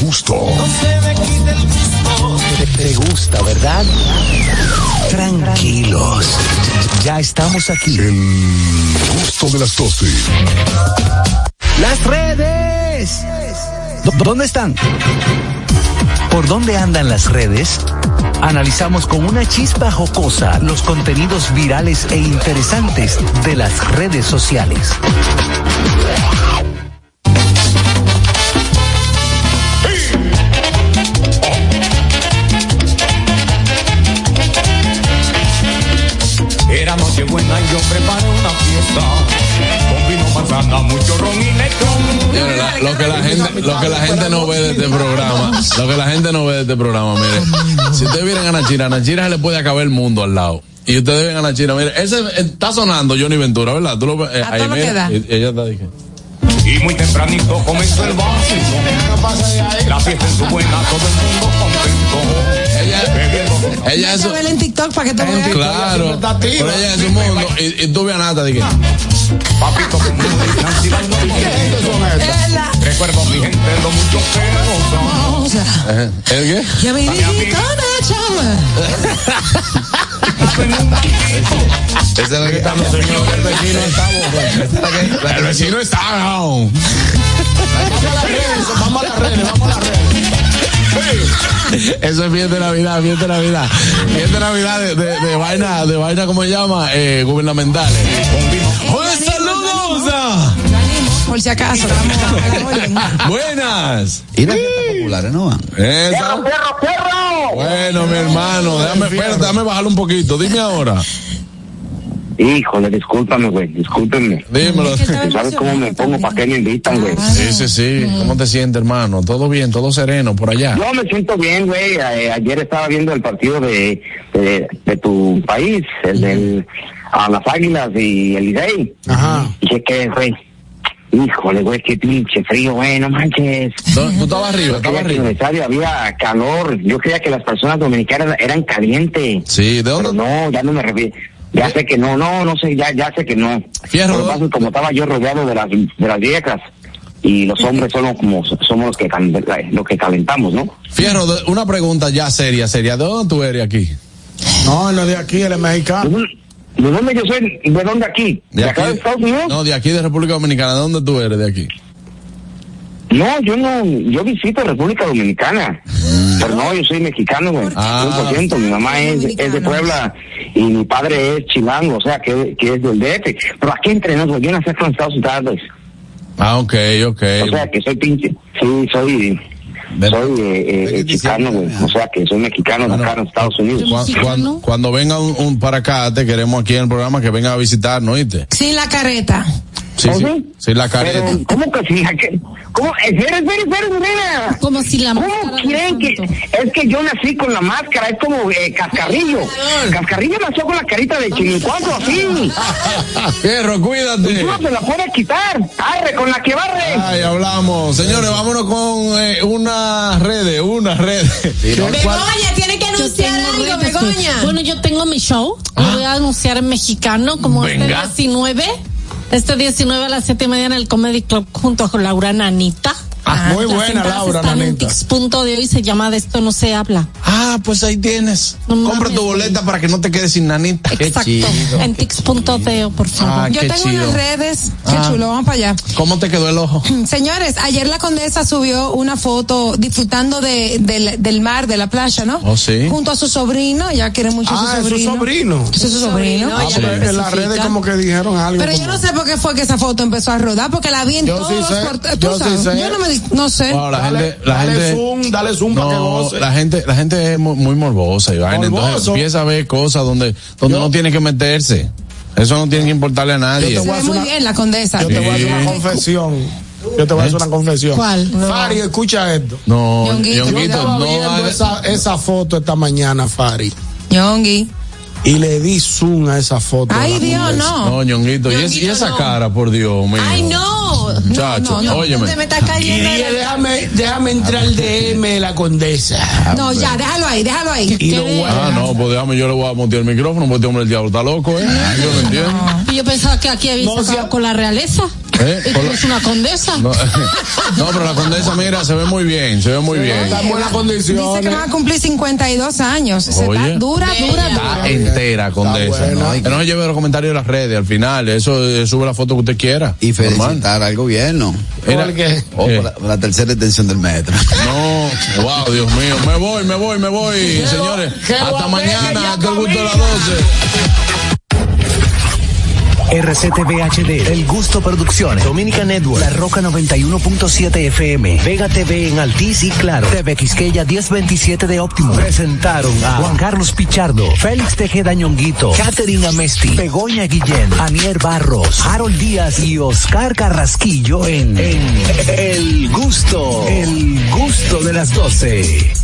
S40: El gusto. se Te, gusta, ¿verdad? Tranquilos. Ya estamos aquí. El gusto de las 12. Las redes. ¿Dónde están? ¿Por dónde andan las redes? Analizamos con una chispa jocosa los contenidos virales e interesantes de las redes sociales.
S45: yo preparé una fiesta con vino manzana, mucho ron y lo que la gente, no
S2: ve de este programa, lo que la gente no ve de este programa, mire, si ustedes vienen a Nachira, a Nachira se le puede acabar el mundo al lado. Y ustedes ven a Nachira, mire, ese eh, está sonando Johnny Ventura, ¿verdad? Tú lo, eh, ahí,
S46: Y,
S2: ella
S46: está dije. Y muy tempranito comenzó el básico. La fiesta en su buena, todo el mundo contento
S29: ella, ella en
S2: TikTok
S29: para que te eh,
S2: Claro. ella es un mundo. Y, tú veas nada, qué Papito, qué son mi gente lo mucho que nos ¿El qué? es la que El vecino está El vecino está. vamos a las redes, vamos a las redes. Eso es bien de Navidad, bien de Navidad. Bien de Navidad de, vaina, de vaina, ¿cómo se llama? Eh, gubernamentales. ¡Hola saludos!
S29: Ah. Por si acaso,
S2: Buenas.
S47: Y las populares no van.
S2: Bueno, mi hermano, déjame, espérate, déjame bajarlo un poquito. Dime ahora.
S48: Híjole, discúlpame, güey, discúlpame.
S2: Dímelo.
S48: ¿Sabes cómo me pongo para que me invitan, güey? Ah.
S2: Sí, sí, sí. ¿Cómo te sientes, hermano? ¿Todo bien, todo sereno por allá?
S48: Yo me siento bien, güey. Eh, ayer estaba viendo el partido de, de, tu país, el de las Águilas y el Idei. Ajá. Y Dije que, güey, Híjole, güey, qué pinche frío, güey, no manches. No, tú
S2: estabas arriba, estaba arriba. En
S48: había calor. Yo creía que las personas dominicanas eran calientes.
S2: Sí, ¿de
S48: dónde? no, ya no me refiero. Ya sé que no, no, no sé, ya, ya sé que no. Fierro. como estaba yo rodeado de las, de las viejas y los hombres somos como somos los que que calentamos, ¿no? Fierro,
S2: una pregunta ya seria, seria. ¿De dónde tú eres aquí? No, no de aquí, es mexicano.
S48: ¿De dónde yo soy? ¿De dónde aquí? ¿De, aquí? acá
S2: de Estados Unidos? No, de aquí de República Dominicana. ¿De dónde tú eres de aquí?
S48: No, yo no, yo visito República Dominicana no, yo soy mexicano, güey. Ah, 100%. Mi mamá es, de Puebla y mi padre es chilango, o sea, que, que es del DF. Pero aquí entre nosotros, yo nací con Estados
S2: Unidos.
S48: Ah,
S2: ok,
S48: ok. O sea, que soy pinche. Sí, soy. soy eh, eh chicano, güey. O sea, que soy mexicano, acá en Estados Unidos.
S2: Cuando, venga un, para acá, te queremos aquí en el programa que venga a visitarnos, ¿oíste?
S29: Sí, la careta.
S2: Sí, sí, sí, la careta. ¿Cómo que
S48: si ¿Cómo? Eh, espera, espera,
S29: espera, espera.
S48: Como
S29: si
S48: la ¿Cómo quieren que.? Es que yo nací con la máscara, es como eh, Cascarrillo. Cascarrillo nació con la carita de chinicuaco, así.
S2: perro cuídate. Y
S48: tú no se la puedes quitar. Arre, con la que barre.
S2: Ay, hablamos. Señores, vámonos con eh, una unas una unas redes. Begoña,
S29: tiene que anunciar algo, pues. Begoña. Bueno, yo tengo mi show. Ah. Lo voy a anunciar en mexicano, como Venga. este 19. Este 19 a las 7 y media en el Comedy Club junto con Laura Nanita.
S2: Ah, muy buena, Laura, la neta.
S29: punto de hoy se llama De esto no se habla.
S2: Ah, pues ahí tienes. Compra tu boleta para que no te quedes sin nanita.
S29: Exacto. en tics.deo, por favor. Ah, yo tengo en unas redes. Qué ah. chulo, vamos para allá.
S2: ¿Cómo te quedó el ojo?
S29: Señores, ayer la condesa subió una foto disfrutando de, del, del mar, de la playa, ¿no?
S2: Oh, sí.
S29: Junto a su sobrino, ya quiere mucho ah,
S2: su
S29: sobrino. Su sobrino. Es su sobrino. Ah, pues,
S2: En las redes como que dijeron algo.
S29: Pero yo no sé por qué fue que esa foto empezó a rodar, porque la vi en todos sí los yo, sí yo no me no sé. la
S2: dale, gente, zoom, dale zoom para que La gente, la gente es muy morbosa, Entonces empieza a ver cosas donde, donde no tiene que meterse. Eso no tiene que importarle a nadie. Yo te voy a hacer muy una, bien la condesa. te voy a hacer una confesión. Yo te voy a hacer una ¿Eh? confesión. Fari, escucha esto. No, Yo no, esa, esa foto esta mañana, Fari.
S29: y
S2: le di zoom a esa foto.
S29: Ay, Dios,
S2: no.
S29: No,
S2: ñonguito. y, esa cara, por Dios
S29: Ay, no
S2: no, óyeme. déjame, déjame entrar el DM la condesa. No, ya, déjalo ahí, déjalo ahí.
S29: Ah,
S2: no, pues déjame, yo le voy a montar el micrófono, porque este hombre el diablo está loco, ¿eh? Yo no entiendo.
S29: Y yo pensaba que aquí había con la realeza. ¿Eh? ¿Es una condesa?
S2: No, pero la condesa, mira, se ve muy bien, se ve muy bien. Está en buena
S29: condición. Dice que eh. va a cumplir 52 años. Se está dura, dura, dura.
S2: Está
S29: entera,
S2: condesa. ¿no? Que no se lleve los comentarios de las redes al final. Eso eh, sube la foto que usted quiera.
S47: Y felicitar para el gobierno. Era, o para, eh. la tercera extensión del metro.
S2: No, wow, Dios mío. Me voy, me voy, me voy, señores. Hasta mañana, hasta el gusto
S40: de las
S2: 12.
S40: RCTV HD, El Gusto Producciones, Dominica Network, La Roca 91.7 FM, Vega TV en Altís y Claro, TV Quisqueya 1027 de Óptimo. Presentaron a Juan Carlos Pichardo, Félix Tejeda Ñonguito, Katherine Amesti, Begoña Guillén, Anier Barros, Harold Díaz y Oscar Carrasquillo en, en El Gusto, El Gusto de las 12.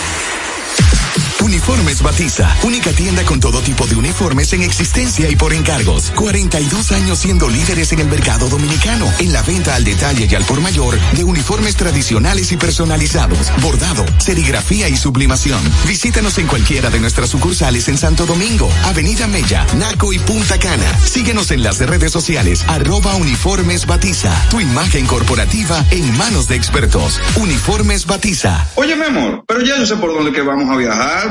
S49: Uniformes Batiza, única tienda con todo tipo de uniformes en existencia y por encargos. 42 años siendo líderes en el mercado dominicano, en la venta al detalle y al por mayor de uniformes tradicionales y personalizados, bordado, serigrafía y sublimación. Visítanos en cualquiera de nuestras sucursales en Santo Domingo, Avenida Mella, Naco y Punta Cana. Síguenos en las redes sociales, arroba uniformes Batiza, tu imagen corporativa en manos de expertos. Uniformes Batiza.
S50: Oye, mi amor, pero ya yo sé por dónde que vamos a viajar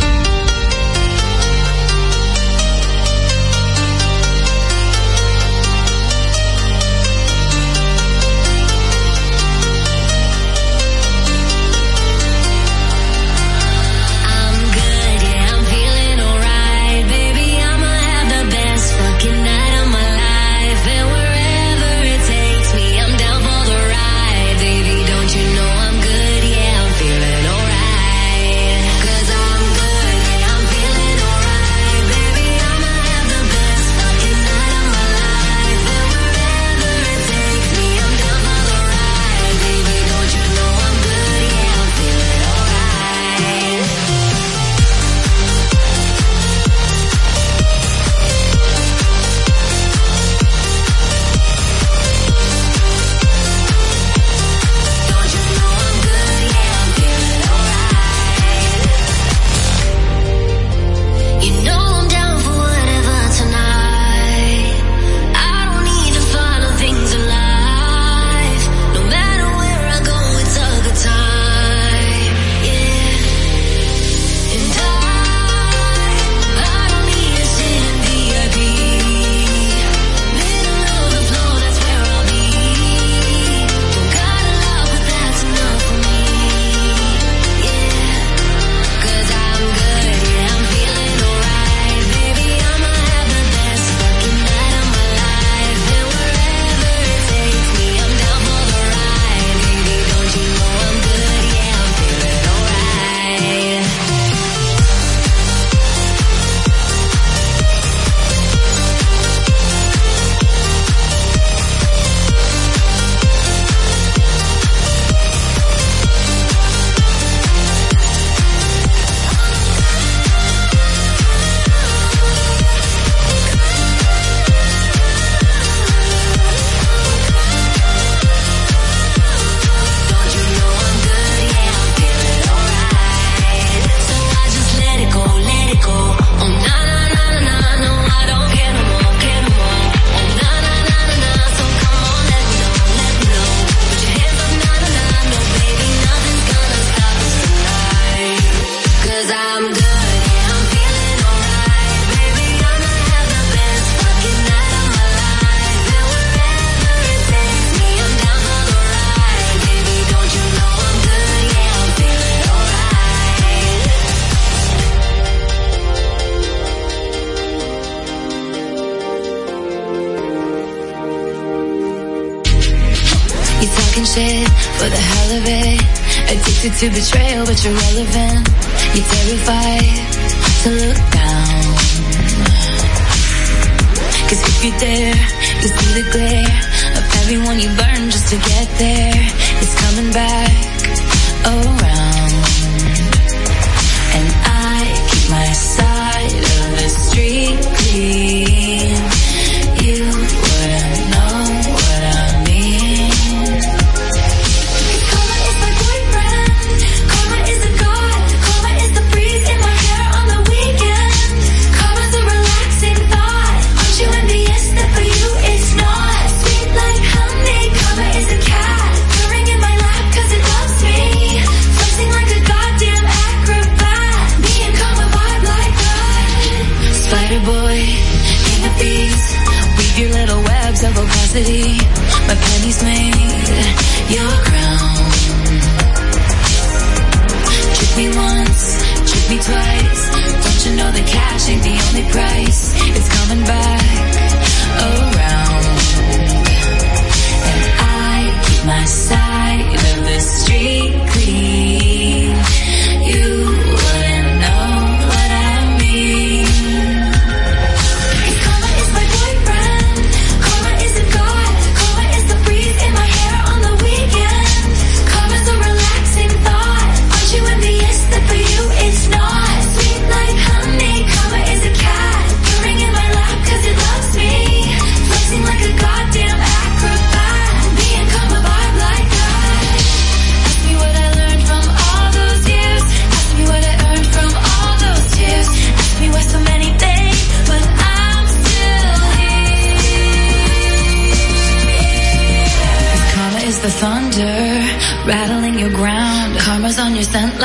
S44: My pennies made.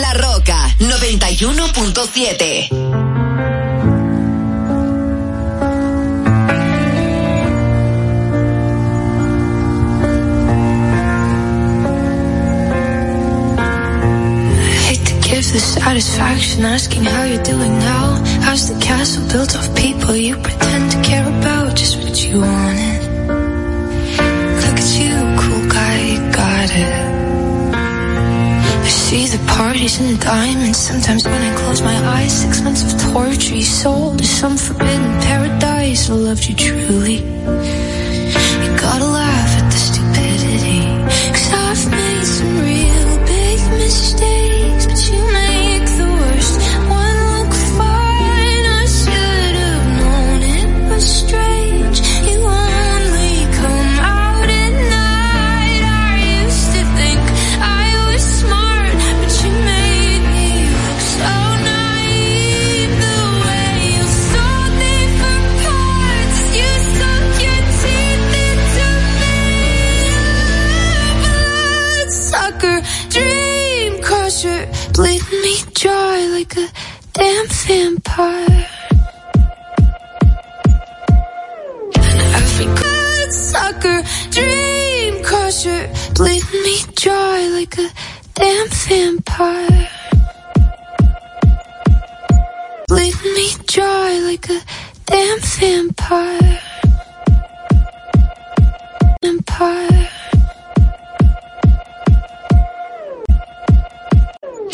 S44: La Roca 91.7. the satisfaction asking how you're doing now. How's the castle built of people you pretend to care about? Just what you wanted. see the parties and the diamonds. Sometimes when I close my eyes, six months of torture you sold to some forbidden paradise. I loved you truly. You gotta laugh.